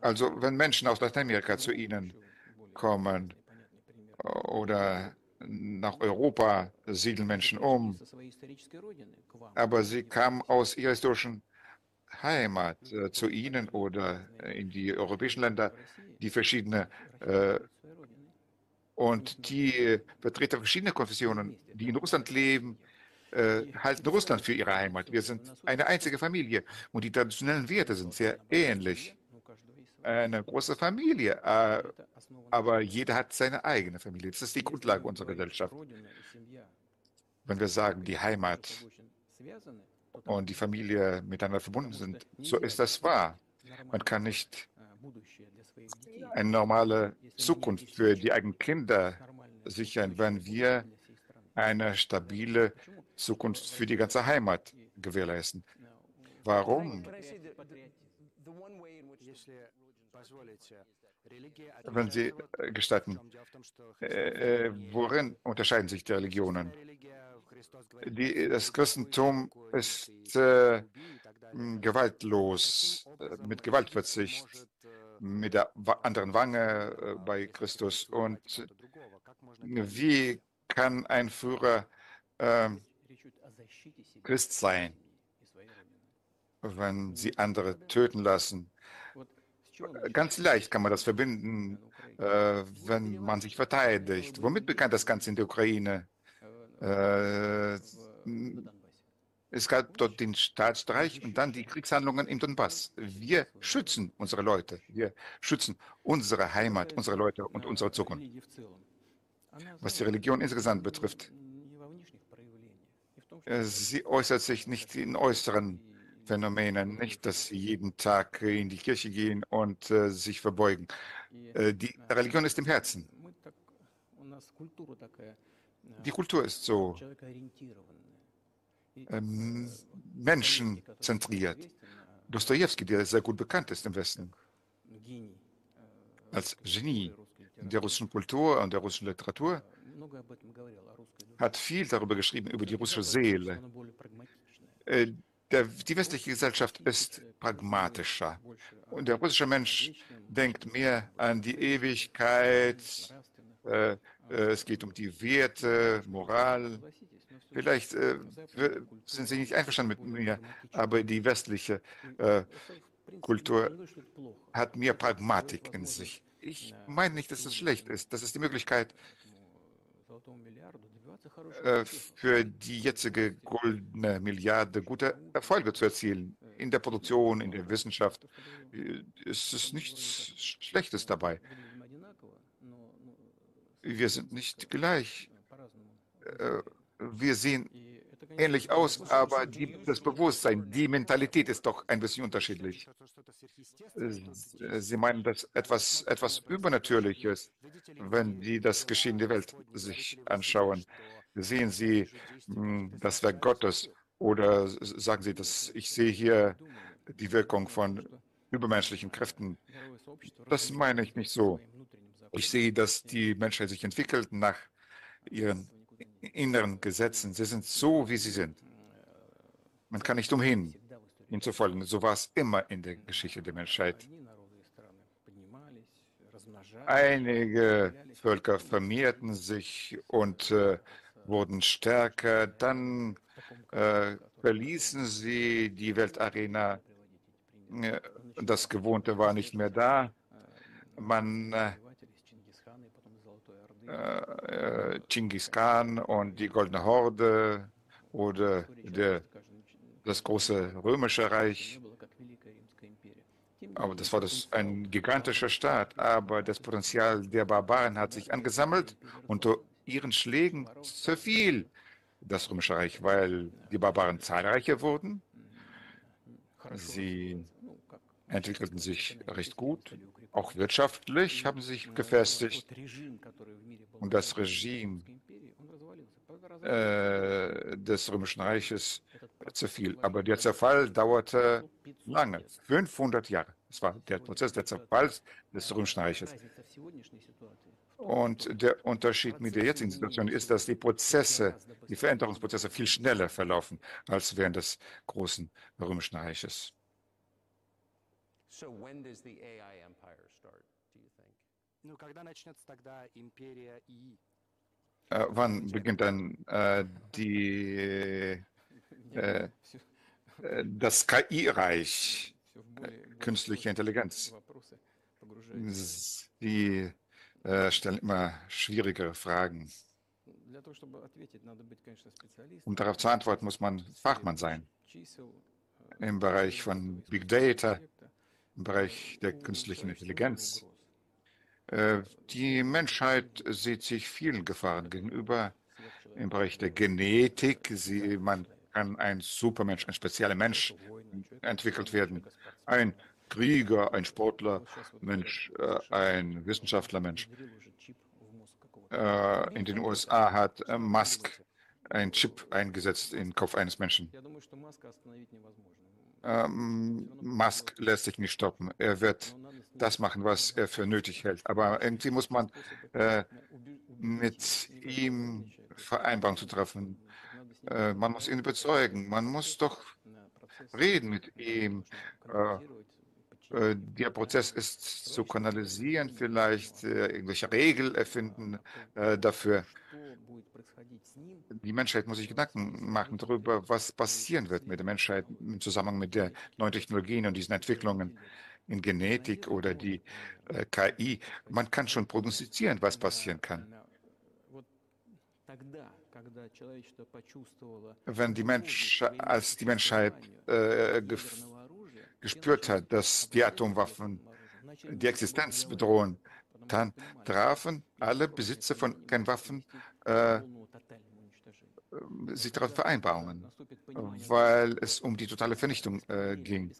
Also wenn Menschen aus Lateinamerika zu ihnen kommen oder nach Europa siedeln Menschen um, aber sie kamen aus ihrer historischen Heimat äh, zu Ihnen oder in die europäischen Länder, die verschiedene äh, und die Vertreter verschiedener Konfessionen, die in Russland leben, äh, halten Russland für ihre Heimat. Wir sind eine einzige Familie und die traditionellen Werte sind sehr ähnlich. Eine große Familie, äh, aber jeder hat seine eigene Familie. Das ist die Grundlage unserer Gesellschaft. wenn wir sagen, die Heimat und die Familie miteinander verbunden sind, so ist das wahr. Man kann nicht eine normale Zukunft für die eigenen Kinder sichern, wenn wir eine stabile Zukunft für die ganze Heimat gewährleisten. Warum? Wenn Sie gestatten, äh, äh, worin unterscheiden sich die Religionen? Die, das Christentum ist äh, gewaltlos, mit Gewaltverzicht, mit der anderen Wange äh, bei Christus. Und wie kann ein Führer Christ sein, wenn sie andere töten lassen? Ganz leicht kann man das verbinden, äh, wenn man sich verteidigt. Womit bekannt das Ganze in der Ukraine? Äh, es gab dort den Staatsstreich und dann die Kriegshandlungen im Donbass. Wir schützen unsere Leute. Wir schützen unsere Heimat, unsere Leute und unsere Zukunft. Was die Religion insgesamt betrifft, äh, sie äußert sich nicht in äußeren Phänomenen, nicht, dass sie jeden Tag in die Kirche gehen und äh, sich verbeugen. Äh, die Religion ist im Herzen. Die Kultur ist so ähm, menschenzentriert. Dostoevsky, der sehr gut bekannt ist im Westen, als Genie der russischen Kultur und der russischen Literatur, hat viel darüber geschrieben, über die russische Seele. Äh, der, die westliche Gesellschaft ist pragmatischer und der russische Mensch denkt mehr an die Ewigkeit. Äh, äh, es geht um die Werte, Moral. Vielleicht äh, sind Sie nicht einverstanden mit mir, aber die westliche äh, Kultur hat mehr Pragmatik in sich. Ich meine nicht, dass es schlecht ist. Das ist die Möglichkeit, für die jetzige goldene Milliarde gute Erfolge zu erzielen. In der Produktion, in der Wissenschaft äh, ist es nichts Schlechtes dabei. Wir sind nicht gleich. Äh, wir sehen ähnlich aus, aber die, das Bewusstsein, die Mentalität ist doch ein bisschen unterschiedlich. Sie meinen, dass etwas, etwas Übernatürliches, wenn Sie das Geschehen der Welt sich anschauen. Sehen Sie hm, das Werk Gottes oder sagen Sie, dass ich sehe hier die Wirkung von übermenschlichen Kräften? Das meine ich nicht so. Ich sehe, dass die Menschheit sich entwickelt nach ihren inneren Gesetzen. Sie sind so, wie sie sind. Man kann nicht umhin, ihnen zu folgen. So war es immer in der Geschichte der Menschheit. Einige Völker vermehrten sich und äh, wurden stärker. Dann äh, verließen sie die Weltarena. Das Gewohnte war nicht mehr da. Man äh, äh, Genghis Khan und die Goldene Horde oder der, das große römische Reich. Aber das war das, ein gigantischer Staat. Aber das Potenzial der Barbaren hat sich angesammelt. Unter ihren Schlägen zerfiel das römische Reich, weil die Barbaren zahlreicher wurden. Sie entwickelten sich recht gut. Auch wirtschaftlich haben sie sich gefestigt. Und das Regime äh, des Römischen Reiches zerfiel. Aber der Zerfall dauerte lange, 500 Jahre. Das war der Prozess der Zerfall des Römischen Reiches. Und der Unterschied mit der jetzigen Situation ist, dass die Prozesse, die Veränderungsprozesse viel schneller verlaufen als während des großen Römischen Reiches. So when does the AI empire start, do you think? Ну, когда начнется тогда империя ИИ? Äh, wann beginnt dann äh, die, äh, äh das KI-Reich, äh, künstliche Intelligenz? Sie äh, stellen immer schwierigere Fragen. Um darauf zu antworten, muss man Fachmann sein. Im Bereich von Big Data, im Bereich der künstlichen Intelligenz. Äh, die Menschheit sieht sich vielen Gefahren gegenüber. im Bereich der Genetik. Sie, man kann ein Supermensch, ein spezieller Mensch entwickelt werden. Ein Krieger, ein Sportler, Mensch, äh, ein Wissenschaftler, Mensch. Äh, in den USA hat Musk ein Chip eingesetzt in den Kopf eines Menschen. Ähm, Musk lässt sich nicht stoppen. Er wird das machen, was er für nötig hält. Aber irgendwie muss man äh, mit ihm Vereinbarungen zu treffen. Äh, man muss ihn überzeugen. Man muss doch reden mit ihm. Äh, der Prozess ist zu kanalisieren, vielleicht äh, irgendwelche Regeln erfinden äh, dafür. Die Menschheit muss sich Gedanken machen darüber, was passieren wird mit der Menschheit im Zusammenhang mit der neuen Technologien und diesen Entwicklungen in Genetik oder die äh, KI. Man kann schon prognostizieren, was passieren kann. Wenn die Mensch, als die Menschheit äh, gespürt hat, dass die Atomwaffen die Existenz bedrohen, dann trafen alle Besitzer von Kernwaffen äh, sich darauf Vereinbarungen, weil es um die totale Vernichtung äh, ging.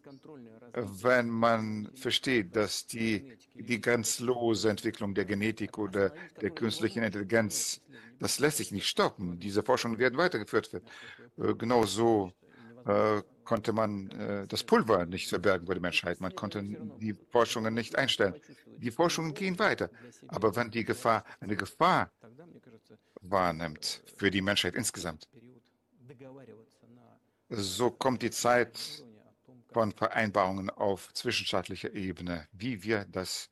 Wenn man versteht, dass die, die grenzlose Entwicklung der Genetik oder der künstlichen Intelligenz, das lässt sich nicht stoppen. Diese Forschungen werden weitergeführt. Äh, genauso äh, konnte man äh, das Pulver nicht verbergen bei der Menschheit. Man konnte die Forschungen nicht einstellen. Die Forschungen gehen weiter. Aber wenn die Gefahr eine Gefahr wahrnimmt für die Menschheit insgesamt. So kommt die Zeit von Vereinbarungen auf zwischenstaatlicher Ebene, wie wir das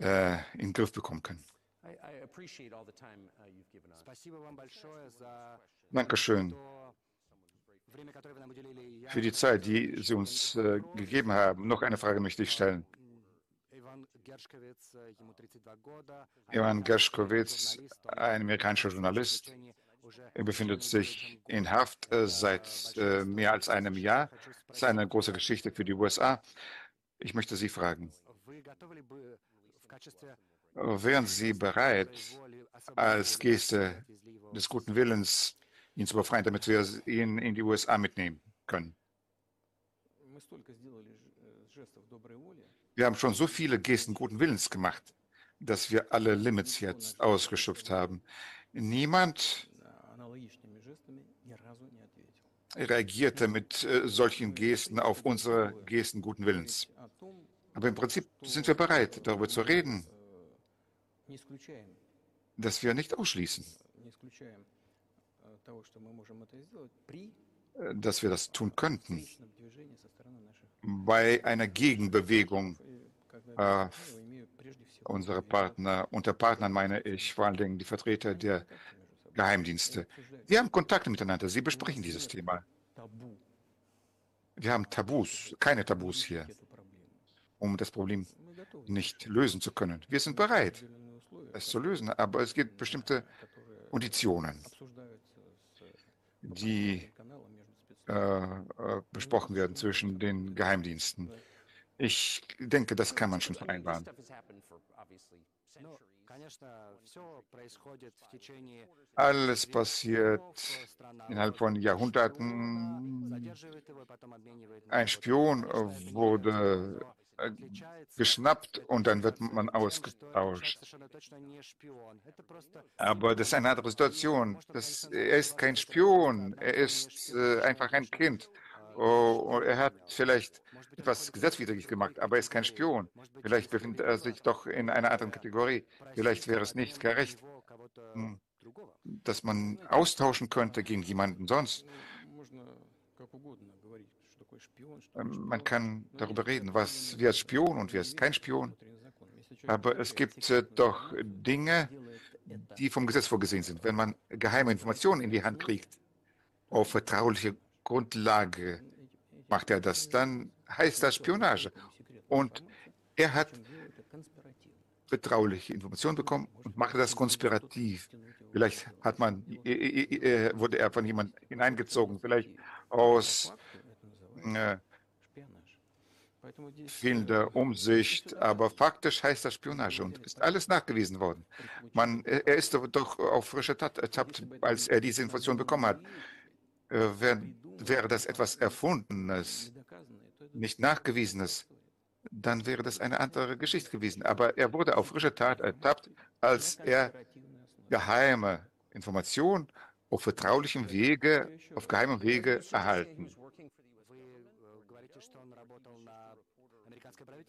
äh, in den Griff bekommen können. Dankeschön für die Zeit, die Sie uns äh, gegeben haben. Noch eine Frage möchte ich stellen. Ivan Gershkovitz, ein amerikanischer Journalist, er befindet sich in Haft äh, seit äh, mehr als einem Jahr. Das ist eine große Geschichte für die USA. Ich möchte Sie fragen, wären Sie bereit, als Geste des guten Willens ihn zu befreien, damit wir ihn in die USA mitnehmen können? Wir haben schon so viele Gesten guten Willens gemacht, dass wir alle Limits jetzt ausgeschöpft haben. Niemand reagierte mit äh, solchen Gesten auf unsere Gesten guten Willens. Aber im Prinzip sind wir bereit, darüber zu reden, dass wir nicht ausschließen, dass wir das tun könnten bei einer Gegenbewegung äh, unserer Partner. Unter Partnern meine ich vor allen Dingen die Vertreter der Geheimdienste. Wir haben Kontakte miteinander. Sie besprechen dieses Thema. Wir haben Tabus, keine Tabus hier, um das Problem nicht lösen zu können. Wir sind bereit, es zu lösen, aber es gibt bestimmte Konditionen, die äh, äh, besprochen werden zwischen den Geheimdiensten. Ich denke, das kann man schon vereinbaren. Alles passiert innerhalb von Jahrhunderten. Ein Spion wurde äh, geschnappt und dann wird man ausgetauscht. Aber das ist eine andere Situation. Das, er ist kein Spion, er ist äh, einfach ein Kind. Oh, er hat vielleicht etwas gesetzwidrig gemacht, aber er ist kein Spion. Vielleicht befindet er sich doch in einer anderen Kategorie. Vielleicht wäre es nicht gerecht, hm, dass man austauschen könnte gegen jemanden sonst. Ähm, man kann darüber reden, was wer ist Spion und wer ist kein Spion. Aber es gibt äh, doch Dinge, die vom Gesetz vorgesehen sind. Wenn man geheime Informationen in die Hand kriegt, auf vertrauliche Grundlage macht er das, dann heißt das Spionage. Und er hat vertrauliche Informationen bekommen und machte das konspirativ. Vielleicht hat man, wurde er von jemandem hineingezogen, vielleicht aus äh, fehlende Umsicht, aber faktisch heißt das Spionage und ist alles nachgewiesen worden. Man, er ist doch auf frische Tat ertappt, als er diese Information bekommen hat. Äh, wär, wäre das etwas Erfundenes, nicht Nachgewiesenes, dann wäre das eine andere Geschichte gewesen. Aber er wurde auf frische Tat ertappt, als er geheime Informationen auf vertraulichem Wege, auf geheimem Wege erhalten.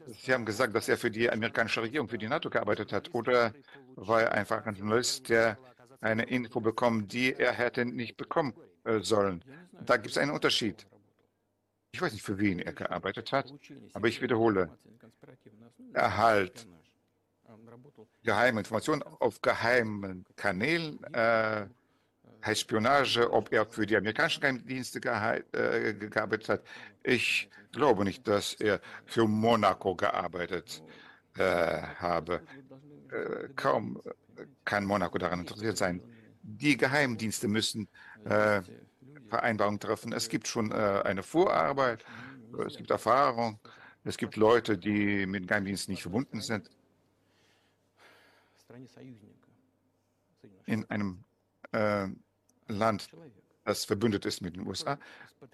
Sie haben gesagt, dass er für die amerikanische Regierung, für die NATO gearbeitet hat. Oder war er einfach ein Journalist, der eine Info bekommt, die er hätte nicht bekommen äh, sollen? Da gibt es einen Unterschied. Ich weiß nicht, für wen er gearbeitet hat, aber ich wiederhole, Erhalt geheime Informationen auf geheimen Kanälen äh, heißt Spionage, ob er für die amerikanischen Geheimdienste äh, gearbeitet hat. Ich glaube nicht, dass er für Monaco gearbeitet äh, habe. Äh, kaum kann Monaco daran interessiert sein. Die Geheimdienste müssen äh, Vereinbarungen treffen. Es gibt schon äh, eine Vorarbeit, es gibt Erfahrung, es gibt Leute, die mit Geheimdiensten nicht verbunden sind. In einem äh, Land, das verbündet ist mit den USA,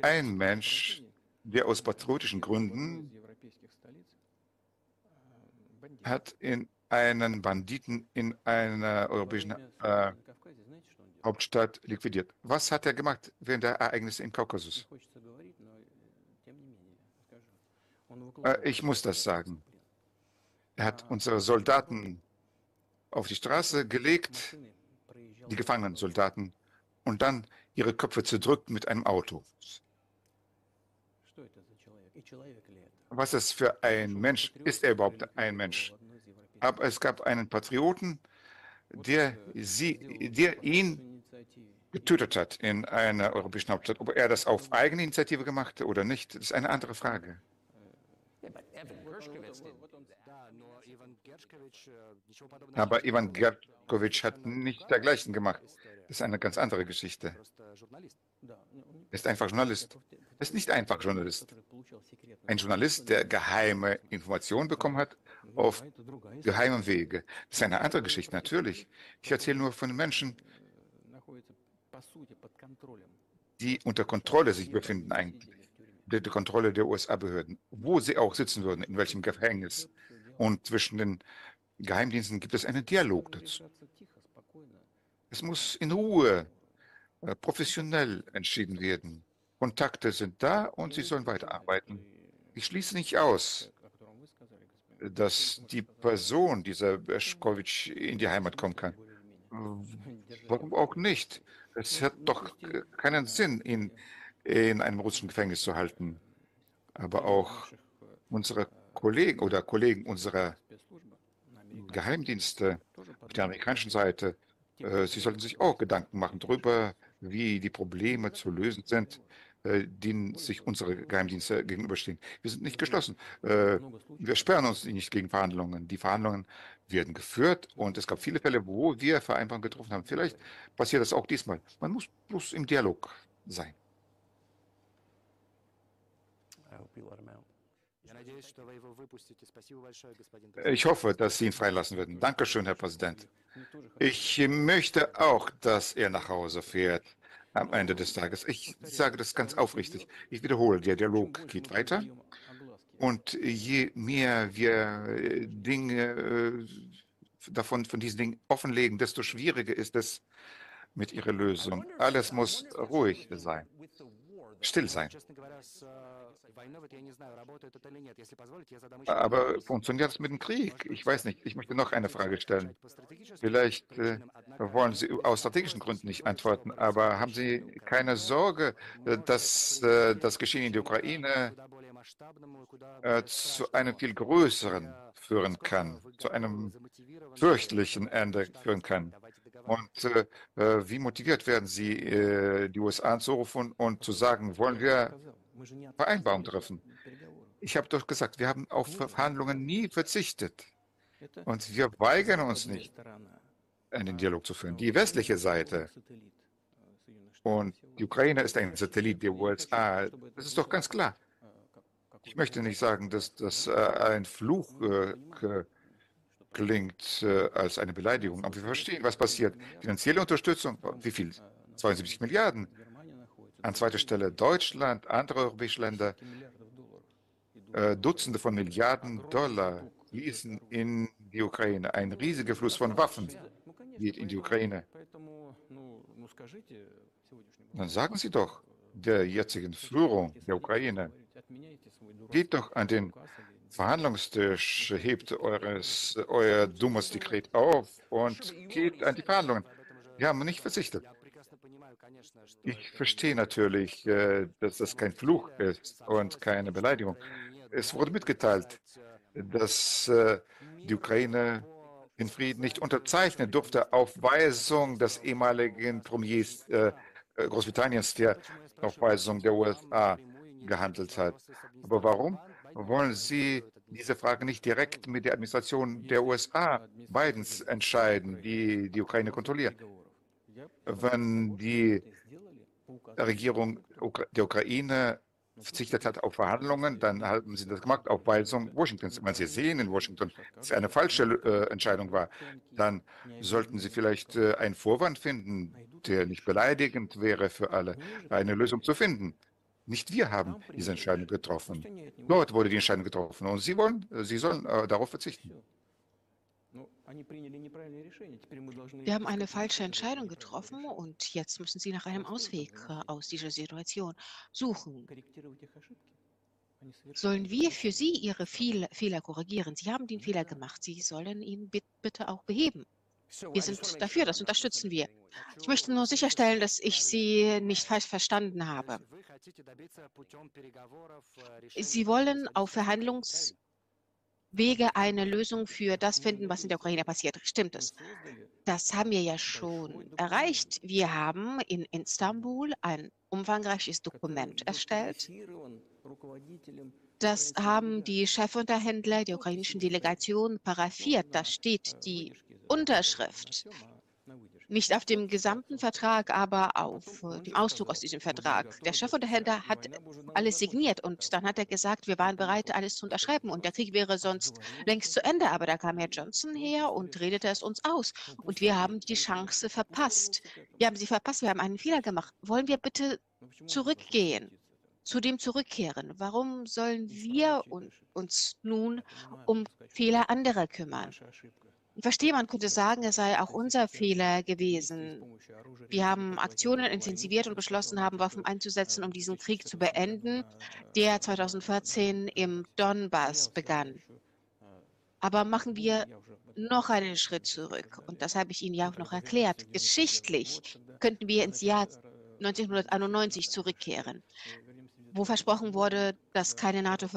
ein Mensch, der aus patriotischen Gründen hat in einen Banditen in einer europäischen äh, Hauptstadt liquidiert. Was hat er gemacht während der Ereignisse im Kaukasus? Äh, ich muss das sagen. Er hat unsere Soldaten auf die Straße gelegt, die gefangenen Soldaten, und dann ihre Köpfe zerdrückt mit einem Auto. Was ist für ein Mensch? Ist er überhaupt ein Mensch? Aber es gab einen Patrioten, der, sie, der ihn getötet hat in einer europäischen Hauptstadt. Ob er das auf eigene Initiative gemacht hat oder nicht, ist eine andere Frage. Aber Ivan Gershkovich hat nicht dergleichen gemacht. Das ist eine ganz andere Geschichte. Er ist einfach Journalist. Er ist nicht einfach Journalist. Ein Journalist, der geheime Informationen bekommen hat auf geheimem Wege. Das ist eine andere Geschichte, natürlich. Ich erzähle nur von Menschen, die unter Kontrolle sich befinden eigentlich. Der Kontrolle der USA-Behörden. Wo sie auch sitzen würden, in welchem Gefängnis. Und zwischen den Geheimdiensten gibt es einen Dialog dazu. Es muss in Ruhe, äh, professionell entschieden werden. Kontakte sind da und sie sollen weiterarbeiten. Ich schließe nicht aus, dass die Person, dieser Berschkowitsch, in die Heimat kommen kann. Warum auch nicht? Es hat doch keinen Sinn, ihn in einem russischen Gefängnis zu halten. Aber auch unsere Kollegen oder Kollegen unserer Geheimdienste auf der amerikanischen Seite, sie sollten sich auch Gedanken machen darüber, wie die Probleme zu lösen sind, äh, denen sich unsere Geheimdienste gegenüberstehen. Wir sind nicht geschlossen. Äh, wir sperren uns nicht gegen Verhandlungen. Die Verhandlungen werden geführt und es gab viele Fälle, wo wir Vereinbarungen getroffen haben. Vielleicht passiert das auch diesmal. Man muss bloß im Dialog sein. Ich hoffe, dass Sie ihn freilassen werden. Dankeschön, Herr Präsident. Ich möchte auch, dass er nach Hause fährt am Ende des Tages. Ich sage das ganz aufrichtig. Ich wiederhole, der Dialog geht weiter. Und je mehr wir äh, Dinge äh, davon, von diesen Dingen offenlegen, desto schwieriger ist es mit ihrer Lösung. Alles muss ruhig sein, still sein. Aber funktioniert es mit dem Krieg? Ich weiß nicht. Ich möchte noch eine Frage stellen. Vielleicht äh, wollen Sie aus strategischen Gründen nicht antworten, aber haben Sie keine Sorge, äh, dass äh, das Geschehen in der Ukraine äh, zu einem viel größeren führen kann, zu einem fürchtlichen Ende führen kann? Und äh, äh, wie motiviert werden Sie, die USA anzurufen und zu sagen, wollen wir Vereinbarung treffen. Ich habe doch gesagt, wir haben auf Verhandlungen nie verzichtet. Und wir weigern uns nicht, einen Dialog zu führen. Die westliche Seite und die Ukraine ist ein Satellit der USA. Das ist doch ganz klar. Ich möchte nicht sagen, dass das äh, ein Fluch äh, klingt äh, als eine Beleidigung, aber wir verstehen, was passiert. Finanzielle Unterstützung, wie viel? 72 Milliarden. An zweiter Stelle Deutschland, andere europäische Länder. Äh, Dutzende von Milliarden Dollar fließen in die Ukraine. Ein riesiger Fluss von Waffen geht in die Ukraine. Dann sagen Sie doch der jetzigen Führung der Ukraine, geht doch an den Verhandlungstisch, hebt eures, euer dummes Dekret auf und geht an die Verhandlungen. Wir haben nicht verzichtet. Ich verstehe natürlich, äh, dass das kein Fluch ist und keine Beleidigung. Es wurde mitgeteilt, dass äh, die Ukraine den Frieden nicht unterzeichnen durfte auf Weisung des ehemaligen Premiers äh, Großbritanniens, der auf Weisung der USA gehandelt hat. Aber warum wollen Sie diese Frage nicht direkt mit der Administration der USA, Bidens, entscheiden, die die Ukraine kontrolliert? Wenn die Regierung der Ukraine verzichtet hat auf Verhandlungen, dann haben sie das gemacht auf Weisung Washingtons. Wenn Sie sehen in Washington, dass es eine falsche äh, Entscheidung war, dann sollten Sie vielleicht äh, einen Vorwand finden, der nicht beleidigend wäre für alle, eine Lösung zu finden. Nicht wir haben diese Entscheidung getroffen. Dort wurde die Entscheidung getroffen und Sie wollen, Sie sollen äh, darauf verzichten. Wir haben eine falsche Entscheidung getroffen und jetzt müssen Sie nach einem Ausweg äh, aus dieser Situation suchen. Sollen wir für Sie Ihre Fehler korrigieren? Sie haben den Fehler gemacht. Sie sollen ihn bitte auch beheben. Wir sind dafür, das unterstützen wir. Ich möchte nur sicherstellen, dass ich Sie nicht falsch verstanden habe. Sie wollen auf Verhandlungs Wege eine Lösung für das finden, was in der Ukraine passiert. Stimmt es? Das haben wir ja schon erreicht. Wir haben in Istanbul ein umfangreiches Dokument erstellt. Das haben die Chefunterhändler der ukrainischen Delegation paraffiert. Da steht die Unterschrift nicht auf dem gesamten Vertrag, aber auf dem Auszug aus diesem Vertrag. Der Chefunterhändler hat alles signiert und dann hat er gesagt, wir waren bereit, alles zu unterschreiben und der Krieg wäre sonst längst zu Ende. Aber da kam Herr Johnson her und redete es uns aus und wir haben die Chance verpasst. Wir haben sie verpasst, wir haben einen Fehler gemacht. Wollen wir bitte zurückgehen? zu dem zurückkehren. Warum sollen wir uns nun um Fehler anderer kümmern? Ich verstehe, man könnte sagen, es sei auch unser Fehler gewesen. Wir haben Aktionen intensiviert und beschlossen haben, Waffen einzusetzen, um diesen Krieg zu beenden, der 2014 im Donbass begann. Aber machen wir noch einen Schritt zurück. Und das habe ich Ihnen ja auch noch erklärt. Geschichtlich könnten wir ins Jahr 1991 zurückkehren, wo versprochen wurde, dass keine NATO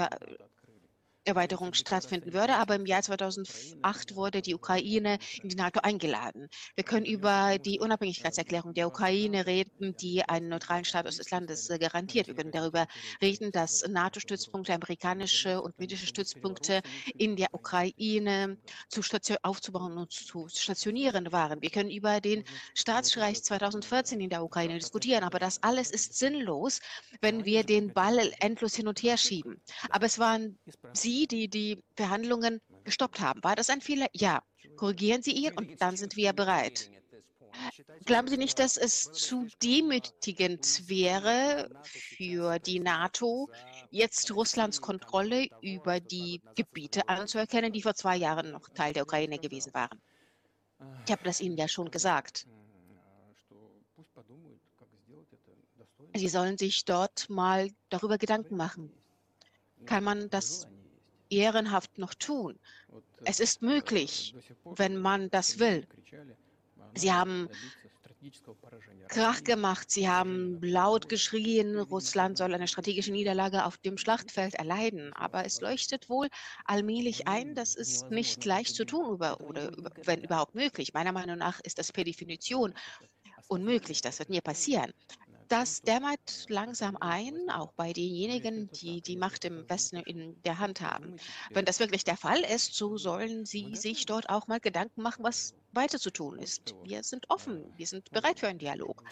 Erweiterung stattfinden würde. Aber im Jahr 2008 wurde die Ukraine in die NATO eingeladen. Wir können über die Unabhängigkeitserklärung der Ukraine reden, die einen neutralen Status des Landes garantiert. Wir können darüber reden, dass NATO-Stützpunkte, amerikanische und britische Stützpunkte in der Ukraine zu aufzubauen und zu stationieren waren. Wir können über den Staatsstreich 2014 in der Ukraine diskutieren, aber das alles ist sinnlos, wenn wir den Ball endlos hin und her schieben. Aber es waren Sie, Sie, die die Verhandlungen gestoppt haben. War das ein Fehler? Ja. Korrigieren Sie ihn und dann sind wir bereit. Glauben Sie nicht, dass es zu demütigend wäre für die NATO, jetzt Russlands Kontrolle über die Gebiete anzuerkennen, die vor zwei Jahren noch Teil der Ukraine gewesen waren? Ich habe das Ihnen ja schon gesagt. Sie sollen sich dort mal darüber Gedanken machen. Kann man das ehrenhaft noch tun. Es ist möglich, wenn man das will. Sie haben Krach gemacht, sie haben laut geschrien, Russland soll eine strategische Niederlage auf dem Schlachtfeld erleiden. Aber es leuchtet wohl allmählich ein, das ist nicht leicht zu tun oder, oder wenn überhaupt möglich. Meiner Meinung nach ist das per Definition unmöglich. Das wird nie passieren. Das dämmert langsam ein, auch bei denjenigen, die die Macht im Westen in der Hand haben. Wenn das wirklich der Fall ist, so sollen sie sich dort auch mal Gedanken machen, was weiter zu tun ist. Wir sind offen, wir sind bereit für einen Dialog.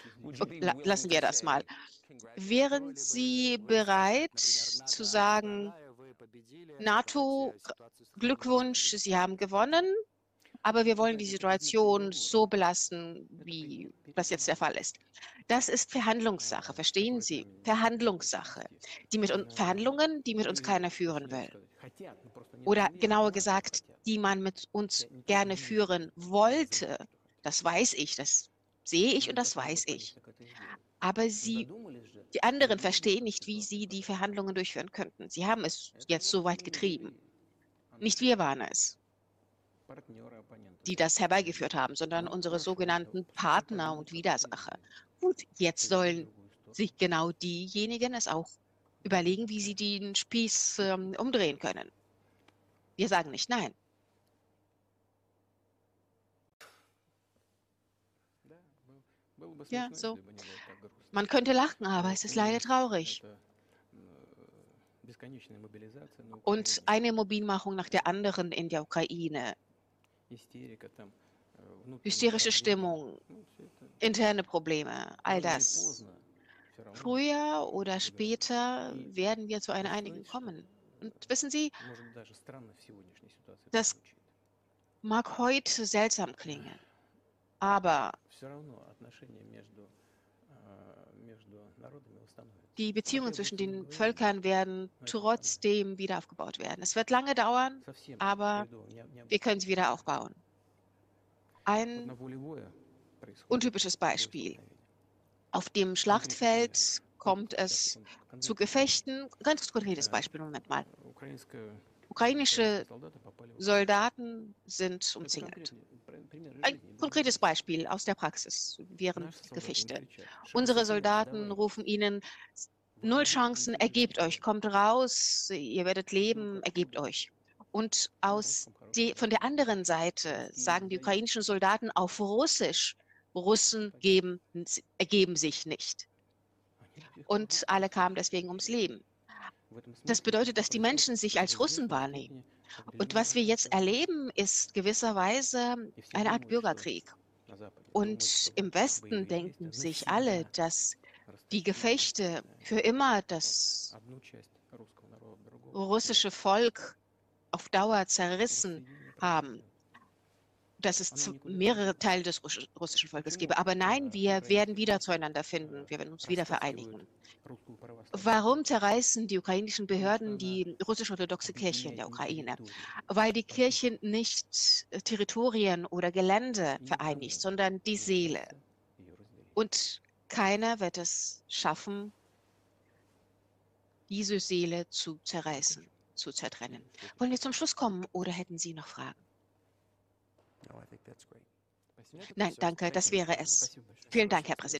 Lassen wir das mal. Wären Sie bereit zu sagen, NATO, Glückwunsch, Sie haben gewonnen, aber wir wollen die Situation so belassen, wie das jetzt der Fall ist. Das ist Verhandlungssache, verstehen Sie? Verhandlungssache. Die mit uns, Verhandlungen, die mit uns keiner führen will. Oder genauer gesagt, die man mit uns gerne führen wollte. Das weiß ich, das sehe ich und das weiß ich. Aber sie, die anderen verstehen nicht, wie sie die Verhandlungen durchführen könnten. Sie haben es jetzt so weit getrieben. Nicht wir waren es, die das herbeigeführt haben, sondern unsere sogenannten Partner und Widersacher. Und jetzt sollen sich genau diejenigen es auch überlegen, wie sie den Spieß ähm, umdrehen können. Wir sagen nicht nein. Ja, so. Man könnte lachen, aber es ist leider traurig. Und eine Mobilmachung nach der anderen in der Ukraine. Hysterische Stimmung, interne Probleme, all das. Früher oder später werden wir zu einer Einigung kommen. Und wissen Sie, das mag heute seltsam klingen, aber die Beziehungen zwischen den Völkern werden trotzdem wieder aufgebaut werden. Es wird lange dauern, aber wir können sie wieder aufbauen. Ein untypisches Beispiel. Auf dem Schlachtfeld kommt es zu Gefechten. Ganz konkretes Beispiel, Moment mal. Ukrainische Soldaten sind umzingelt. Ein konkretes Beispiel aus der Praxis während Gefechte. Unsere Soldaten rufen ihnen, null Chancen, ergebt euch, kommt raus, ihr werdet leben, ergebt euch. Und aus die, von der anderen Seite sagen die ukrainischen Soldaten auf Russisch, Russen geben, ergeben sich nicht. Und alle kamen deswegen ums Leben. Das bedeutet, dass die Menschen sich als Russen wahrnehmen. Und was wir jetzt erleben, ist gewisserweise eine Art Bürgerkrieg. Und im Westen denken sich alle, dass die Gefechte für immer das russische Volk auf Dauer zerrissen haben dass es mehrere Teile des russischen Volkes gäbe. Aber nein, wir werden wieder zueinander finden. Wir werden uns wieder vereinigen. Warum zerreißen die ukrainischen Behörden die russisch-orthodoxe Kirche in der Ukraine? Weil die Kirche nicht äh, Territorien oder Gelände vereinigt, sondern die Seele. Und keiner wird es schaffen, diese Seele zu zerreißen, zu zertrennen. Wollen wir zum Schluss kommen oder hätten Sie noch Fragen? Nein, danke, das wäre es. Vielen Dank, Herr Präsident.